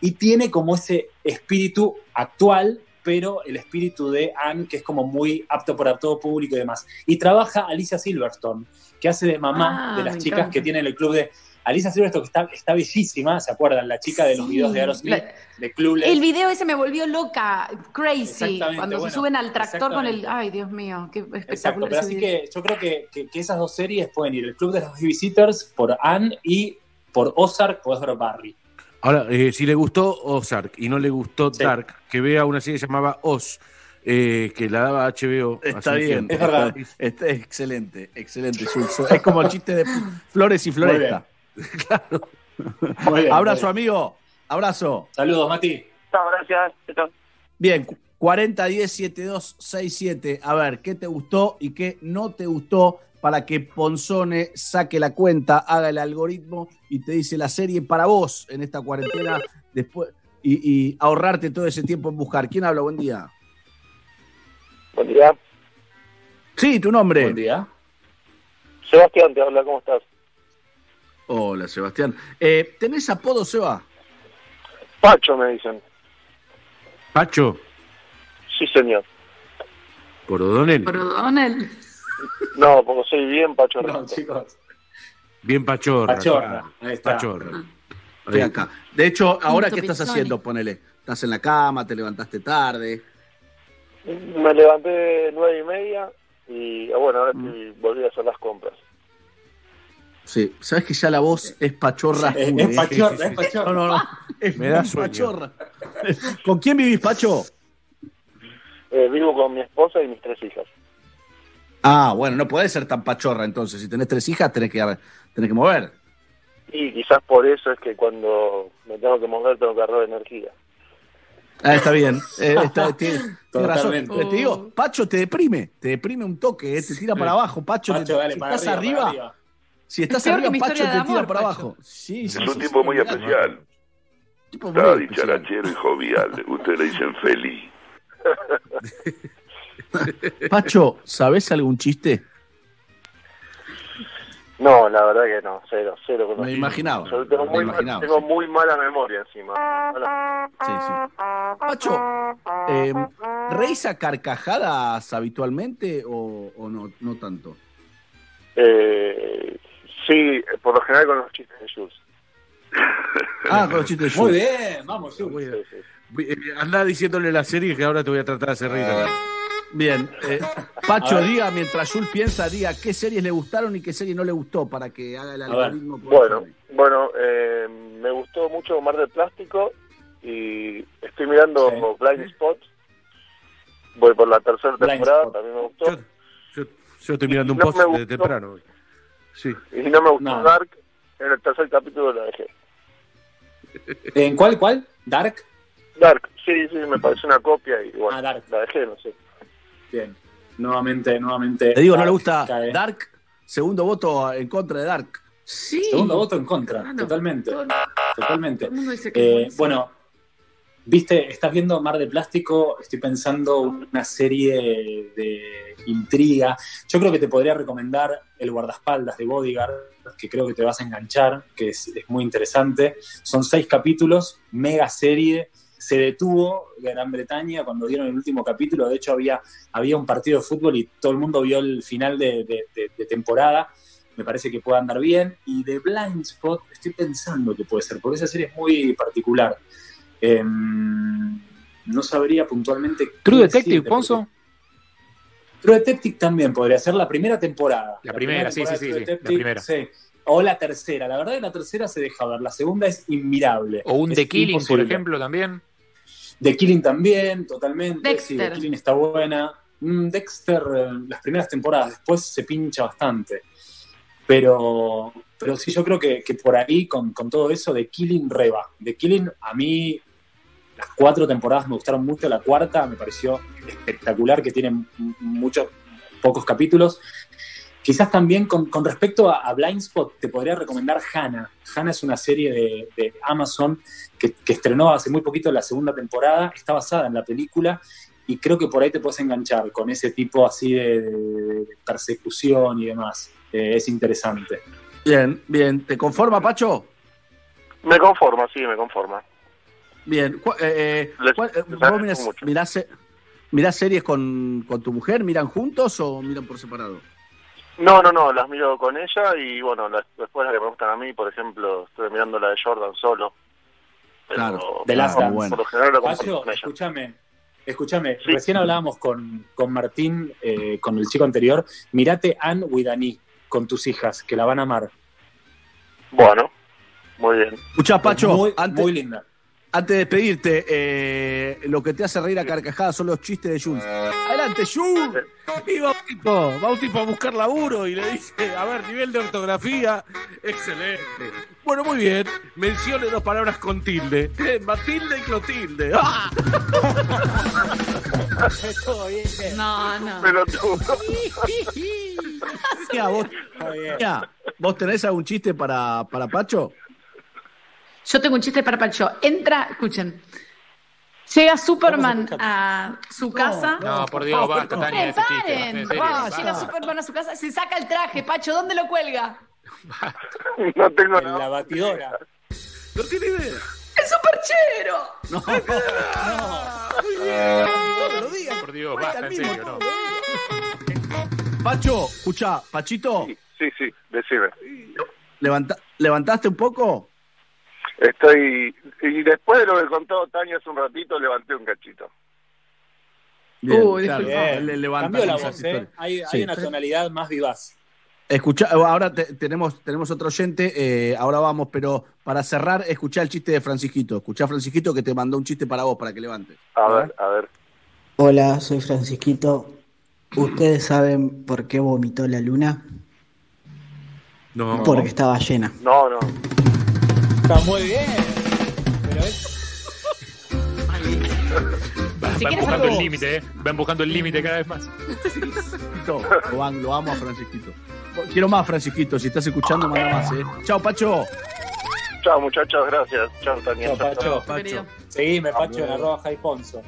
Speaker 27: y tiene como ese espíritu actual, pero el espíritu de Anne, que es como muy apto para todo público y demás. Y trabaja Alicia Silverstone, que hace de mamá
Speaker 57: Ah,
Speaker 27: de las chicas
Speaker 57: encanta.
Speaker 27: que tiene el club de... Alicia Silverstone, que está, está bellísima, ¿se acuerdan? La chica de los
Speaker 57: Sí,
Speaker 27: videos de Aerosmith,
Speaker 57: la-
Speaker 27: de Clueless.
Speaker 57: El video ese me volvió loca, crazy, cuando
Speaker 27: bueno,
Speaker 57: se suben al tractor con el... Ay, Dios mío, qué
Speaker 27: Exacto,
Speaker 57: espectacular
Speaker 27: pero
Speaker 57: ese
Speaker 27: así
Speaker 57: video.
Speaker 27: que yo creo que, que- que esas dos series pueden ir. El Club de los Babysitters por Anne y por Ozark ver Barry.
Speaker 6: Ahora, eh, si le gustó Ozark y no le gustó Dark, que vea una serie llamada Oz, eh, que la daba HBO.
Speaker 2: Está bien,
Speaker 6: tiempo.
Speaker 2: está, está excelente, excelente. Es como el chiste de Flores y Floresta. (laughs)
Speaker 27: Muy bien,
Speaker 2: Abrazo,
Speaker 27: muy bien.
Speaker 2: amigo. Abrazo.
Speaker 27: Saludos, Mati.
Speaker 58: Chao, gracias.
Speaker 2: Bien, 40 10 72 67. A ver, ¿qué te gustó y qué no te gustó para que Ponzone saque la cuenta, haga el algoritmo y te dice la serie para vos en esta cuarentena después y, y ahorrarte todo ese tiempo en buscar? ¿Quién habla? Buen día.
Speaker 59: Buen día.
Speaker 2: Sí, tu nombre.
Speaker 27: Buen día.
Speaker 59: Sebastián te habla, ¿cómo estás?
Speaker 2: Hola, Sebastián. Eh, ¿Tenés apodo, Seba?
Speaker 59: Pacho, me dicen.
Speaker 6: Pacho,
Speaker 59: Sí, señor.
Speaker 6: por O'Donnell.
Speaker 59: No, porque soy bien Pacho.
Speaker 27: No, chicos.
Speaker 6: Bien pachorra.
Speaker 27: Pachorra, ahí está.
Speaker 6: Pachorra.
Speaker 2: Estoy acá. De hecho, ahora, ¿qué estás haciendo? Ponele. ¿Estás en la cama? ¿Te levantaste tarde?
Speaker 59: Me levanté nueve y media y ah, bueno, ahora sí volví a hacer las compras.
Speaker 2: Sí. ¿Sabes que ya la voz es pachorra?
Speaker 27: Es, pachorra, es pachorra.
Speaker 2: No, no, no. (laughs) Es
Speaker 6: Me da
Speaker 2: pachorra. (laughs) ¿Con quién vivís, Pacho?
Speaker 59: Eh, vivo con mi esposa y mis tres hijas.
Speaker 2: Ah, bueno, no podés ser tan pachorra entonces. Si tenés tres hijas, tenés que, tenés que mover.
Speaker 59: Y quizás por eso es que cuando me tengo que mover tengo que agarrar energía.
Speaker 2: Ah, está bien. Eh, está- (laughs) tiene- tiene razón.
Speaker 27: Totalmente.
Speaker 2: Eh, Te digo, Pacho te deprime. Te deprime un toque, eh, te tira para abajo. Pacho, te-
Speaker 27: Pacho, dale,
Speaker 2: si
Speaker 27: para
Speaker 2: estás
Speaker 27: arriba,
Speaker 2: arriba,
Speaker 27: para arriba.
Speaker 2: Si estás arriba, Pacho
Speaker 57: historia
Speaker 2: te
Speaker 57: de
Speaker 2: tira
Speaker 57: amor,
Speaker 2: para
Speaker 57: Pacho.
Speaker 2: abajo. Sí,
Speaker 60: Es
Speaker 2: sí,
Speaker 60: un
Speaker 2: sí,
Speaker 60: tipo
Speaker 2: sí,
Speaker 60: muy especial.
Speaker 2: Tipo muy
Speaker 60: Está
Speaker 2: especial.
Speaker 60: dicharachero y jovial. Ustedes le dicen feliz. (laughs)
Speaker 2: Pacho, ¿sabés algún chiste?
Speaker 59: No, la verdad que no, cero, cero.
Speaker 2: Me
Speaker 59: conocido.
Speaker 2: imaginaba.
Speaker 59: Yo tengo,
Speaker 2: me
Speaker 59: muy,
Speaker 2: imaginaba,
Speaker 59: tengo
Speaker 2: sí.
Speaker 59: muy mala memoria encima.
Speaker 2: Sí, sí. Pacho, eh, ¿reís a carcajadas habitualmente o, o no, no tanto?
Speaker 59: Eh, sí, por lo general con los chistes de Jules. (laughs)
Speaker 2: Ah, con los chistes de
Speaker 27: Muy
Speaker 2: Jules.
Speaker 27: bien, vamos, Jules.
Speaker 59: Sí, sí.
Speaker 6: Eh, Anda diciéndole la serie que ahora te voy a tratar de hacer reír.
Speaker 2: Bien. eh, Pacho, diga, mientras Jules piensa, diga qué series le gustaron y qué series no le gustó para que haga el algoritmo.
Speaker 59: Bueno, bueno, eh, me gustó mucho Mar del Plástico y estoy mirando
Speaker 27: Sí.
Speaker 59: Blind Spot. Voy por la tercera
Speaker 27: Blind
Speaker 59: temporada,
Speaker 27: Spot.
Speaker 59: también me gustó.
Speaker 6: Yo, yo, yo estoy mirando un
Speaker 59: No
Speaker 6: post de temprano. Sí.
Speaker 59: Y no me gustó
Speaker 27: No.
Speaker 59: Dark, en el tercer capítulo la dejé. (laughs)
Speaker 27: ¿En cuál, cuál? ¿Dark?
Speaker 59: Dark, sí, sí, me parece una copia y bueno,
Speaker 27: Ah, Dark.
Speaker 59: la dejé, no sé.
Speaker 27: Bien. Nuevamente, nuevamente.
Speaker 2: Te digo, no
Speaker 27: Dark
Speaker 2: le gusta
Speaker 27: cae.
Speaker 2: Dark. Segundo voto en contra de Dark.
Speaker 57: Sí.
Speaker 27: Segundo voto en contra, totalmente.
Speaker 57: Todo-
Speaker 27: Totalmente.
Speaker 57: todo el mundo dice que es
Speaker 27: Eh, bueno, viste, estás viendo Mar de Plástico, estoy pensando una serie de intriga. Yo creo que te podría recomendar El guardaespaldas de Bodyguard, que creo que te vas a enganchar, que es, muy interesante. Son seis capítulos, mega serie. Se detuvo Gran Bretaña cuando dieron el último capítulo. De hecho, había, había un partido de fútbol y todo el mundo vio el final de temporada. Me parece que puede andar bien. Y de Blind Spot, estoy pensando que puede ser, porque esa serie es muy particular. Em, no sabría puntualmente.
Speaker 3: True Detective,
Speaker 27: decirte,
Speaker 3: Ponzo.
Speaker 27: porque- True Detective también podría ser la primera temporada.
Speaker 3: La primera, sí,
Speaker 27: temporada
Speaker 3: sí, sí, sí, la primera.
Speaker 27: sí. O la tercera. La verdad que la tercera se deja ver. La segunda es inmirable.
Speaker 3: O un
Speaker 27: Es
Speaker 3: The Killing, por ejemplo, también.
Speaker 27: The Killing también, totalmente. Sí,
Speaker 57: Dexter.
Speaker 27: The Killing está buena. Mm, Dexter, eh, las primeras temporadas, después se pincha bastante. Pero, pero sí, yo creo que, que por ahí, con, con todo eso, The Killing reba. The Killing, a mí, las cuatro temporadas me gustaron mucho. La cuarta me pareció espectacular, que tiene muchos, pocos capítulos. Quizás también con, con respecto a, a Blind Spot, te podría recomendar Hannah. Hannah es una serie de, de Amazon que, que estrenó hace muy poquito la segunda temporada. Está basada en la película y creo que por ahí te puedes enganchar con ese tipo así de, de persecución y demás. Eh, es interesante.
Speaker 2: Bien, bien. ¿Te conforma, Pacho?
Speaker 59: Me conforma, sí, me conforma.
Speaker 2: Bien. Cu- eh, eh, eh, ¿Vos mirás, mirás se- mirás series con, con tu mujer? ¿Miran juntos o miran por separado?
Speaker 59: No, no, no, las miro con ella y bueno, las, después las que me gustan a mí, por ejemplo, estoy mirando la de Jordan solo.
Speaker 2: Claro,
Speaker 27: De Last
Speaker 59: por-
Speaker 27: Dance.
Speaker 59: Por lo general la comparto
Speaker 27: Pacho,
Speaker 59: con ella.
Speaker 27: escúchame, escúchame. Recién hablábamos con, con Martín, eh, con el chico anterior. Mirate Anne Widani con tus hijas, que la van a amar.
Speaker 59: Bueno, muy bien.
Speaker 2: Escuchá, Pacho,
Speaker 27: Muy,
Speaker 2: antes,
Speaker 27: muy linda.
Speaker 2: Antes de despedirte, eh, lo que te hace reír a carcajadas son los chistes de Jules. Adelante, Jules.
Speaker 6: Y va un tipo, va un tipo a buscar laburo y le dice, a ver, nivel de ortografía, excelente. Bueno, muy bien, mencione dos palabras con tilde. (laughs) Matilde y Clotilde. ¡Ah! (laughs)
Speaker 57: No, no.
Speaker 59: Pelotudo. (laughs)
Speaker 2: Mira, vos, mira, ¿vos tenés algún chiste para, para Pacho?
Speaker 57: Yo tengo un chiste para Pacho. Entra, escuchen. Llega Superman a su casa.
Speaker 3: No, por Dios, basta, Tania,
Speaker 57: ¡Eh,
Speaker 3: ese chiste. En serio.
Speaker 57: Llega Superman a su casa, se saca el traje. Pacho, ¿dónde lo cuelga? (laughs)
Speaker 59: No tengo
Speaker 27: En la batidora.
Speaker 6: No tiene idea.
Speaker 57: ¡El superchero!
Speaker 2: No, (laughs)
Speaker 6: Muy bien. No lo digas.
Speaker 3: Por Dios,
Speaker 2: Cuenta
Speaker 3: basta,
Speaker 2: el
Speaker 3: en
Speaker 2: mismo
Speaker 3: serio, no.
Speaker 2: Pacho, escuchá, Pachito,
Speaker 59: Sí, sí, decime.
Speaker 2: levanta- ¿levantaste un poco?
Speaker 59: Estoy. Y después de lo que contó Tania hace un ratito, levanté un cachito.
Speaker 2: Bien,
Speaker 57: Uy,
Speaker 2: claro,
Speaker 57: disculpa.
Speaker 2: le levanta
Speaker 27: Cambió la voz, ¿eh? Hay, hay
Speaker 2: Sí.
Speaker 27: una tonalidad más vivaz.
Speaker 2: Escuchá, ahora te- tenemos, tenemos otro oyente, eh, ahora vamos, pero para cerrar, escuchá el chiste de Francisquito. Escuchá, Francisquito, que te mandó un chiste para vos, para que levantes.
Speaker 59: A ver, a ver.
Speaker 61: Hola, soy Francisquito. ¿Ustedes saben por qué vomitó la luna?
Speaker 6: No.
Speaker 61: Porque estaba llena.
Speaker 59: No, no.
Speaker 27: Está muy bien. Pero es,
Speaker 57: quieres
Speaker 3: buscando
Speaker 57: algo-
Speaker 3: el límite, ¿eh? Van buscando el límite cada vez más.
Speaker 2: Lo, am- lo amo a Francisquito. Quiero más, Francisquito. Si estás escuchando, manda más, ¿eh? Chao, Pacho.
Speaker 59: Chao, muchachos, gracias. Chao, Tania.
Speaker 27: Chao, Pacho.
Speaker 2: Pacho.
Speaker 27: Seguime, Pacho, en arroba Jaiponzo.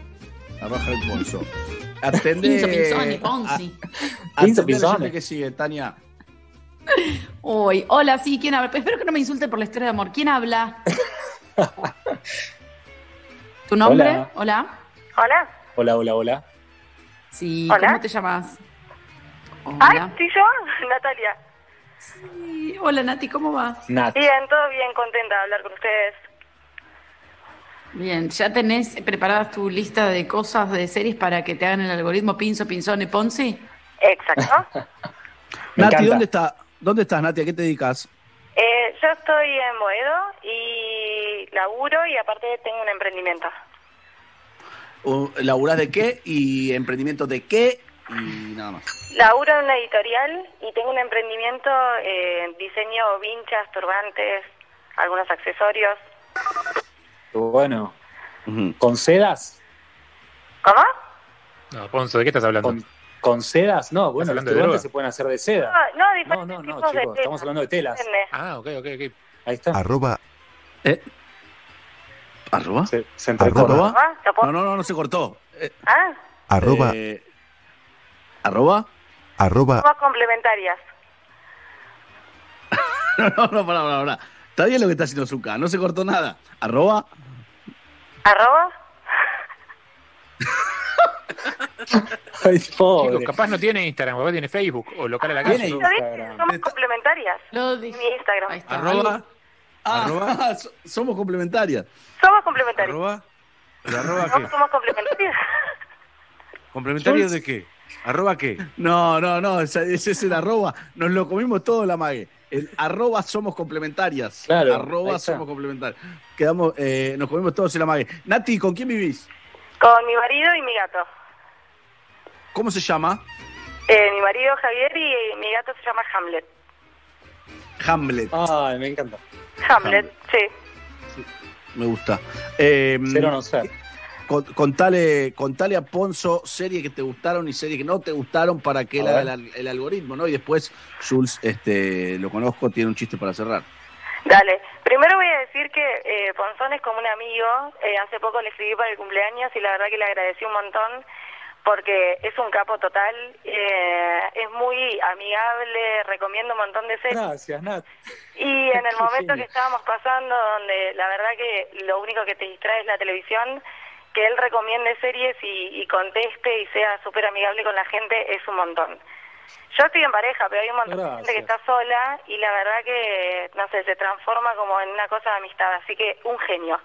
Speaker 2: Arroja el ponzo. (laughs) Atende.
Speaker 57: Pinzo, Pinzoni, Ponzi.
Speaker 27: Pinzo,
Speaker 2: que sigue, Tania.
Speaker 57: Uy, hola, sí, ¿quién habla? Espero que no me insulte por la historia de amor. ¿Quién habla? (laughs) ¿Tu nombre?
Speaker 27: Hola.
Speaker 57: Hola.
Speaker 62: Hola.
Speaker 27: Hola, hola.
Speaker 57: Sí,
Speaker 62: Hola.
Speaker 57: ¿cómo te llamas?
Speaker 62: Ay,
Speaker 57: Hola.
Speaker 62: ¿sí yo? (laughs) Natalia.
Speaker 57: Sí, Hola, Nati, ¿cómo vas?
Speaker 27: Nat.
Speaker 62: Bien, todo bien, contenta de hablar con ustedes.
Speaker 57: Bien, ¿ya tenés preparadas tu lista de cosas de series para que te hagan el algoritmo Pinzo, Pinzone, Ponzi?
Speaker 62: Exacto. (laughs)
Speaker 2: Nati,
Speaker 27: encanta.
Speaker 2: ¿dónde, está, ¿dónde estás, Nati? ¿A qué te dedicas?
Speaker 62: Eh, yo estoy en Boedo y laburo y aparte tengo un emprendimiento.
Speaker 2: O, ¿Laburás de qué? ¿Y emprendimiento de qué? Y nada más.
Speaker 62: Laburo en una editorial y tengo un emprendimiento eh, diseño vinchas, turbantes, algunos accesorios.
Speaker 27: Bueno. ¿Con sedas?
Speaker 62: ¿Cómo?
Speaker 3: No, Ponzo, ¿de qué estás hablando?
Speaker 27: ¿Con, ¿Con sedas? No, bueno, los turbantes se pueden hacer de seda.
Speaker 62: No, no, diferentes
Speaker 27: no, no,
Speaker 62: tipos de
Speaker 27: chicos,
Speaker 62: tela.
Speaker 27: estamos hablando de telas.
Speaker 3: Ah, ok, ok, ok.
Speaker 27: Ahí está.
Speaker 1: Arroba,
Speaker 2: ¿Arroba?
Speaker 27: Se, se
Speaker 1: Arroba.
Speaker 2: ¿Arroba?
Speaker 62: ¿Ah? ¿Te puedo-
Speaker 2: No, no, no, no se cortó. Eh,
Speaker 62: ¿Ah?
Speaker 1: arroba,
Speaker 2: eh, ¿Arroba?
Speaker 1: arroba,
Speaker 62: Somos complementarias.
Speaker 2: No, (laughs) no, no, pará, pará, pará. Está bien lo que está haciendo Zuka, no se cortó nada. ¿Arroba?
Speaker 62: ¿Arroba? (laughs)
Speaker 27: Ay,
Speaker 3: Chicos, capaz no tiene Instagram, capaz tiene Facebook o local a la
Speaker 2: Tiene
Speaker 3: calle.
Speaker 62: ¿Lo viste?
Speaker 27: Instagram.
Speaker 62: Somos complementarias.
Speaker 57: Lo dije.
Speaker 62: mi Instagram.
Speaker 57: Ahí está.
Speaker 6: Arroba,
Speaker 2: Ah,
Speaker 6: Arroba. (laughs)
Speaker 2: so- somos complementarias.
Speaker 62: Somos complementarias.
Speaker 6: arroba, ¿el arroba
Speaker 62: ¿No
Speaker 6: qué?
Speaker 62: somos complementarias?
Speaker 6: ¿Complementario de qué? ¿Arroba qué?
Speaker 2: No, no, no, ese, ese es el arroba. Nos lo comimos todo la mague. El arroba somos complementarias.
Speaker 27: Claro,
Speaker 2: Arroba somos complementarias. Quedamos, eh, nos comimos todos en la mague. Nati, ¿con quién vivís?
Speaker 62: Con mi marido y mi gato.
Speaker 2: ¿Cómo se llama?
Speaker 62: Eh, mi marido Javier y mi gato se llama Hamlet.
Speaker 2: Hamlet.
Speaker 27: Ay, me encanta.
Speaker 62: Hamlet, sí.
Speaker 2: Me gusta. Eh,
Speaker 27: Ser o no ser.
Speaker 2: con- contale, contale a Ponzo series que te gustaron y series que no te gustaron para que él haga el algoritmo, ¿no? Y después, Jules, este, lo conozco, tiene un chiste para cerrar.
Speaker 62: Dale. Primero voy a decir que eh, Ponzón es como un amigo. Eh, hace poco le escribí para el cumpleaños y la verdad que le agradecí un montón porque es un capo total. eh, es muy amigable, recomiendo un montón de series.
Speaker 27: Gracias, Nat.
Speaker 62: Y en el momento que estábamos pasando, donde la verdad que lo único que te distrae es la televisión, que él recomiende series y, y conteste y sea súper amigable con la gente es un montón. Yo estoy en pareja, pero hay un montón de gente que está sola y la verdad que, no sé, se transforma como en una cosa de amistad, así que un genio.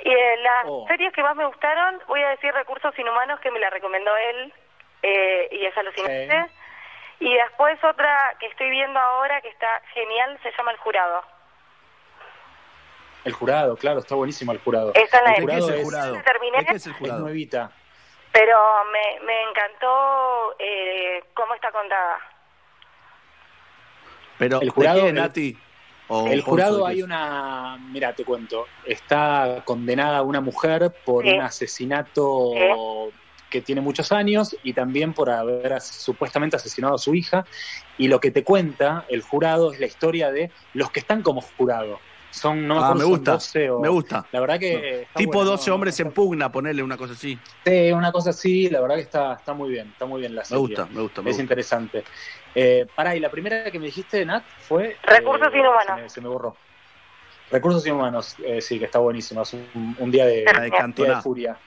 Speaker 62: Y eh, las
Speaker 27: Oh.
Speaker 62: series que más me gustaron, voy a decir Recursos Inhumanos, que me la recomendó él, eh, y es alucinante. Y después otra que estoy viendo ahora que está genial, se llama El Jurado.
Speaker 27: El jurado, claro, está buenísimo el jurado.
Speaker 62: Esa es la
Speaker 27: el
Speaker 62: de-
Speaker 27: jurado
Speaker 2: ¿Qué es el jurado?
Speaker 62: Terminé,
Speaker 2: ¿De qué es el
Speaker 27: nuevita.
Speaker 62: Pero me, me encantó eh, cómo está contada.
Speaker 2: Pero,
Speaker 27: El
Speaker 2: ¿de
Speaker 27: jurado- el-
Speaker 2: Nati? O
Speaker 27: El jurado
Speaker 2: ¿de qué
Speaker 27: hay una, mira, te cuento, está condenada una mujer por
Speaker 62: Sí.
Speaker 27: un asesinato que tiene muchos años y también por haber supuestamente asesinado a su hija. Y lo que te cuenta el jurado es la historia de los que están como jurado. Son, no me
Speaker 2: Ah, me
Speaker 27: si son
Speaker 2: gusta,
Speaker 27: 12 o-
Speaker 2: me gusta.
Speaker 27: La verdad que. está
Speaker 2: Tipo
Speaker 27: bueno,
Speaker 2: 12
Speaker 27: no,
Speaker 2: hombres en pugna, ponerle una cosa así.
Speaker 27: Sí, una cosa así, la verdad que está, está muy bien, está muy bien la
Speaker 2: Me
Speaker 27: serie.
Speaker 2: gusta, me gusta, me
Speaker 27: es
Speaker 2: gusta.
Speaker 27: interesante. Eh, pará, y la primera que me dijiste, Nat, fue...
Speaker 62: Recursos
Speaker 27: eh,
Speaker 62: Inhumanos.
Speaker 27: Se me, se me borró. Recursos Inhumanos, eh, sí, que está buenísima. Es un, un día de,
Speaker 2: La de
Speaker 27: día de furia.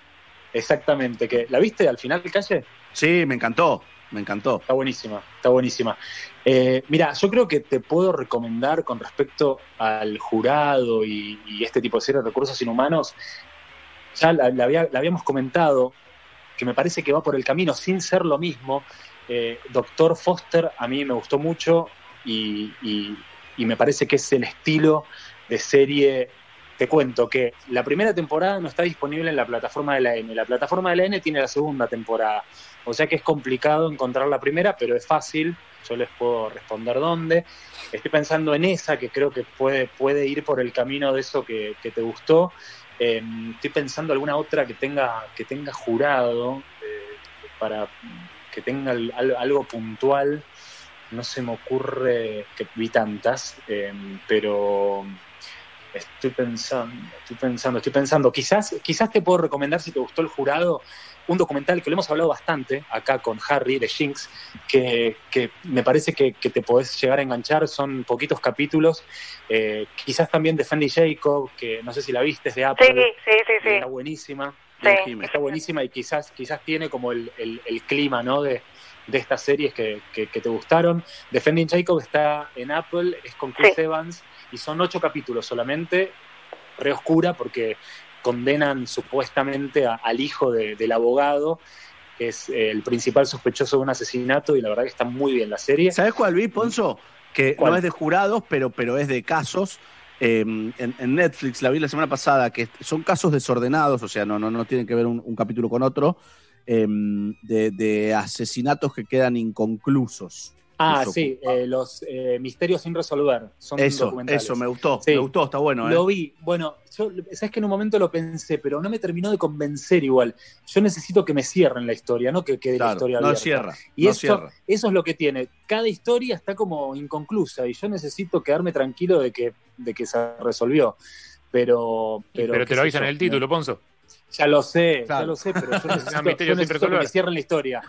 Speaker 27: Exactamente. que ¿La viste al final, Calle?
Speaker 2: Sí, me encantó, me encantó.
Speaker 27: Está buenísima, está buenísima. Eh, mira, yo creo que te puedo recomendar con respecto al jurado y, este tipo de series de recursos inhumanos, ya la, la habíamos comentado, que me parece que va por el camino sin ser lo mismo. Eh, Doctor Foster a mí me gustó mucho y, y- y me parece que es el estilo de serie. Te cuento que la primera temporada no está disponible en la plataforma de la N. La plataforma de la N tiene la segunda temporada. O sea que es complicado encontrar la primera, pero es fácil. Yo les puedo responder dónde. Estoy pensando en esa, que creo que puede, puede ir por el camino de eso que, que te gustó. Eh, estoy pensando alguna otra que tenga, que tenga jurado, eh, para que tenga al- al- algo puntual. No se me ocurre que vi tantas, eh, pero estoy pensando, estoy pensando, estoy pensando. Quizás, quizás te puedo recomendar, si te gustó el jurado, un documental que lo hemos hablado bastante acá con Harry de Jinx, que, que me parece que, que te podés llegar a enganchar, son poquitos capítulos. Eh, quizás también de Fendi Jacob, que no sé si la viste, es de Apple.
Speaker 62: Sí, sí, sí, sí.
Speaker 27: Está buenísima.
Speaker 62: Sí.
Speaker 27: Está buenísima y quizás, quizás tiene como el, el- el clima, ¿no? De, de estas series que, que- que te gustaron. Defending Jacob está en Apple, es con Chris
Speaker 62: Sí.
Speaker 27: Evans y son ocho capítulos solamente, re oscura porque condenan supuestamente a- al hijo de- del abogado, que es eh, el principal sospechoso de un asesinato y la verdad que está muy bien la serie.
Speaker 2: ¿Sabes cuál vi, Ponzo? Que
Speaker 27: ¿Cuál?
Speaker 2: no es de jurados, pero, pero es de casos. Eh, en, en Netflix la vi la semana pasada, que son casos desordenados, o sea, no, no, no tienen que ver un, un capítulo con otro, eh, de, de asesinatos que quedan inconclusos.
Speaker 27: Ah,
Speaker 2: Eso.
Speaker 27: sí, eh, los eh, misterios sin resolver. Son
Speaker 2: Eso,
Speaker 27: documentales.
Speaker 2: eso, me gustó,
Speaker 27: Sí.
Speaker 2: me gustó, está bueno. ¿eh?
Speaker 27: Lo vi. Bueno, yo, sabes que en un momento lo pensé, pero no me terminó de convencer igual. Yo necesito que me cierren la historia, no que quede la historia
Speaker 2: no
Speaker 27: abierta.
Speaker 2: cierra,
Speaker 27: Y
Speaker 2: no
Speaker 27: eso,
Speaker 2: cierra.
Speaker 27: eso es lo que tiene. Cada historia está como inconclusa y yo necesito quedarme tranquilo de que, de que se resolvió. Pero, pero,
Speaker 3: Pero te lo avisan en el título, Ponzo.
Speaker 27: Ya lo sé,
Speaker 3: Claro.
Speaker 27: ya lo sé, pero yo (laughs) necesito,
Speaker 3: misterio
Speaker 27: yo necesito que me cierren la historia.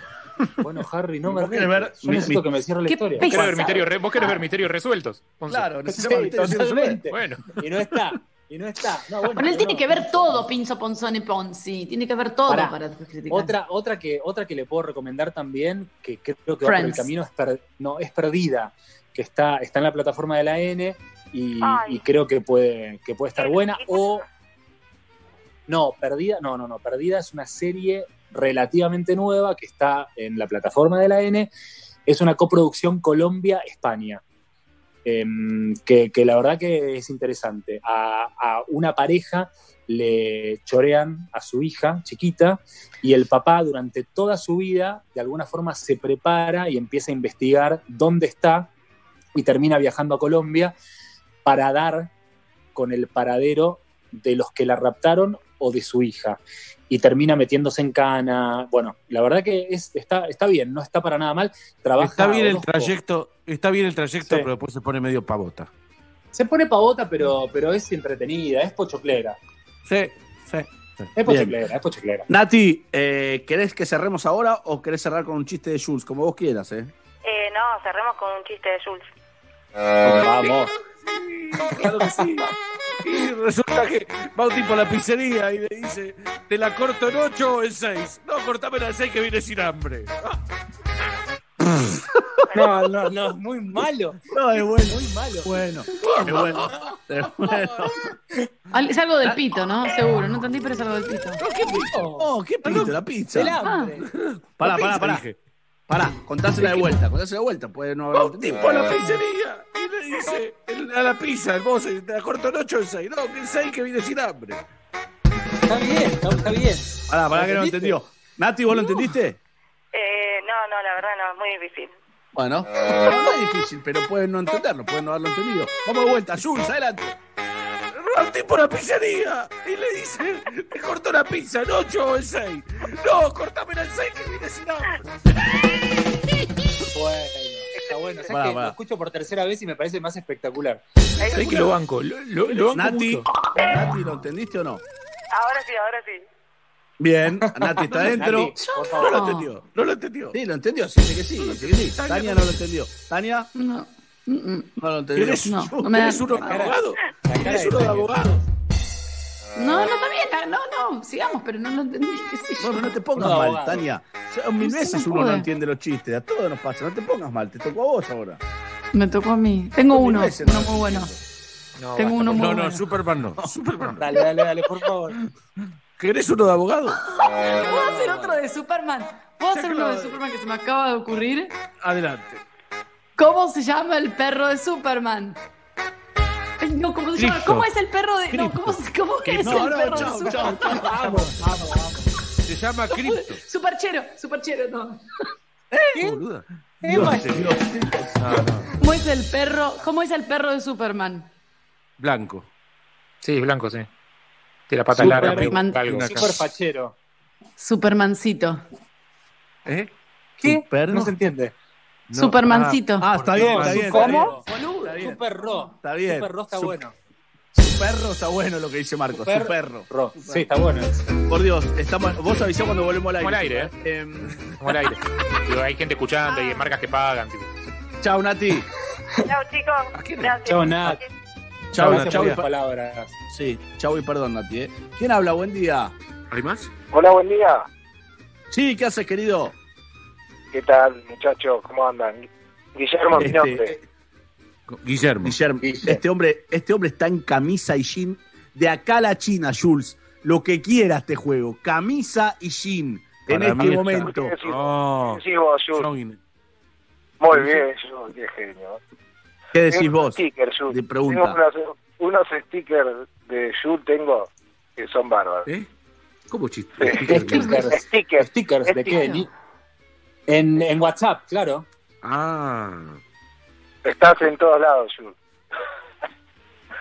Speaker 27: Bueno, Harry, no (laughs) me
Speaker 2: ¿Vos querés ver.
Speaker 27: Yo necesito
Speaker 2: mi-
Speaker 27: que me cierren la historia.
Speaker 3: ¿Vos querés ver
Speaker 57: pesado.
Speaker 3: misterios, re- vos querés ver misterios resueltos?
Speaker 2: Claro,
Speaker 27: Sí,
Speaker 2: necesitamos resolver.
Speaker 27: totalmente.
Speaker 3: Bueno.
Speaker 27: Y no está, y no está. No, bueno,
Speaker 57: Bueno, él tiene
Speaker 27: no.
Speaker 57: que ver todo, Pinzo Ponzone Ponzi. Tiene que ver todo
Speaker 27: Pará.
Speaker 57: para criticar.
Speaker 27: Otra, otra, que, otra que le puedo recomendar también, que creo que va por el camino, es, per- no, es Perdida, que está, está en la plataforma de la N y, creo que puede, que puede estar buena.
Speaker 62: ¿y
Speaker 27: O. No, Perdida, no, no, no. Perdida es una serie relativamente nueva que está en la plataforma de la N. Es una coproducción Colombia-España. em, que, la verdad que es interesante. A una pareja le chorean a su hija chiquita y el papá durante toda su vida de alguna forma se prepara y empieza a investigar dónde está y termina viajando a Colombia para dar con el paradero de los que la raptaron o de su hija. Y termina metiéndose en cana. Bueno, la verdad que es, está, está bien, no está para nada mal. Trabaja
Speaker 6: Está bien el trayecto, está bien el trayecto,
Speaker 27: Sí.
Speaker 6: pero después se pone medio pavota.
Speaker 27: Se pone pavota, pero, pero es entretenida, es pochoclera.
Speaker 6: Sí, sí.
Speaker 27: Es pochoclera, es pochoclera.
Speaker 2: Nati, eh, ¿querés que cerremos ahora o querés cerrar con un chiste de Jules? Como vos quieras, ¿eh?
Speaker 62: Eh, no, cerremos con un chiste de Jules.
Speaker 27: Vamos.
Speaker 6: Claro que sí. Y resulta que va un tipo a la pizzería y le dice, ¿te la corto en 8 o en 6? No, cortame en 6 que viene sin hambre.
Speaker 27: No, no, no, es muy malo.
Speaker 2: No, es bueno.
Speaker 27: Muy malo.
Speaker 2: Bueno, es bueno. Es bueno.
Speaker 57: Al- Es algo del pito, ¿no? Seguro. No entendí, pero es algo del pito.
Speaker 2: ¿Qué pito? Oh, ¿qué pito? La pizza.
Speaker 27: El hambre.
Speaker 2: Pará, pará, pará. Pará, contásela de vuelta, contásela de vuelta, puede no haberlo
Speaker 6: Va un
Speaker 2: entendido.
Speaker 6: tipo a la pizzería y le dice el- a la pizza, el mozo, ¿te la corto en 8 o en 6? No, que en 6 que viene sin hambre.
Speaker 27: Está bien, está, está bien.
Speaker 2: Pará, pará que no lo entendió. Nati, ¿vos lo entendiste?
Speaker 62: Eh, no, no, la verdad no, es muy difícil.
Speaker 2: Bueno, no, no es difícil, pero pueden no entenderlo, pueden no haberlo entendido. Vamos de vuelta, Jules, adelante.
Speaker 6: Un tipo a la pizzería y le dice, te corto la pizza en 8 o en 6. No, cortame en 6 que viene sin hambre.
Speaker 27: Bueno, está bueno. ¿Sabes que. Lo escucho por tercera vez y me parece más espectacular.
Speaker 3: ¿Sabés que lo banco? Lo, lo- lo banco
Speaker 2: Nati,
Speaker 3: mucho.
Speaker 2: Nati, ¿lo entendiste o no?
Speaker 62: Ahora sí, ahora sí.
Speaker 2: Bien, Nati está (laughs) adentro.
Speaker 27: Por
Speaker 6: No lo entendió, no lo entendió.
Speaker 2: Sí, lo entendió, sí, dice que sí, dice que sí. Tania no lo entendió. Tania
Speaker 57: No. Mm, mm.
Speaker 2: no lo entendió.
Speaker 6: ¿Eres,
Speaker 57: No, no me
Speaker 6: ¿eres uno de abogado?
Speaker 27: La cara
Speaker 6: ¿Eres
Speaker 27: de
Speaker 6: uno de
Speaker 27: Tania.
Speaker 6: abogado?
Speaker 57: No, no, está bien. No, no, sigamos, pero no lo entendí.
Speaker 2: No, no te pongas
Speaker 27: No,
Speaker 2: mal,
Speaker 27: abogado.
Speaker 2: Tania. Mil
Speaker 57: No
Speaker 2: veces uno no entiende los chistes, a todos nos pasa. No te pongas mal, te tocó a vos ahora.
Speaker 57: Me tocó a mí. Tengo uno,
Speaker 2: veces
Speaker 57: uno
Speaker 2: no.
Speaker 57: muy bueno.
Speaker 3: No,
Speaker 57: Tengo
Speaker 3: basta,
Speaker 57: uno muy
Speaker 6: No, no,
Speaker 57: bueno.
Speaker 6: Superman no. (laughs) Superman no.
Speaker 27: Dale, dale, dale, por favor.
Speaker 6: ¿Querés uno de abogado?
Speaker 57: ¿Puedo hacer otro de Superman? ¿Puedo hacer uno de. Superman que se me acaba de ocurrir?
Speaker 6: Adelante.
Speaker 57: ¿Cómo se llama el perro de Superman? Ay, (laughs) no, ¿cómo se llama? ¿Cómo es el perro de.? No, ¿cómo, cómo es
Speaker 2: No,
Speaker 57: el
Speaker 2: no,
Speaker 57: perro
Speaker 2: chao,
Speaker 57: de
Speaker 2: chao,
Speaker 57: Superman?
Speaker 2: chao.
Speaker 27: Vamos, vamos, vamos.
Speaker 6: Se llama (laughs) Crypto.
Speaker 57: Superchero, superchero, no.
Speaker 6: Boluda.
Speaker 27: Eh, bueno.
Speaker 6: No, no.
Speaker 57: ¿Cómo es el perro? ¿Cómo es el perro de Superman?
Speaker 6: Blanco.
Speaker 3: Sí, blanco, sí. Tiene la pata
Speaker 27: Super-
Speaker 3: larga, medio
Speaker 57: man-
Speaker 3: algo.
Speaker 27: Super fachero.
Speaker 57: Supermancito.
Speaker 6: ¿Eh?
Speaker 27: ¿Qué?
Speaker 2: Super-
Speaker 27: No se entiende.
Speaker 6: No.
Speaker 57: Supermancito.
Speaker 2: Ah, está bien, está bien. está bien.
Speaker 27: ¿Cómo?
Speaker 2: Está bien.
Speaker 27: Super Ro.
Speaker 2: Está bien.
Speaker 27: Super Ro está bueno.
Speaker 2: Su perro está bueno lo que dice Marco,
Speaker 27: Super-
Speaker 2: su perro.
Speaker 27: Ro. Sí, está bueno.
Speaker 2: Por Dios, estamos, vos avisá cuando volvemos al aire.
Speaker 3: Como al aire,
Speaker 2: chicos, ¿eh? Em,
Speaker 3: Como al aire. Digo, hay gente escuchando y marcas que pagan. tipo.
Speaker 2: chao, Nati.
Speaker 62: Chao, chicos. Gracias.
Speaker 27: Chao, Nat.
Speaker 2: Y
Speaker 27: las
Speaker 2: pa-
Speaker 27: palabras.
Speaker 2: Sí, chao y perdón, Nati. ¿eh? ¿Quién habla? Buen día.
Speaker 6: ¿Hay más?
Speaker 59: Hola, buen día.
Speaker 2: Sí, ¿qué haces, querido?
Speaker 59: ¿Qué tal, muchachos? ¿Cómo andan? Guillermo, mi
Speaker 2: Este,
Speaker 59: nombre.
Speaker 6: Guillermo.
Speaker 2: Guillermo,
Speaker 27: Guille.
Speaker 2: este hombre, este hombre está en camisa y jean de acá a la China, Jules. Lo que quiera este juego, camisa y jean en
Speaker 6: Para
Speaker 2: este momento.
Speaker 59: ¿Qué decís,
Speaker 6: No.
Speaker 59: ¿Qué decís vos, Jules? Muy bien, Jules, qué genio.
Speaker 2: ¿Qué decís
Speaker 59: Tengo unos
Speaker 2: vos?
Speaker 59: stickers, Jules.
Speaker 2: De pregunta.
Speaker 59: Tengo unos, unos stickers de Jules tengo que son bárbaros.
Speaker 6: ¿Eh? ¿Cómo chiste?
Speaker 59: Sí.
Speaker 27: Stickers.
Speaker 59: Stickers.
Speaker 27: ¿Stickers de qué? En, en WhatsApp, claro.
Speaker 6: Ah.
Speaker 59: Estás en todos lados, Jules.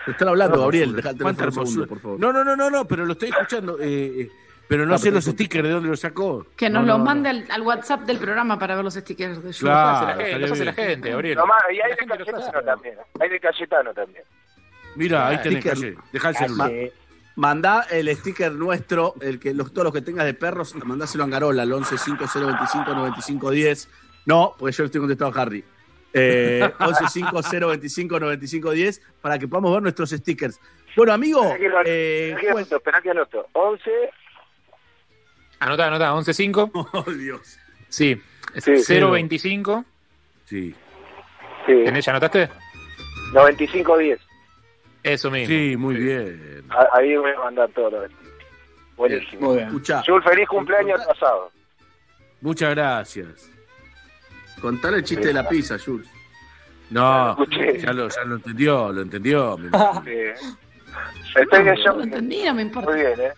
Speaker 2: Te están hablando,
Speaker 6: No,
Speaker 2: Gabriel. Deja el teléfono un segundo, por favor.
Speaker 6: No, no, no, no, no, pero lo estoy escuchando. eh, eh, pero no
Speaker 2: Ah,
Speaker 6: sé
Speaker 2: pero
Speaker 6: los
Speaker 2: tú-
Speaker 6: stickers de dónde lo sacó.
Speaker 5: Que nos
Speaker 6: No,
Speaker 5: los
Speaker 6: no, no.
Speaker 5: mande al, al WhatsApp del programa para ver los stickers de Jules.
Speaker 6: Claro,
Speaker 3: Los hace la gente, los hace la
Speaker 6: estaría
Speaker 3: gente, Gabriel.
Speaker 59: No más, y hay de
Speaker 3: los.
Speaker 59: Cayetano también. Hay de Cayetano también.
Speaker 6: Mira, ahí
Speaker 2: Ah,
Speaker 6: tenés calle. Deja el celular.
Speaker 2: Ma- Mandá el sticker nuestro, el que los, todos los que tengas de perros, mandáselo a Angarola, al 11 5025 9510. No, porque yo le estoy contestando a Harry. Eh, 11 5025 9510 para que podamos ver nuestros stickers. Bueno, amigo,
Speaker 59: Esperá que,
Speaker 2: eh,
Speaker 59: esperá que anoto, esperá que anoto. 11.
Speaker 3: Anota, anota, 11.5. (laughs)
Speaker 2: Oh, Dios.
Speaker 3: Sí.
Speaker 59: Sí.
Speaker 3: 0.25.
Speaker 6: Sí.
Speaker 59: Sí.
Speaker 3: ¿Tenés, ¿Ya anotaste?
Speaker 59: 9510.
Speaker 3: Eso mismo.
Speaker 6: Sí, muy bien.
Speaker 59: Ahí voy a mandar todo lo Buenísimo.
Speaker 2: Muy bien. Escuchá,
Speaker 59: Jules, feliz cumpleaños pasado.
Speaker 6: Muchas gracias.
Speaker 2: contale el chiste de la pizza, Jules.
Speaker 6: No, ya lo, ya lo entendió, lo entendió. me- (laughs)
Speaker 59: Sí. Estoy
Speaker 5: No
Speaker 59: shock.
Speaker 5: lo entendí, no me importa.
Speaker 59: Muy bien, ¿eh?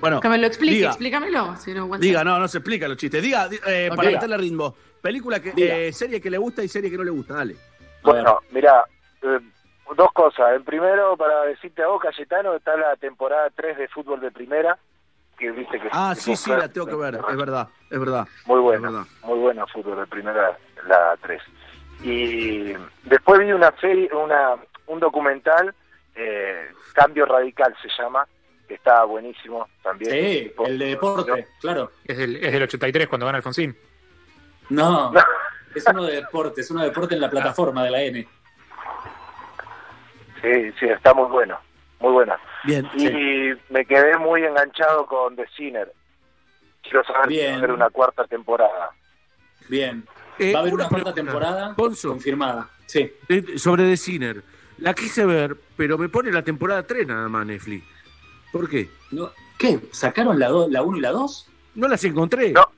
Speaker 2: Bueno,
Speaker 5: Que me lo explique,
Speaker 2: diga,
Speaker 5: explícamelo. Si no aguanto.
Speaker 2: diga, no, no se explica los chistes. Diga, di- eh, para meterle ritmo. Película que, eh, serie que le gusta y serie que no le gusta, dale.
Speaker 59: Bueno, mira, eh, dos cosas. El primero, para decirte a vos, Cayetano, está la temporada 3 de fútbol de primera. Que viste que
Speaker 2: Ah, sí, sí, la tengo que ver, es verdad, es verdad.
Speaker 59: Muy buena,
Speaker 2: verdad.
Speaker 59: muy buena fútbol de primera, la 3. Y después vi una serie, una, un documental, eh, Cambio Radical se llama, que está buenísimo también.
Speaker 27: Sí,
Speaker 59: Tipo-
Speaker 27: el de deporte, claro.
Speaker 3: Es del, es del 83 cuando gana Alfonsín.
Speaker 27: No, (laughs) es uno de deporte, es uno de deporte en la plataforma de la N.
Speaker 59: Sí, sí, está muy bueno, muy buena.
Speaker 2: Bien.
Speaker 59: Y me quedé muy enganchado con The Sinner. Quiero saber si va a haber una cuarta temporada.
Speaker 27: Bien.
Speaker 6: Eh,
Speaker 27: Va a haber
Speaker 6: una
Speaker 27: una cuarta
Speaker 6: pregunta.
Speaker 27: temporada
Speaker 6: Ponzo.
Speaker 27: confirmada. Sí.
Speaker 6: Eh, Sobre The Sinner. La quise ver, pero me pone la temporada 3 nada más Netflix. ¿Por qué?
Speaker 27: No, ¿Qué? ¿Sacaron la 1 la uno y la 2?
Speaker 6: No las encontré.
Speaker 59: No.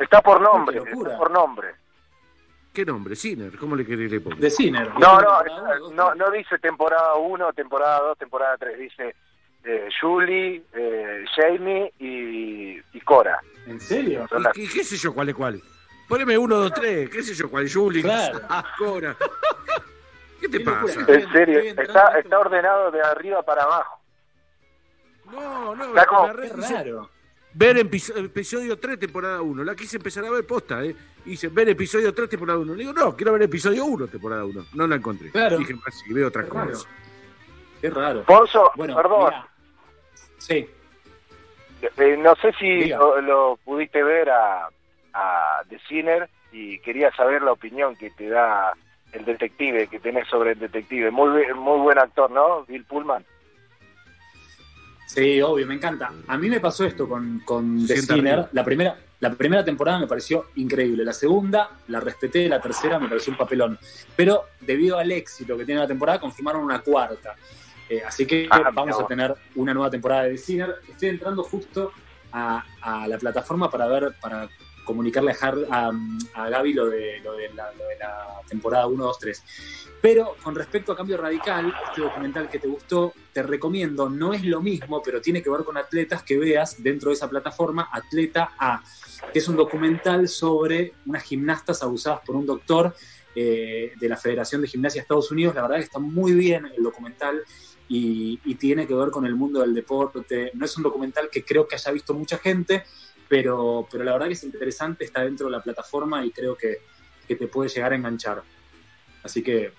Speaker 59: Está por nombre, está por nombre.
Speaker 6: ¿Qué nombre? Sinner. ¿Cómo le querés le pongo?
Speaker 27: De Sinner.
Speaker 59: No, no, no, no dice temporada 1, temporada 2, temporada 3. Dice eh, Julie, eh, Jamie y, y Cora.
Speaker 27: ¿En serio?
Speaker 6: ¿Y
Speaker 59: las-
Speaker 6: qué, qué sé yo cuál es cuál? Poneme uno, dos, tres. ¿Qué sé yo cuál? Julie.
Speaker 27: Claro.
Speaker 6: Ah, Cora. ¿Qué te pasa?
Speaker 59: En serio, está, está ordenado de arriba para abajo.
Speaker 6: No, no.
Speaker 59: Está como-
Speaker 27: raro.
Speaker 6: ver episo- episodio 3, temporada 1. La quise empezar a ver posta, ¿eh? Dice ver episodio 3, temporada 1. Le digo, no, quiero ver episodio 1, temporada 1. No la encontré.
Speaker 27: Claro.
Speaker 6: Dije, más si veo otra
Speaker 27: Qué raro.
Speaker 6: cosa.
Speaker 27: Qué raro.
Speaker 59: Ponzo,
Speaker 27: Bueno,
Speaker 59: perdón,
Speaker 27: mira. Sí.
Speaker 59: eh, no sé si lo, lo pudiste ver a, a The Sinner y quería saber la opinión que te da el detective, que tenés sobre el detective. Muy, muy buen actor, ¿no? Bill Pullman.
Speaker 27: Sí, obvio, me encanta. A mí me pasó esto con, con The Sinner. La primera, la primera temporada me pareció increíble. La segunda la respeté, la tercera me pareció un papelón. Pero debido al éxito que tiene la temporada, confirmaron una cuarta. Eh, así que
Speaker 59: Ah,
Speaker 27: vamos a tener una nueva temporada de Sinner. Estoy entrando justo a, a la plataforma para ver, para comunicarle a, a, Gaby lo de, lo de la temporada 1, 2, 3. Pero con respecto a Cambio Radical, este documental que te gustó, te recomiendo, no es lo mismo, pero tiene que ver con atletas que veas dentro de esa plataforma, Atleta A, que es un documental sobre unas gimnastas abusadas por un doctor eh, de la Federación de Gimnasia de Estados Unidos. La verdad que está muy bien el documental y, y tiene que ver con el mundo del deporte. No es un documental que creo que haya visto mucha gente, pero, pero la verdad que es interesante, está dentro de la plataforma y creo que, que te puede llegar a enganchar. Así que,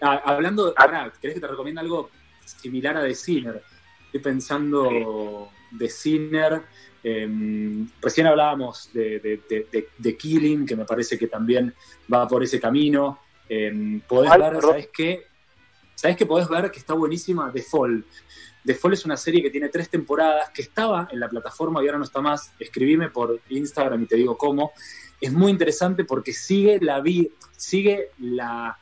Speaker 27: ah, hablando, pará, ¿querés que te recomiende algo similar a The Sinner? Estoy pensando The Sinner, em, recién hablábamos de, de, de- de- de Killing, que me parece que también va por ese camino. Em, podés ver. ¿sabés qué? ¿Sabés que podés ver que está buenísima? The Fall. The Fall es una serie que tiene tres temporadas, que estaba en la plataforma y ahora no está más. Escribime por Instagram y te digo cómo. Es muy interesante porque sigue la vi sigue la,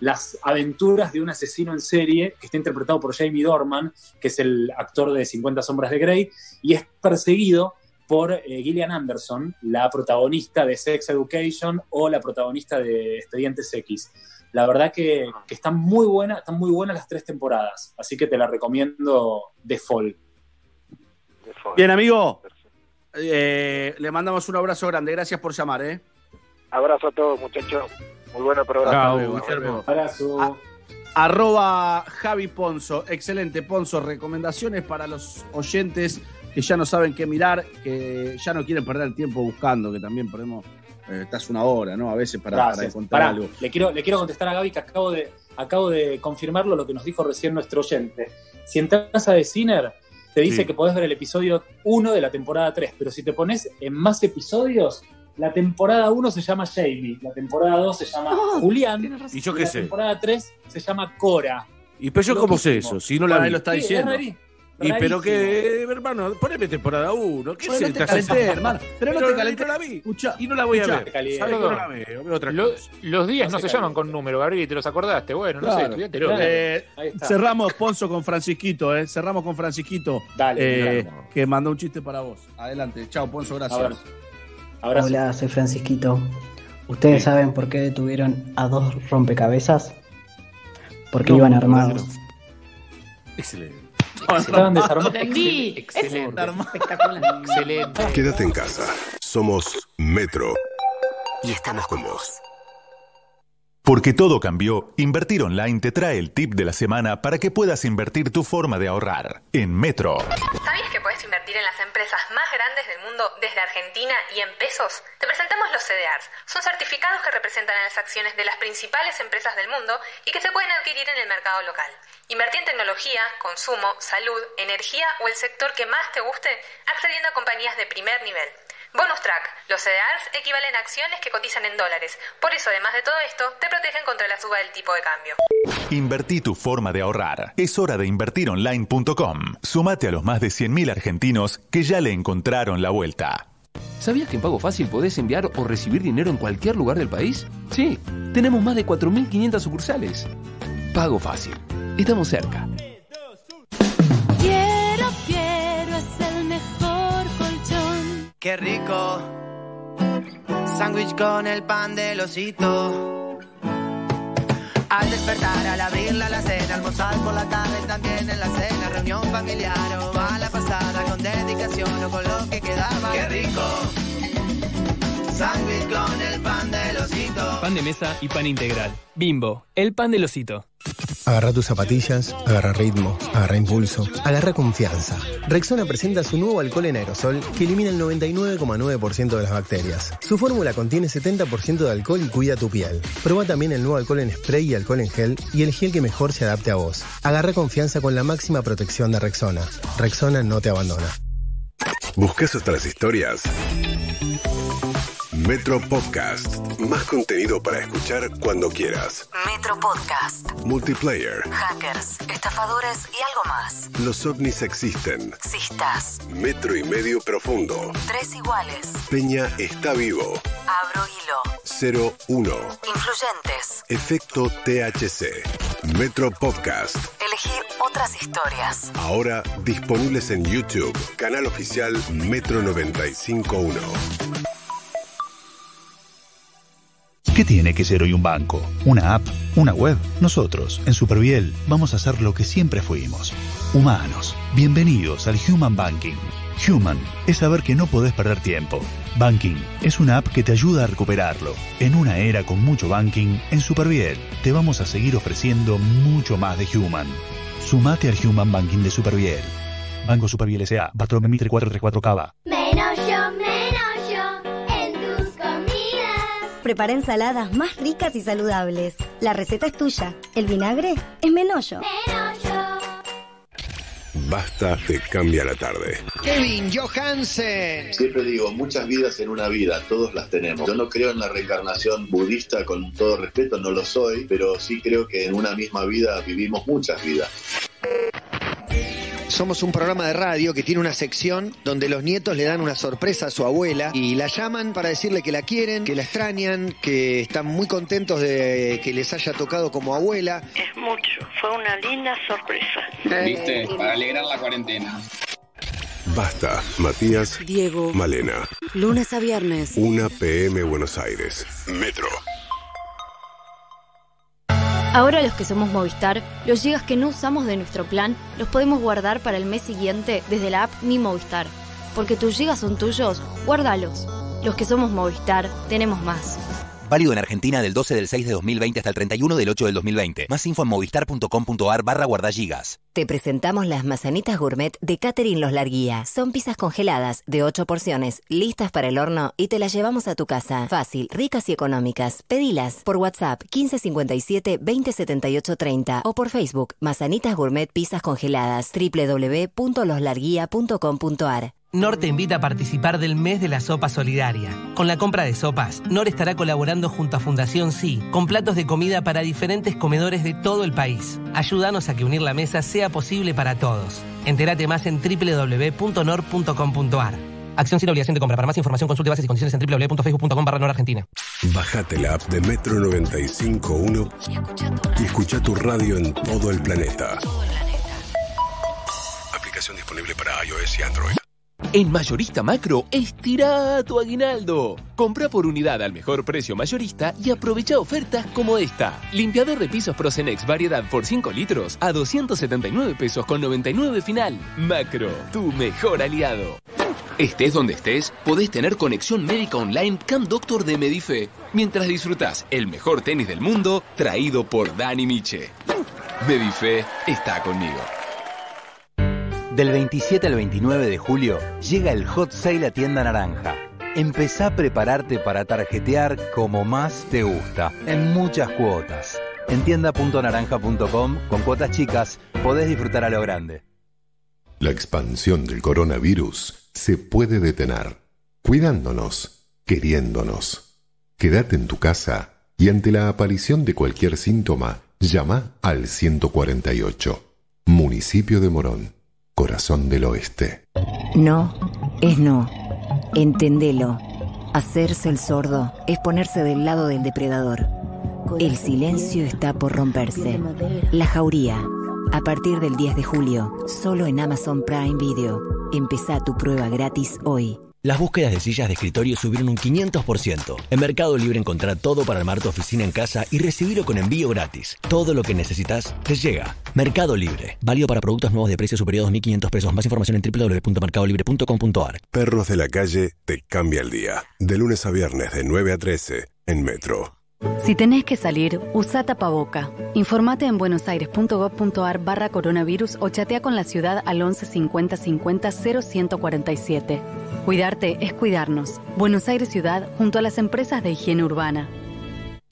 Speaker 27: las aventuras de un asesino en serie que está interpretado por Jamie Dorman, que es el actor de 50 sombras de Grey, y es perseguido por eh, Gillian Anderson, la protagonista de Sex Education o la protagonista de Expedientes X. La verdad que, que están muy buenas, están muy buenas las tres temporadas, así que te la recomiendo de Fall.
Speaker 2: Bien, amigo. Eh, le mandamos un abrazo grande. Gracias por llamar, ¿eh?
Speaker 59: Abrazo a todos, muchachos. Muy bueno programa.
Speaker 2: Hasta luego, Guillermo. A- arroba Javi Ponzo. Excelente, Ponzo. Recomendaciones para los oyentes que ya no saben qué mirar, que ya no quieren perder el tiempo buscando, que también ponemos. Eh, estás una hora, ¿no? A veces para, para
Speaker 27: Pará,
Speaker 2: algo.
Speaker 27: Le quiero, le quiero contestar a Gaby que acabo de, acabo de confirmarlo lo que nos dijo recién nuestro oyente. Si entras a The Sinner, te dice
Speaker 6: Sí.
Speaker 27: que podés ver el episodio 1 de la temporada 3, pero si te pones en más episodios, la temporada 1 se llama Jamie, la temporada 2 se llama
Speaker 5: Oh,
Speaker 27: Julián,
Speaker 6: ¿Y yo
Speaker 27: y
Speaker 6: qué
Speaker 27: la
Speaker 6: sé?
Speaker 27: temporada 3 se llama Cora.
Speaker 6: ¿Y pero yo cómo sé eso? Si no la vi.
Speaker 2: lo está
Speaker 27: Sí,
Speaker 2: diciendo.
Speaker 27: rari-
Speaker 6: Y pero que, hermano, poneme temporada 1. ¿Qué
Speaker 2: Bueno,
Speaker 6: sé?
Speaker 2: no te calenté, hermano. Pero no te calenté.
Speaker 6: No la vi.
Speaker 2: Escucha,
Speaker 6: Y no la voy a ver. ¿Sabes no la veo? Veo otra
Speaker 3: Lo-
Speaker 6: cosa.
Speaker 3: los días
Speaker 27: No
Speaker 3: no,
Speaker 27: se
Speaker 3: se llaman con número, Gabriel, te los acordaste. Bueno, no sé,
Speaker 2: Claro.
Speaker 3: estudiátelo.
Speaker 27: Claro.
Speaker 2: Eh, cerramos, Ponzo, con Francisquito, ¿eh? Cerramos con Francisquito.
Speaker 27: Dale,
Speaker 2: eh, que mandó un chiste para vos. Adelante. Chao, Ponzo, gracias.
Speaker 27: Abrazo. Abrazo.
Speaker 52: Hola, soy Francisquito. ¿Ustedes saben por qué detuvieron a dos rompecabezas? Porque
Speaker 6: No,
Speaker 52: iban
Speaker 6: no,
Speaker 52: armados.
Speaker 6: Excelente.
Speaker 27: Estaban.
Speaker 5: Entendí.
Speaker 3: Excelente.
Speaker 5: Espectacular.
Speaker 3: Excelente.
Speaker 1: Quédate en casa. Somos Metro. Y estamos con vos.
Speaker 51: Porque todo cambió, Invertir Online te trae el tip de la semana para que puedas invertir tu forma de ahorrar. En Metro.
Speaker 50: ¿Sabías que puedes invertir en las empresas más grandes del mundo desde Argentina y en pesos? Te presentamos los CDRs. Son certificados que representan a las acciones de las principales empresas del mundo y que se pueden adquirir en el mercado local. Invertí en tecnología, consumo, salud, energía o el sector que más te guste accediendo a compañías de primer nivel. Bonus track. Los CDRs equivalen a acciones que cotizan en dólares. Por eso, además de todo esto, te protegen contra la suba del tipo de cambio.
Speaker 51: Invertí tu forma de ahorrar. Es hora de invertironline.com. Sumate a los más de 100.000 argentinos que ya le encontraron la vuelta.
Speaker 20: ¿Sabías que en Pago Fácil podés enviar o recibir dinero en cualquier lugar del país? Sí, tenemos más de 4.500 sucursales. Pago Fácil. Estamos cerca.
Speaker 63: Quiero, quiero, es el mejor colchón.
Speaker 64: Qué rico. Sándwich con el pan del osito. Al despertar, al abrir la alacena, almorzar por la tarde, también en la cena, reunión familiar o mala pasada, con dedicación o con lo que quedaba. Qué rico. Sándwich con el pan del osito.
Speaker 65: Pan de mesa y pan integral. Bimbo, el pan del osito.
Speaker 25: Agarra tus zapatillas, agarra ritmo, agarra impulso, agarra confianza. Rexona presenta su nuevo alcohol en aerosol que elimina el 99,9% de las bacterias. Su fórmula contiene 70% de alcohol y cuida tu piel. Proba también el nuevo alcohol en spray y alcohol en gel y el gel que mejor se adapte a vos. Agarra confianza con la máxima protección de Rexona. Rexona no te abandona.
Speaker 1: ¿Buscas otras historias? Metro Podcast. Más contenido para escuchar cuando quieras.
Speaker 50: Metro Podcast.
Speaker 1: Multiplayer.
Speaker 50: Hackers, estafadores y algo más.
Speaker 1: Los ovnis existen.
Speaker 50: Cistas.
Speaker 1: Metro y medio profundo.
Speaker 50: Tres iguales.
Speaker 1: Peña está vivo.
Speaker 50: Abro hilo.
Speaker 1: 01.
Speaker 50: Influyentes.
Speaker 1: Efecto THC. Metro Podcast.
Speaker 50: Elegí otras historias.
Speaker 1: Ahora disponibles en YouTube. Canal oficial Metro 951.
Speaker 66: ¿Qué tiene que ser hoy un banco? ¿Una app? ¿Una web? Nosotros, en Superviel, vamos a hacer lo que siempre fuimos. Humanos. Bienvenidos al Human Banking. Human es saber que no podés perder tiempo. Banking es una app que te ayuda a recuperarlo. En una era con mucho banking, en Superviel te vamos a seguir ofreciendo mucho más de Human. Sumate al Human Banking de Superviel. Banco Superviel S.A. Bartolomé Mitre 434 Cava.
Speaker 67: Prepara ensaladas más ricas y saludables. La receta es tuya. El vinagre es Menollo.
Speaker 1: Basta te cambia la tarde.
Speaker 26: Kevin Johansen.
Speaker 68: Siempre digo, muchas vidas en una vida, todos las tenemos. Yo no creo en la reencarnación budista, con todo respeto, no lo soy, pero sí creo que en una misma vida vivimos muchas vidas.
Speaker 26: Somos un programa de radio que tiene una sección donde los nietos le dan una sorpresa a su abuela y la llaman para decirle que la quieren, que la extrañan, que están muy contentos de que les haya tocado como abuela.
Speaker 62: Es mucho, fue una linda sorpresa.
Speaker 69: ¿Viste? Para alegrar la cuarentena.
Speaker 1: Basta, Matías,
Speaker 70: Diego,
Speaker 1: Malena.
Speaker 70: lunes a viernes.
Speaker 1: 1 PM Buenos Aires. Metro.
Speaker 43: Ahora los que somos Movistar, los gigas que no usamos de nuestro plan los podemos guardar para el mes siguiente desde la app Mi Movistar. Porque tus gigas son tuyos, guárdalos. Los que somos Movistar, tenemos más.
Speaker 71: Válido en Argentina del 12 del 6 de 2020 hasta el 31 del 8 del 2020. Más info en movistar.com.ar barra guardagigas.
Speaker 12: Te presentamos las mazanitas gourmet de Catherine Los Larguía. Son pizzas congeladas de 8 porciones, listas para el horno y te las llevamos a tu casa. Fácil, ricas y económicas. Pedilas por WhatsApp 1557 2078 30 o por Facebook Mazanitas Gourmet Pizzas Congeladas www.loslarguía.com.ar.
Speaker 36: NOR te invita a participar del mes de la sopa solidaria. Con la compra de sopas, NOR estará colaborando junto a Fundación Sí con platos de comida para diferentes comedores de todo el país. Ayúdanos a que unir la mesa sea posible para todos. Entérate más en www.nor.com.ar. Acción sin obligación de compra. Para más información consulte bases y condiciones en www.facebook.com barra Argentina.
Speaker 68: Bájate la app de Metro 95.1 y escucha tu radio en todo el planeta. Aplicación disponible para iOS y Android.
Speaker 20: En Mayorista Macro, estira tu aguinaldo. Compra por unidad al mejor precio mayorista y aprovecha ofertas como esta. Limpiador de pisos Procenex variedad por 5 litros a 279 pesos con 99 final. Macro, tu mejor aliado. Estés donde estés, podés tener conexión médica online Camp Doctor de Medife, mientras disfrutás el mejor tenis del mundo traído por Dani Miche. Medife está conmigo.
Speaker 33: Del 27 al 29 de julio llega el Hot Sale a Tienda Naranja. Empezá a prepararte para tarjetear como más te gusta, en muchas cuotas. En tienda.naranja.com, con cuotas chicas, podés disfrutar a lo grande.
Speaker 68: La expansión del coronavirus se puede detener, cuidándonos, queriéndonos. Quédate en tu casa y ante la aparición de cualquier síntoma, llama al 148. Municipio de Morón, corazón del oeste.
Speaker 50: No, es no. Entendelo. Hacerse el sordo es ponerse del lado del depredador. El silencio está por romperse. La jauría. A partir del 10 de julio, solo en Amazon Prime Video. Empezá tu prueba gratis hoy.
Speaker 29: Las búsquedas de sillas de escritorio subieron un 500%. En Mercado Libre encontrá todo para armar tu oficina en casa y recibirlo con envío gratis. Todo lo que necesitas te llega. Mercado Libre. Válido para productos nuevos de precio superior a 2.500 pesos. Más información en www.mercadolibre.com.ar.
Speaker 68: Perros de la calle te cambia el día. De lunes a viernes de 9 a 13 en Metro.
Speaker 38: Si tenés que salir, usa tapaboca. Informate en buenosaires.gov.ar barra coronavirus o chatea con la ciudad al 11 50 50 0147. Cuidarte es cuidarnos. Buenos Aires Ciudad junto a las empresas de higiene urbana.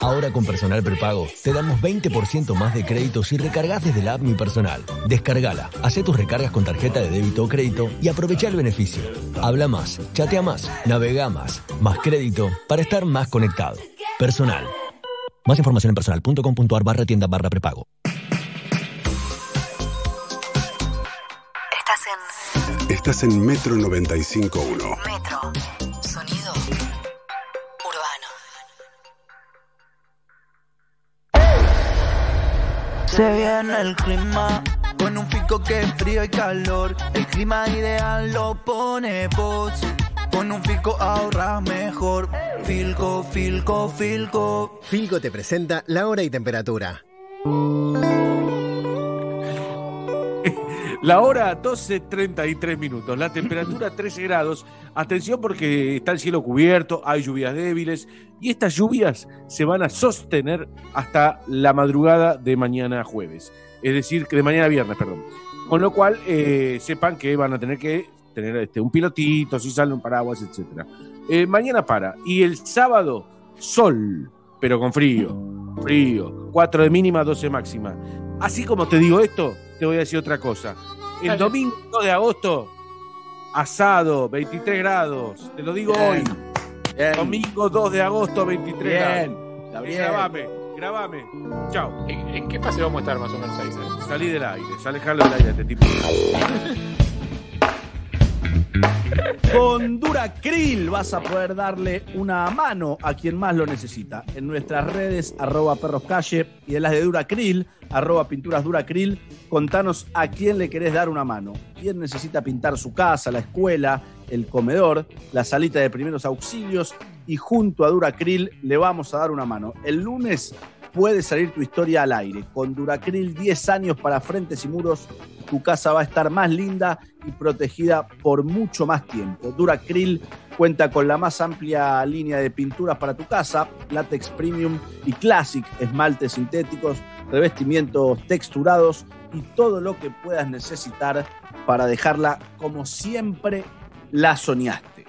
Speaker 29: Ahora con Personal Prepago te damos 20% más de crédito si recargas desde la app Mi Personal. Descargala, hace tus recargas con tarjeta de débito o crédito y aprovecha el beneficio. Habla más, chatea más, navega más, más crédito para estar más conectado. Personal. Más información en personal.com.ar barra tienda barra prepago.
Speaker 50: Estás en
Speaker 68: Estás en Metro 95.1.
Speaker 50: Metro. Sonido urbano.
Speaker 26: Se viene el clima con un pico que es frío y calor. El clima ideal lo pone vos. Con un Filco ahorras mejor. Filco, Filco, Filco.
Speaker 25: Filco te presenta la hora y temperatura.
Speaker 6: La hora 12.33 minutos, la temperatura (laughs) 13 grados. Atención porque está el cielo cubierto, hay lluvias débiles y estas lluvias se van a sostener hasta la madrugada de mañana jueves. Es decir, que de mañana viernes, perdón. Con lo cual, eh, sepan que van a tener que tener este, un pilotito, si sale un paraguas, etc. mañana para. Y el sábado, sol, pero con frío. Frío. 4 de mínima, 12 máxima. Así como te digo esto, te voy a decir otra cosa. El domingo 2 de agosto, asado, 23 grados. Te lo digo
Speaker 3: Bien.
Speaker 6: hoy.
Speaker 3: Bien.
Speaker 6: Domingo 2 de agosto, 23
Speaker 3: Bien.
Speaker 6: grados.
Speaker 3: Bien.
Speaker 6: Grabame, grabame. Chao.
Speaker 3: ¿En, en qué fase vamos a estar más o menos ahí?
Speaker 6: Salí del aire, alejarlo del aire este tipo. (laughs)
Speaker 2: Con Duracril vas a poder darle una mano a quien más lo necesita. En nuestras redes, arroba perroscalle y de las de Duracril, arroba pinturas Duracril, contanos a quién le querés dar una mano. ¿Quién necesita pintar su casa, la escuela, el comedor, la salita de primeros auxilios? Y junto a Duracril le vamos a dar una mano. El lunes puede salir tu historia al aire. Con Duracril 10 años para frentes y muros, tu casa va a estar más linda y protegida por mucho más tiempo. Duracril
Speaker 72: Cuenta con la más amplia línea de pinturas para tu casa, látex premium y classic, esmaltes sintéticos, revestimientos texturados y todo lo que puedas necesitar para dejarla como siempre la soñaste.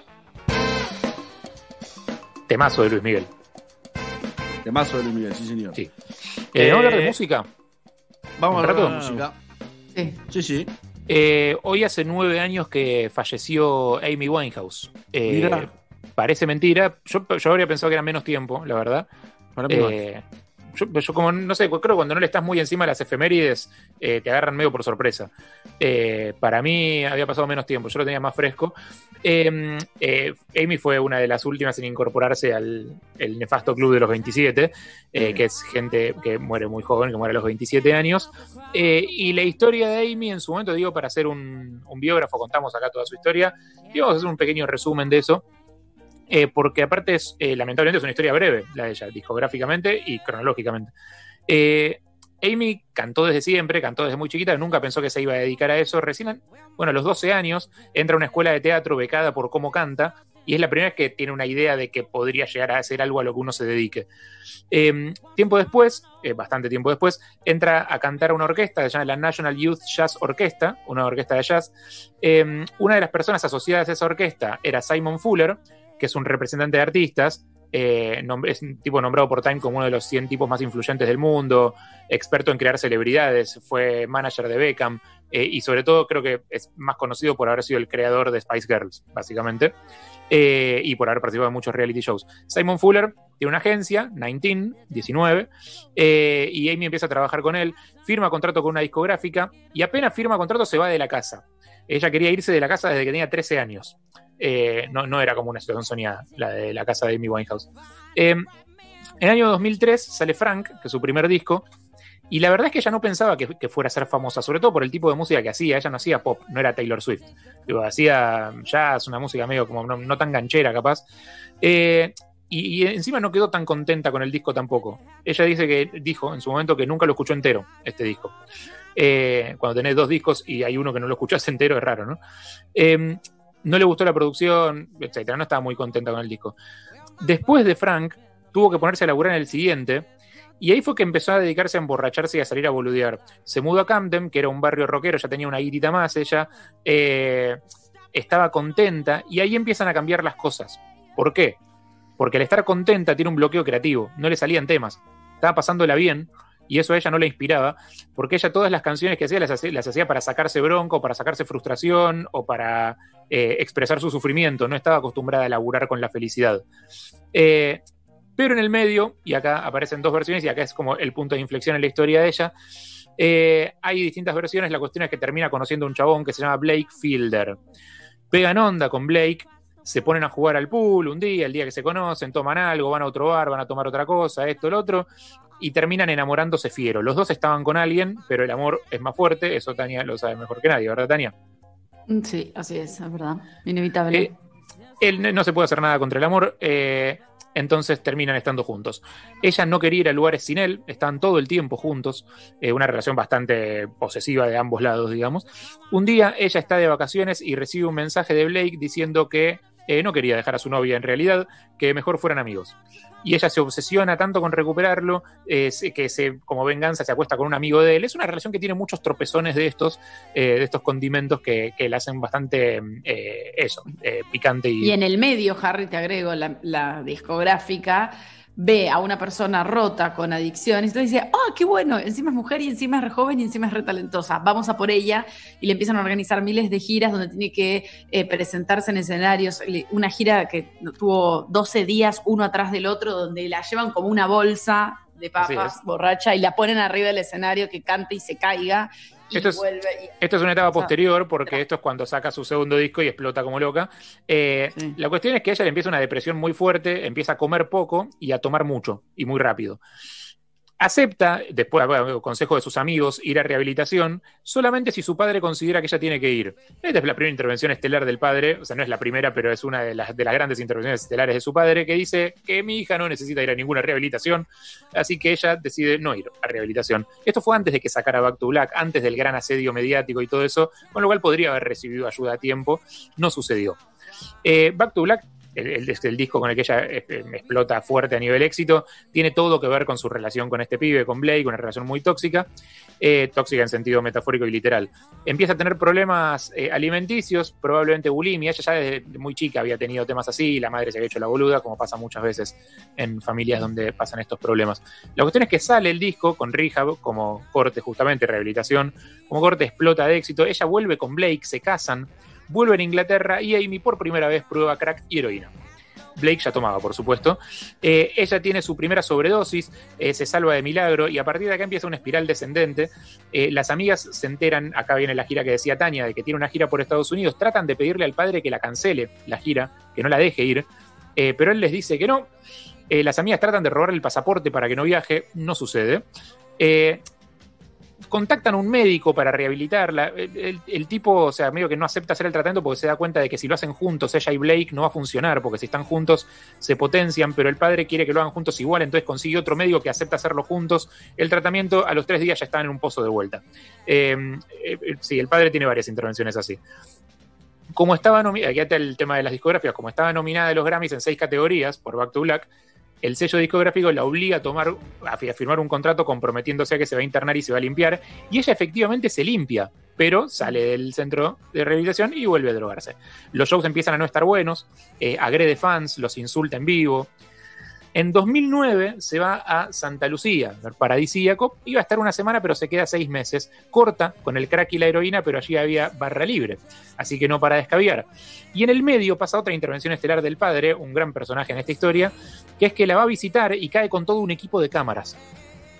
Speaker 3: Temazo de Luis Miguel.
Speaker 72: Temazo de Luis Miguel, sí señor.
Speaker 3: Sí. Eh, ¿Vamos a hablar de
Speaker 72: Eh,
Speaker 3: música?
Speaker 72: Vamos a
Speaker 3: ¿Un
Speaker 72: hablar de música.
Speaker 73: Sí.
Speaker 72: Sí, sí.
Speaker 3: Eh, hoy hace nueve años que falleció Amy Winehouse. Eh,
Speaker 72: Mira.
Speaker 3: Parece mentira. Yo, yo habría pensado que era menos tiempo, la verdad. Eh, yo, yo como, no sé, creo que cuando no le estás muy encima de las efemérides, eh, te agarran medio por sorpresa. Eh, para mí había pasado menos tiempo, yo lo tenía más fresco. Eh, eh, Amy fue una de las últimas en incorporarse al el nefasto club de los 27, eh, que es gente que muere muy joven, que muere a los 27 años. Y la historia de Amy en su momento, digo, para hacer un, un biógrafo, contamos acá toda su historia, y vamos a hacer un pequeño resumen de eso. Eh, porque aparte es, eh, lamentablemente es una historia breve, la de ella, discográficamente y cronológicamente. Eh, Amy cantó desde siempre, cantó desde muy chiquita, nunca pensó que se iba a dedicar a eso. Recién, bueno, a los 12 años, entra a una escuela de teatro becada por cómo canta, y es la primera vez que tiene una idea de que podría llegar a hacer algo a lo que uno se dedique. Eh, tiempo después, bastante tiempo después, entra a cantar a una orquesta, se llama la National Youth Jazz Orchestra, una orquesta de jazz. Eh, una de las personas asociadas a esa orquesta era Simon Fuller, que es un representante de artistas, eh, es un tipo nombrado por Time como uno de los 100 tipos más influyentes del mundo, experto en crear celebridades, fue manager de Beckham eh, y sobre todo creo que es más conocido por haber sido el creador de Spice Girls, básicamente, eh, y por haber participado en muchos reality shows. Simon Fuller tiene una agencia, 19, 19, eh, y Amy empieza a trabajar con él, firma contrato con una discográfica y apenas firma contrato se va de la casa. Ella quería irse de la casa desde que tenía 13 años. Eh, no, era como una situación soñada, la de la casa de Amy Winehouse. Eh, en el año 2003 sale Frank, que es su primer disco, y la verdad es que ella no pensaba que, fuera a ser famosa, sobre todo por el tipo de música que hacía. Ella no hacía pop, no era Taylor Swift. Digo, hacía jazz, una música medio como no, no tan ganchera, capaz. Eh, y, encima no quedó tan contenta con el disco tampoco. Ella dice que dijo en su momento que nunca lo escuchó entero, este disco. Eh, cuando tenés dos discos y hay uno que no lo escuchás entero, es raro, ¿no? Eh, no le gustó la producción, etcétera, no estaba muy contenta con el disco. Después de Frank, tuvo que ponerse a laburar en el siguiente, y ahí fue que empezó a dedicarse a emborracharse y a salir a boludear. Se mudó a Camden, que era un barrio rockero, ya tenía una guitita más, ella eh, estaba contenta, y ahí empiezan a cambiar las cosas. ¿Por qué? Porque al estar contenta tiene un bloqueo creativo, no le salían temas, estaba pasándola bien, y eso a ella no le inspiraba, porque ella todas las canciones que hacía las hacía, las hacía para sacarse bronco, para sacarse frustración o para eh, expresar su sufrimiento, no estaba acostumbrada a laburar con la felicidad. Eh, pero en el medio, y acá aparecen dos versiones, y acá es como el punto de inflexión en la historia de ella, eh, hay distintas versiones, la cuestión es que termina conociendo a un chabón que se llama Blake Fielder. Pegan onda con Blake, se ponen a jugar al pool un día, el día que se conocen, toman algo, van a otro bar, van a tomar otra cosa, esto, el otro, y terminan enamorándose fiero. Los dos estaban con alguien, pero el amor es más fuerte, eso Tania lo sabe mejor que nadie, ¿verdad, Tania?
Speaker 73: Sí, así es, es verdad. Inevitable.
Speaker 3: Eh, él no- se puede hacer nada contra el amor, eh, entonces terminan estando juntos. Ella no quería ir a lugares sin él, estaban todo el tiempo juntos, eh, una relación bastante posesiva de ambos lados, digamos. Un día ella está de vacaciones y recibe un mensaje de Blake diciendo que eh, no quería dejar a su novia en realidad, que mejor fueran amigos. Y ella se obsesiona tanto con recuperarlo eh, que se, como venganza se acuesta con un amigo de él. Es una relación que tiene muchos tropezones de estos, eh, de estos condimentos que, que la hacen bastante eso, picante y,
Speaker 73: Y en el medio, Harry, te agrego, la discográfica ve a una persona rota con adicciones, entonces dice, ¡ah, qué bueno! Encima es mujer y encima es re joven y encima es re talentosa. Vamos a por ella y le empiezan a organizar miles de giras donde tiene que eh, presentarse en escenarios. Una gira que tuvo 12 días uno atrás del otro, donde la llevan como una bolsa de papas borracha y la ponen arriba del escenario que cante y se caiga. Y
Speaker 3: Esto es-
Speaker 73: vuelve y-
Speaker 3: Esto es una etapa posterior porque esto es cuando saca su segundo disco y explota como loca. Eh, La cuestión es que a ella le empieza una depresión muy fuerte, empieza a comer poco y a tomar mucho y muy rápido. Acepta, después bueno, consejo de sus amigos, ir a rehabilitación solamente si su padre considera que ella tiene que ir. Esta es la primera intervención estelar del padre, o sea, no es la primera, pero es una de las, de las grandes intervenciones estelares de su padre, que dice que mi hija no necesita ir a ninguna rehabilitación, así que ella decide no ir a rehabilitación. Esto fue antes de que sacara Back to Black, antes del gran asedio mediático y todo eso, con lo cual podría haber recibido ayuda a tiempo, no sucedió. Eh, Back to Black el, el- disco con el que ella eh, explota fuerte a nivel éxito, tiene todo que ver con su relación con este pibe, con Blake, una relación muy tóxica, eh, tóxica en sentido metafórico y literal. Empieza a tener problemas eh, alimenticios, probablemente bulimia, ella ya desde muy chica había tenido temas así, la madre se había hecho la boluda, como pasa muchas veces en familias donde pasan estos problemas. La cuestión es que sale el disco con Rehab como corte justamente, rehabilitación, como corte explota de éxito, ella vuelve con Blake, se casan, vuelve a Inglaterra y Amy por primera vez prueba crack y heroína. Blake ya tomaba, por supuesto. Eh, ella tiene su primera sobredosis, eh, se salva de milagro y a partir de acá empieza una espiral descendente. Eh, las amigas se enteran, acá viene la gira que decía Tania, de que tiene una gira por Estados Unidos, tratan de pedirle al padre que la cancele la gira, que no la deje ir, pero él les dice que no. Las amigas tratan de robarle el pasaporte para que no viaje, no sucede. Contactan a un médico para rehabilitarla. El, tipo, o sea, medio que no acepta hacer el tratamiento porque se da cuenta de que si lo hacen juntos, ella y Blake, no va a funcionar, porque si están juntos se potencian, pero el padre quiere que lo hagan juntos igual, entonces consigue otro médico que acepta hacerlo juntos. El tratamiento a los tres días ya está en un pozo de vuelta. Eh, eh, eh, sí, el padre tiene varias intervenciones así. Como estaba nominada, aquí está el tema de las discográficas, como estaba nominada de los Grammys en seis categorías por Back to Black, el sello discográfico la obliga a tomar, a fi- a firmar un contrato comprometiéndose a que se va a internar y se va a limpiar, y ella efectivamente se limpia, pero sale del centro de rehabilitación y vuelve a drogarse. Los shows empiezan a no estar buenos, eh, agrede fans, los insulta en vivo. En 2009 se va a Santa Lucía, paradisíaco, iba a estar una semana pero se queda seis meses, corta con el crack y la heroína, pero allí había barra libre, así que no para descaviar. Y en el medio pasa otra intervención estelar del padre, un gran personaje en esta historia, que es que la va a visitar y cae con todo un equipo de cámaras.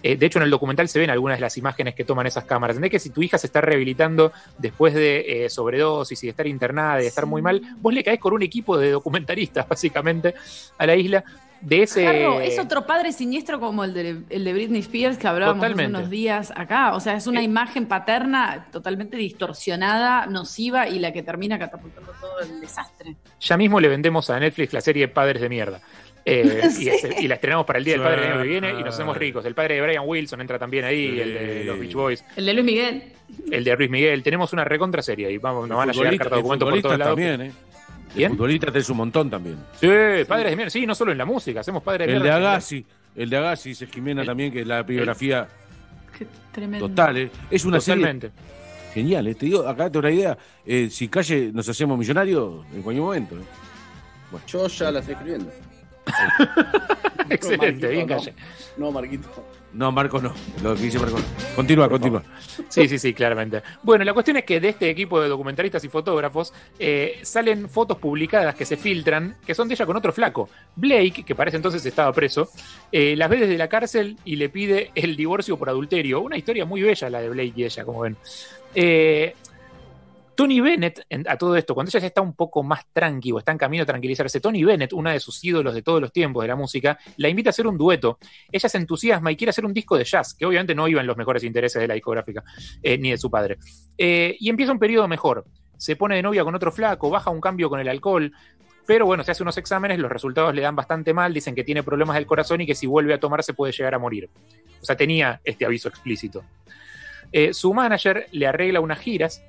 Speaker 3: Eh, de hecho, en el documental se ven algunas de las imágenes que toman esas cámaras. ¿Entendés que si tu hija se está rehabilitando después de eh, sobredosis y de estar internada y de estar muy mal, vos le caes con un equipo de documentaristas, (laughs) básicamente, a la isla de ese...
Speaker 73: Claro, es otro padre siniestro como el de, el de Britney Spears que hablábamos hace unos días acá. O sea, es una
Speaker 3: Eh.
Speaker 73: imagen paterna totalmente distorsionada, nociva y la que termina catapultando todo el desastre.
Speaker 3: Ya mismo le vendemos a Netflix la serie Padres de Mierda. Eh, (laughs) y, ese- y la estrenamos para el Día del Padre el año que viene y nos hacemos ricos. El padre de Brian Wilson entra también ahí, el de los Beach Boys,
Speaker 73: El de Luis Miguel.
Speaker 3: el de Luis Miguel. Tenemos una recontra serie y vamos, nos van a llegar cartas de documentos por todos lados.
Speaker 6: también, ¿eh?
Speaker 3: ¿Quién?
Speaker 6: El futbolista tenés un montón también.
Speaker 3: Sí, Padres de Mierda. Sí, no solo en la música, hacemos Padres de
Speaker 6: El de
Speaker 3: Mierda.
Speaker 6: Agassi, el de Agassi, dice Jimena también, que es la biografía
Speaker 73: Tremendo.
Speaker 6: total. ¿eh? Es una
Speaker 3: Totalmente.
Speaker 6: serie genial. ¿eh? Te digo, acá te doy una idea. Eh, si calle nos hacemos millonarios, en cualquier momento. ¿eh?
Speaker 72: Yo ya la estoy escribiendo. (laughs)
Speaker 3: Excelente,
Speaker 72: No,
Speaker 3: bien calle.
Speaker 72: No, no, Marquito.
Speaker 6: No, Marco no. Lo que dice Marco no. Continúa, continúa.
Speaker 3: Sí, sí, sí, claramente. Bueno, la cuestión es que de este equipo de documentalistas y fotógrafos eh, salen fotos publicadas que se filtran, que son de ella con otro flaco. Blake, que parece entonces estaba preso, eh, las ve desde la cárcel y le pide el divorcio por adulterio. Una historia muy bella la de Blake y ella, como ven. Eh, Tony Bennett, en- a todo esto, cuando ella ya está un poco más tranqui o está en camino a tranquilizarse, Tony Bennett, una de sus ídolos de todos los tiempos de la música, la invita a hacer un dueto. Ella se entusiasma y quiere hacer un disco de jazz, que obviamente no iba en los mejores intereses de la discográfica, eh, ni de su padre. Eh, y empieza un periodo mejor. Se pone de novia con otro flaco, baja un cambio con el alcohol, pero bueno, se hace unos exámenes, los resultados le dan bastante mal, dicen que tiene problemas del corazón y que si vuelve a tomar se puede llegar a morir. O sea, tenía este aviso explícito. Eh, su manager le arregla unas giras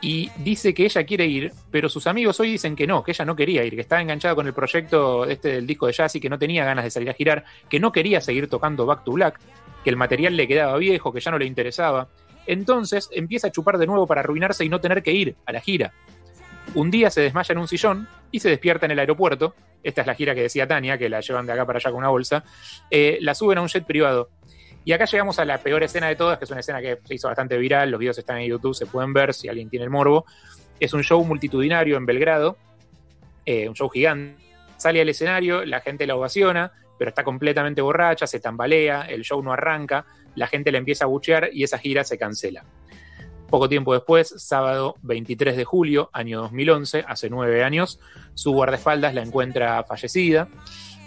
Speaker 3: y dice que ella quiere ir, pero sus amigos hoy dicen que no, que ella no quería ir, que estaba enganchada con el proyecto este del disco de jazz y que no tenía ganas de salir a girar, que no quería seguir tocando Back to Black, que el material le quedaba viejo, que ya no le interesaba. Entonces empieza a chupar de nuevo para arruinarse y no tener que ir a la gira. Un día se desmaya en un sillón y se despierta en el aeropuerto. Esta es la gira que decía Tania, que la llevan de acá para allá con una bolsa. Eh, la suben a un jet privado. Y acá llegamos a la peor escena de todas, que es una escena que se hizo bastante viral, los videos están en YouTube, se pueden ver si alguien tiene el morbo. Es un show multitudinario en Belgrado, eh, un show gigante. Sale al escenario, la gente la ovaciona, pero está completamente borracha, se tambalea, el show no arranca, la gente le empieza a buchear y esa gira se cancela. Poco tiempo después, sábado 23 de julio, año 2011, hace nueve años, su guardaespaldas la encuentra fallecida,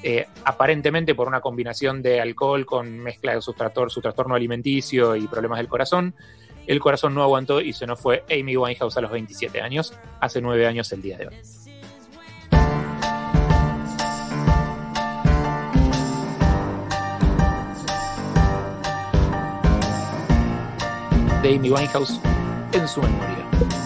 Speaker 3: eh, aparentemente por una combinación de alcohol con mezcla de su, su trastorno alimenticio y problemas del corazón. El corazón no aguantó y se nos fue Amy Winehouse a los 27 años, hace nueve años el día de hoy. de Amy Winehouse en su memoria.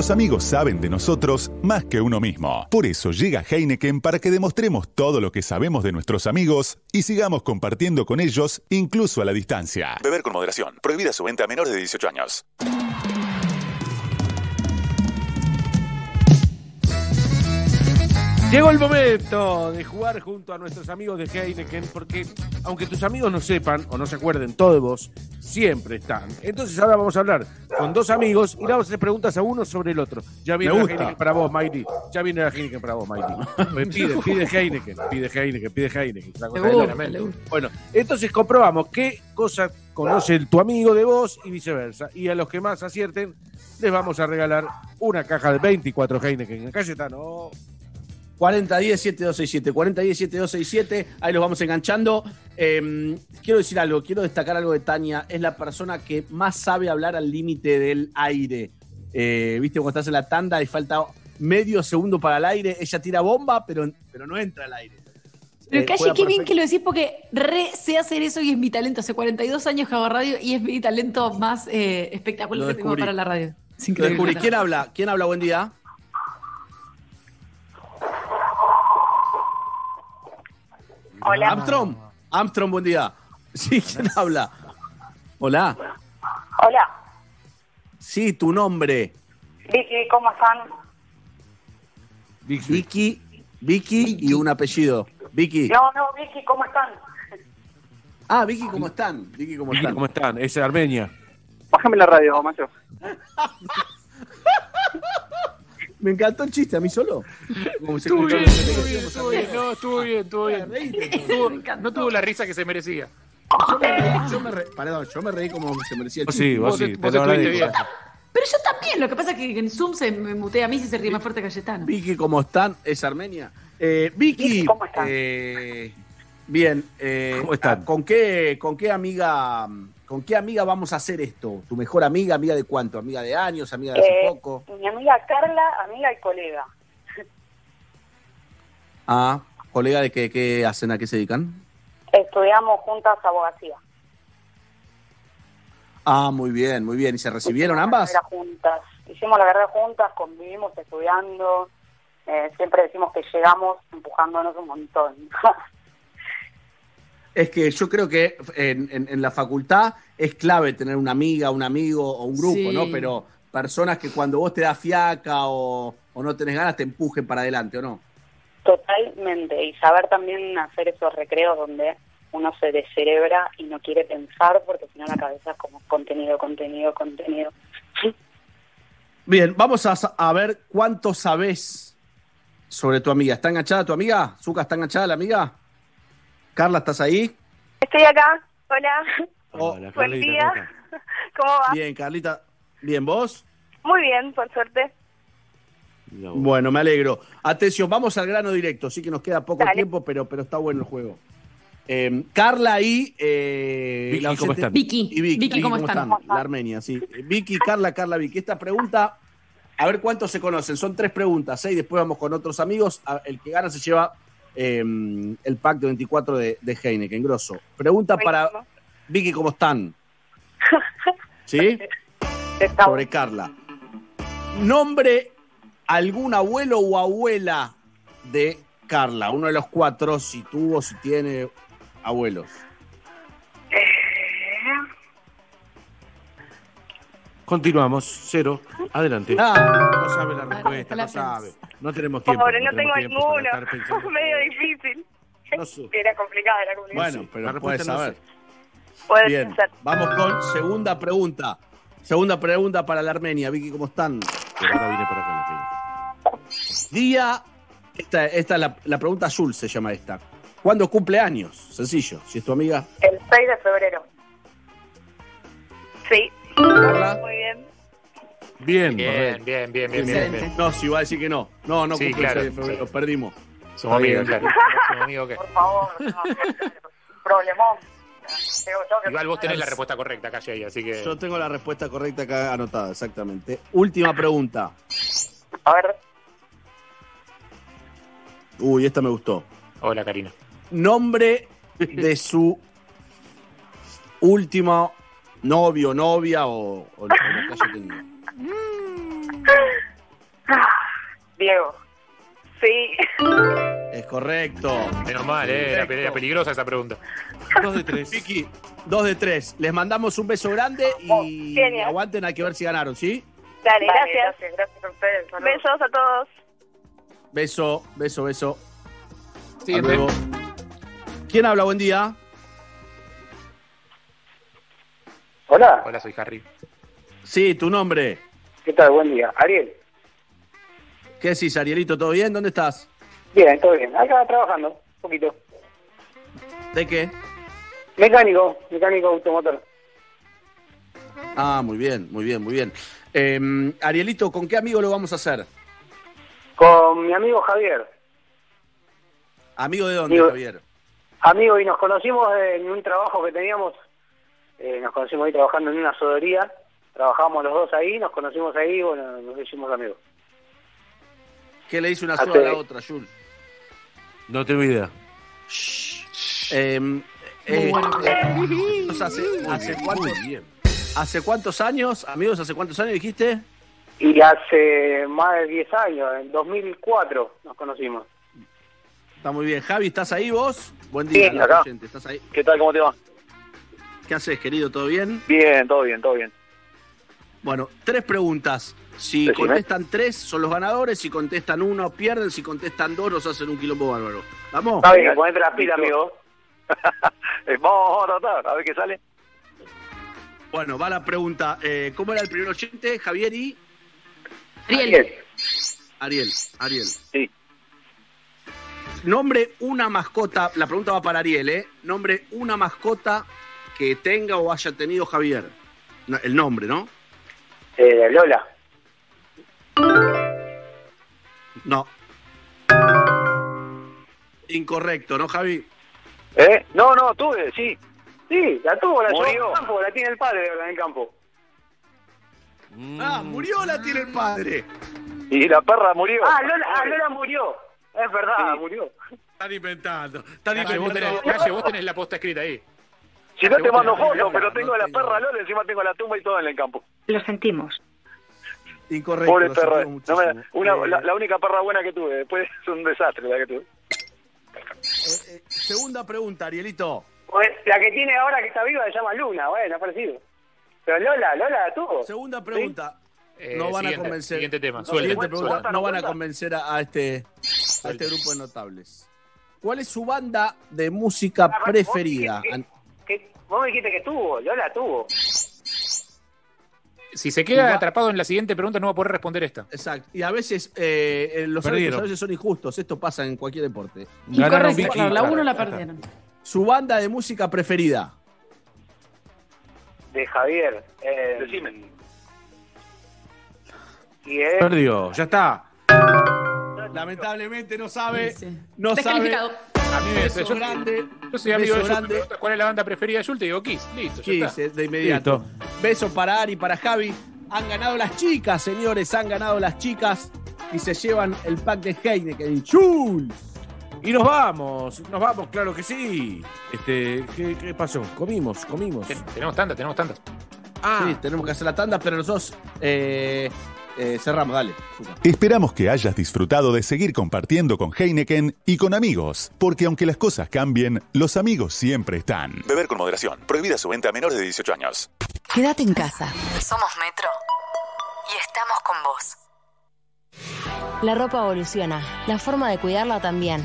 Speaker 51: Nuestros amigos saben de nosotros más que uno mismo. Por eso llega Heineken para que demostremos todo lo que sabemos de nuestros amigos y sigamos compartiendo con ellos incluso a la distancia. Beber con moderación. Prohibida su venta a menores de 18 años.
Speaker 6: Llegó el momento de jugar junto a nuestros amigos de Heineken, porque aunque tus amigos no sepan o no se acuerden todo de vos, siempre están. Entonces ahora vamos a hablar con dos amigos y le vamos a hacer preguntas a uno sobre el otro. Ya viene
Speaker 2: Me
Speaker 6: la. Heineken para vos, Miley. Ya viene la Heineken para vos, Miley. (laughs) Pide, pide Heineken, pide Heineken, pide Heineken.
Speaker 5: Gusta.
Speaker 6: Bueno, entonces comprobamos qué cosa conoce tu amigo de vos y viceversa. Y a los que más acierten, les vamos a regalar una caja de 24 Heineken. En Cayetano.
Speaker 2: 4010-7267, 4010-7267, ahí los vamos enganchando. Eh, quiero decir algo, quiero destacar algo de Tania, es la persona que más sabe hablar al límite del aire. Eh, Viste, cuando estás en la tanda y falta medio segundo para el aire, ella tira bomba, pero, pero no entra al aire.
Speaker 5: Pero
Speaker 2: Eh,
Speaker 5: calle, qué bien que lo decís porque re sé hacer eso y es mi talento. Hace 42 años que hago radio y es mi talento más eh, espectacular
Speaker 2: Lo
Speaker 5: que tengo para la radio.
Speaker 2: Lo descubrí. ¿Quién habla? ¿Quién habla? Buen día.
Speaker 74: Hola.
Speaker 2: Armstrong. Armstrong, buen día. Sí, ¿quién habla? Hola.
Speaker 74: Hola,
Speaker 2: Sí, tu nombre.
Speaker 74: Vicky, ¿cómo están?
Speaker 2: Vicky, Vicky y un apellido. Vicky.
Speaker 74: No, no, Vicky, ¿cómo están?
Speaker 2: Ah, Vicky, ¿cómo están? Vicky, ¿cómo
Speaker 6: Vicky,
Speaker 2: están?
Speaker 6: ¿Cómo están? Es Armenia.
Speaker 74: Bájame la radio, macho. (laughs)
Speaker 2: Me encantó el chiste, a mí solo. Como se
Speaker 3: Estuvo
Speaker 2: escuchó-
Speaker 3: bien, estuvo bien, estuvo bien, no, estuvo bien, estuvo bien. No tuvo la risa que se merecía.
Speaker 2: Yo me reí, yo me reí, perdón, yo me reí como se merecía el chiste.
Speaker 6: sí, vos
Speaker 3: Vos
Speaker 6: sí.
Speaker 3: vos estuviste bien.
Speaker 5: Pero yo también, lo que pasa es que en Zoom se me mutea a mí si se ríe más fuerte Cayetano.
Speaker 2: Vicky, ¿cómo están? Es Armenia. Eh, Vicky,
Speaker 74: Vicky, ¿cómo están?
Speaker 2: eh, bien, eh,
Speaker 6: ¿Cómo están?
Speaker 2: ¿con qué, ¿con qué amiga con qué amiga vamos a hacer esto? ¿Tu mejor amiga? ¿Amiga de cuánto? ¿Amiga de años? ¿Amiga de hace
Speaker 74: Eh,
Speaker 2: poco?
Speaker 74: mi amiga Carla, amiga y colega. (laughs)
Speaker 2: Ah, colega de qué, qué hacen, a qué se dedican?
Speaker 74: Estudiamos juntas abogacía.
Speaker 2: Ah, muy bien, muy bien. ¿Y se recibieron
Speaker 74: Hicimos
Speaker 2: ambas?
Speaker 74: La juntas. Hicimos la carrera juntas, convivimos estudiando. Eh, siempre decimos que llegamos empujándonos un montón. (laughs)
Speaker 2: Es que yo creo que en, en- en la facultad es clave tener una amiga, un amigo o un grupo,
Speaker 5: Sí.
Speaker 2: ¿no? Pero personas que cuando vos te das fiaca o, o no tenés ganas te empujen para adelante, ¿o no?
Speaker 74: Totalmente. Y saber también hacer esos recreos donde uno se descerebra y no quiere pensar porque si no la cabeza es como contenido, contenido, contenido.
Speaker 2: Bien, vamos a, a ver cuánto sabés sobre tu amiga. ¿Está enganchada tu amiga? ¿Zuka está enganchada la amiga? Carla, ¿estás ahí?
Speaker 74: Estoy acá. Hola.
Speaker 2: Hola,
Speaker 74: Buen día. (laughs) ¿Cómo va?
Speaker 2: Bien, Carlita. Bien, ¿vos?
Speaker 74: Muy bien, por suerte.
Speaker 2: Bueno, me alegro. Atención, vamos al grano directo. Sí que nos queda poco
Speaker 74: Dale.
Speaker 2: tiempo, pero, pero está bueno el juego. Eh, Carla y... Eh,
Speaker 6: Vicky,
Speaker 2: la
Speaker 6: ¿cómo están?
Speaker 5: Vicky,
Speaker 2: Y Vicky,
Speaker 5: Vicky, ¿cómo están?
Speaker 2: La Armenia, sí. Vicky, Carla, Carla, Vicky. Esta pregunta, a ver cuántos se conocen. Son tres preguntas, ¿eh? Y después vamos con otros amigos. El que gana se lleva eh, el pack de 24 de, de Heineken, grosso. Pregunta para Vicky, ¿cómo están? (laughs) ¿Sí? Sobre Carla. Nombre algún abuelo o abuela de Carla. Uno de los cuatro, si tuvo, si tiene abuelos.
Speaker 6: Continuamos, cero. Adelante.
Speaker 2: Ah.
Speaker 6: No sabe la respuesta, no sabe. No tenemos tiempo.
Speaker 74: Pobre, no tengo
Speaker 6: tiempo para
Speaker 74: ninguno. (laughs) Medio difícil.
Speaker 6: No.
Speaker 74: Era complicada la comunicación.
Speaker 2: Bueno, pero
Speaker 6: La
Speaker 2: puedes
Speaker 6: respuesta no
Speaker 2: saber.
Speaker 74: Puede
Speaker 2: Bien,
Speaker 74: ser.
Speaker 2: vamos con segunda pregunta. Segunda pregunta para la Armenia. Vicky, ¿cómo están?
Speaker 6: Ahora viene para acá la
Speaker 2: Día, esta, esta es la, la pregunta azul se llama esta. ¿Cuándo cumple años? Sencillo, si es tu amiga.
Speaker 74: El 6 de febrero. Sí.
Speaker 2: Carla.
Speaker 74: Muy bien.
Speaker 6: Bien,
Speaker 3: Bien, bien, bien, bien, bien, bien.
Speaker 2: No, si va a decir que no. No, no
Speaker 3: Sí, claro,
Speaker 2: el 6 de febrero, perdimos.
Speaker 3: Somos amigos, claro. Somos amigos que.
Speaker 74: Por favor, no. Problemón.
Speaker 3: Igual vos tenés la respuesta correcta, calle ahí, así que.
Speaker 2: Yo tengo la respuesta correcta acá anotada, exactamente. Última pregunta.
Speaker 74: A ver.
Speaker 2: Uy, esta me gustó.
Speaker 3: Hola, Karina.
Speaker 2: Nombre de su último novio, novia o, o lo que haya tenido.
Speaker 62: Ah, Diego. Sí.
Speaker 2: Es correcto.
Speaker 3: Menos mal, eh, era, era peligrosa esa pregunta.
Speaker 2: Dos de tres. Vicky, dos de tres. Les mandamos un beso grande y
Speaker 62: genial.
Speaker 2: aguanten, hay que ver si ganaron, ¿sí?
Speaker 62: Dale, gracias. gracias. Gracias a ustedes. Besos a todos.
Speaker 2: Beso, beso, beso. Hasta
Speaker 3: Siguiente.
Speaker 2: luego. ¿Quién habla? Buen día.
Speaker 75: Hola.
Speaker 3: Hola, soy Harry.
Speaker 2: Sí, tu nombre.
Speaker 75: ¿Qué tal? Buen día. Ariel.
Speaker 2: ¿Qué decís, Arielito? ¿Todo bien? ¿Dónde estás?
Speaker 75: Bien, todo bien. Acá trabajando, un poquito.
Speaker 2: ¿De qué?
Speaker 75: Mecánico, mecánico automotor.
Speaker 2: Ah, muy bien, muy bien, muy bien. Eh, Arielito, ¿con qué amigo lo vamos a hacer?
Speaker 75: Con mi amigo Javier.
Speaker 2: ¿Amigo de dónde,
Speaker 75: Amigo-
Speaker 2: Javier?
Speaker 75: Amigo, y nos conocimos en un trabajo que teníamos. Eh, nos conocimos ahí trabajando en una sodería. Trabajábamos los dos ahí, nos conocimos ahí y bueno, nos hicimos amigos.
Speaker 2: ¿Qué le hizo una
Speaker 75: Hace-
Speaker 2: soda a la otra, Jules?
Speaker 6: No tengo idea.
Speaker 2: Eh, eh, ¿hace, hace cuántos, ¿Hace cuántos años, amigos, hace cuántos años dijiste?
Speaker 75: Y hace más de 10 años, en 2004 nos conocimos.
Speaker 2: Está muy bien. Javi, ¿estás ahí vos? Buen día,
Speaker 75: Sí,
Speaker 2: la
Speaker 75: acá.
Speaker 2: oyente, ¿estás ahí?
Speaker 75: ¿Qué tal? ¿Cómo te va?
Speaker 2: ¿Qué haces, querido? ¿Todo bien?
Speaker 75: Bien, todo bien, todo bien.
Speaker 2: Bueno, tres preguntas. Si
Speaker 75: Decime.
Speaker 2: contestan tres, son los ganadores. Si contestan uno, pierden. Si contestan dos, nos hacen un quilombo bárbaro. ¿Vamos?
Speaker 75: Está bien, ponete la pila, amigo.
Speaker 59: Vamos, vamos a tratar, a ver qué sale.
Speaker 2: Bueno, va la pregunta. Eh, ¿Cómo era el primer oyente? Javier y...
Speaker 5: Ariel.
Speaker 2: Ariel, Ariel.
Speaker 59: Sí.
Speaker 2: Nombre una mascota, la pregunta va para Ariel, ¿eh? Nombre una mascota que tenga o haya tenido Javier. El nombre, ¿no?
Speaker 75: Eh, Lola.
Speaker 2: No. Incorrecto, ¿no, Javi?
Speaker 59: ¿Eh? No, no, tuve, sí.
Speaker 75: Sí, la tuvo, la llevó
Speaker 59: Murió.
Speaker 75: al campo, la tiene el padre en el campo.
Speaker 2: Ah, murió la tiene el padre.
Speaker 59: Y la perra murió.
Speaker 75: Ah, Lola, ah, Lola murió. Es verdad, murió.
Speaker 2: Están inventando. Están
Speaker 3: Calle, vos tenés,
Speaker 2: inventando.
Speaker 3: Calle, vos tenés la posta escrita ahí.
Speaker 59: Si no te mando fotos, pero tengo
Speaker 3: no
Speaker 59: la
Speaker 3: tengo-
Speaker 59: perra Lola, encima tengo la tumba y todo en el campo.
Speaker 62: Lo sentimos.
Speaker 2: Incorrecto.
Speaker 59: Pobre perra.
Speaker 2: sentimos
Speaker 59: No me-
Speaker 2: muchísimo.
Speaker 59: una,
Speaker 2: Eh,
Speaker 59: la, la única perra buena que tuve, después es un desastre la que tuve.
Speaker 2: eh, eh, segunda pregunta, Arielito.
Speaker 75: Pues, la que tiene ahora que está viva se llama Luna, bueno, ha parecido. Pero Lola, Lola la tuvo.
Speaker 2: Segunda pregunta.
Speaker 3: Eh,
Speaker 2: no van a
Speaker 3: siguiente,
Speaker 2: convencer.
Speaker 3: siguiente tema,
Speaker 2: No, siguiente pregunta. No van a convencer a, a este, a este grupo de notables. ¿Cuál es su banda de música
Speaker 75: Ah,
Speaker 2: preferida?
Speaker 75: que- vos me dijiste que tuvo, Lola tuvo.
Speaker 3: Si se queda
Speaker 2: Va-
Speaker 3: atrapado en la siguiente pregunta, no va a poder responder esta.
Speaker 2: Exacto. Y a veces eh, eh, los árbitros a veces son injustos. Esto pasa en cualquier deporte.
Speaker 6: Ganaron Vicky.
Speaker 5: la uno la perdieron.
Speaker 2: Su banda de música preferida.
Speaker 75: De Javier. Eh,
Speaker 59: Decime.
Speaker 75: Y es...
Speaker 6: Perdió, ya está.
Speaker 2: Lamentablemente no sabe.
Speaker 5: Sí.
Speaker 2: No sabe.
Speaker 5: Descalificado.
Speaker 3: A mí me
Speaker 2: Beso
Speaker 3: yo,
Speaker 2: grande.
Speaker 3: yo soy amigo de me preguntas cuál es la banda preferida de Yul, te digo Kiss. Listo, ya
Speaker 2: Kiss,
Speaker 3: está.
Speaker 2: eh, de inmediato.
Speaker 6: Listo.
Speaker 2: Beso para Ari, para Javi. Han ganado las chicas, señores. Han ganado las chicas. Y se llevan el pack de Heineken. ¡Chul!
Speaker 6: Y nos vamos, nos vamos, claro que sí. Este, ¿qué, qué pasó? Comimos, comimos.
Speaker 3: Ten- Tenemos tantas, tenemos tantas.
Speaker 6: Ah,
Speaker 2: Sí, tenemos que hacer la tanda, pero nosotros eh, eh, cerramos. Dale.
Speaker 51: Esperamos que hayas disfrutado de seguir compartiendo con Heineken y con amigos, porque aunque las cosas cambien, los amigos siempre están. Beber con moderación. Prohibida su venta a menores de 18 años.
Speaker 38: Quédate en casa.
Speaker 50: Somos Metro y estamos con vos.
Speaker 76: La ropa evoluciona, la forma de cuidarla también.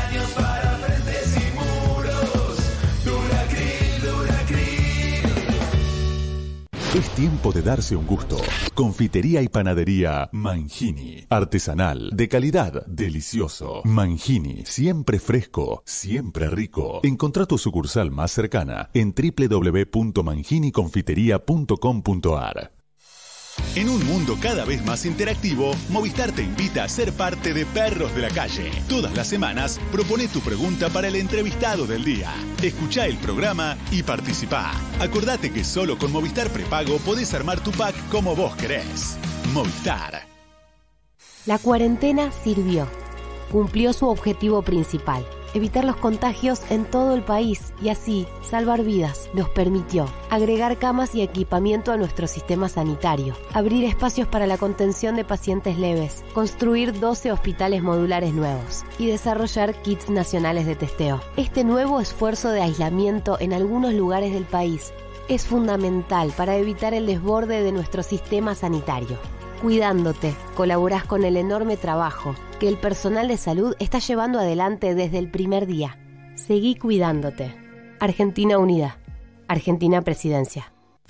Speaker 51: Es tiempo de darse un gusto. Confitería y panadería Mangini. Artesanal, de calidad, delicioso. Mangini, siempre fresco, siempre rico. Encontrá tu sucursal más cercana en www.manginiconfiteria.com.ar. En un mundo cada vez más interactivo, Movistar te invita a ser parte de Perros de la Calle. Todas las semanas, propone tu pregunta para el entrevistado del día. Escucha el programa y participa. Acordate que solo con Movistar Prepago podés armar tu pack como vos querés. Movistar.
Speaker 16: La cuarentena sirvió. Cumplió su objetivo principal, evitar los contagios en todo el país y así salvar vidas. Nos permitió agregar camas y equipamiento a nuestro sistema sanitario, abrir espacios para la contención de pacientes leves, construir 12 hospitales modulares nuevos y desarrollar kits nacionales de testeo. Este nuevo esfuerzo de aislamiento en algunos lugares del país es fundamental para evitar el desborde de nuestro sistema sanitario. Cuidándote, colaborás con el enorme trabajo que el personal de salud está llevando adelante desde el primer día. Seguí cuidándote. Argentina Unida. Argentina Presidencia.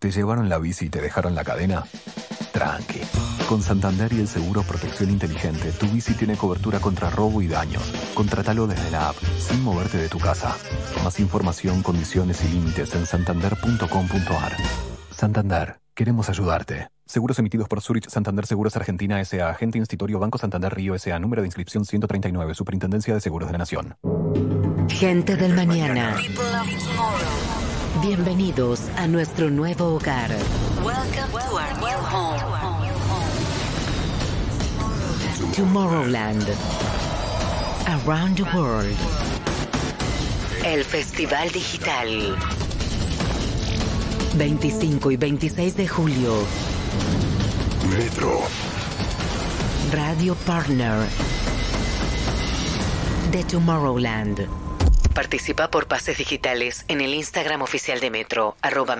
Speaker 13: ¿Te llevaron la bici y te dejaron la cadena? Tranqui. Con Santander y el seguro Protección Inteligente, tu bici tiene cobertura contra robo y daños. Contratalo desde la app, sin moverte de tu casa. Más información, condiciones y límites en santander.com.ar. Santander, queremos ayudarte. Seguros emitidos por Zurich Santander Seguros Argentina S.A. Agente Institutorio Banco Santander Río S.A. Número de inscripción 139. Superintendencia de Seguros de la Nación.
Speaker 77: Gente del mañana. Bienvenidos a nuestro nuevo hogar. Tomorrowland. Around the World. El Festival Digital. 25 y 26 de julio.
Speaker 1: Metro.
Speaker 77: Radio Partner. De Tomorrowland. Participa por pases digitales en el Instagram oficial de Metro, arroba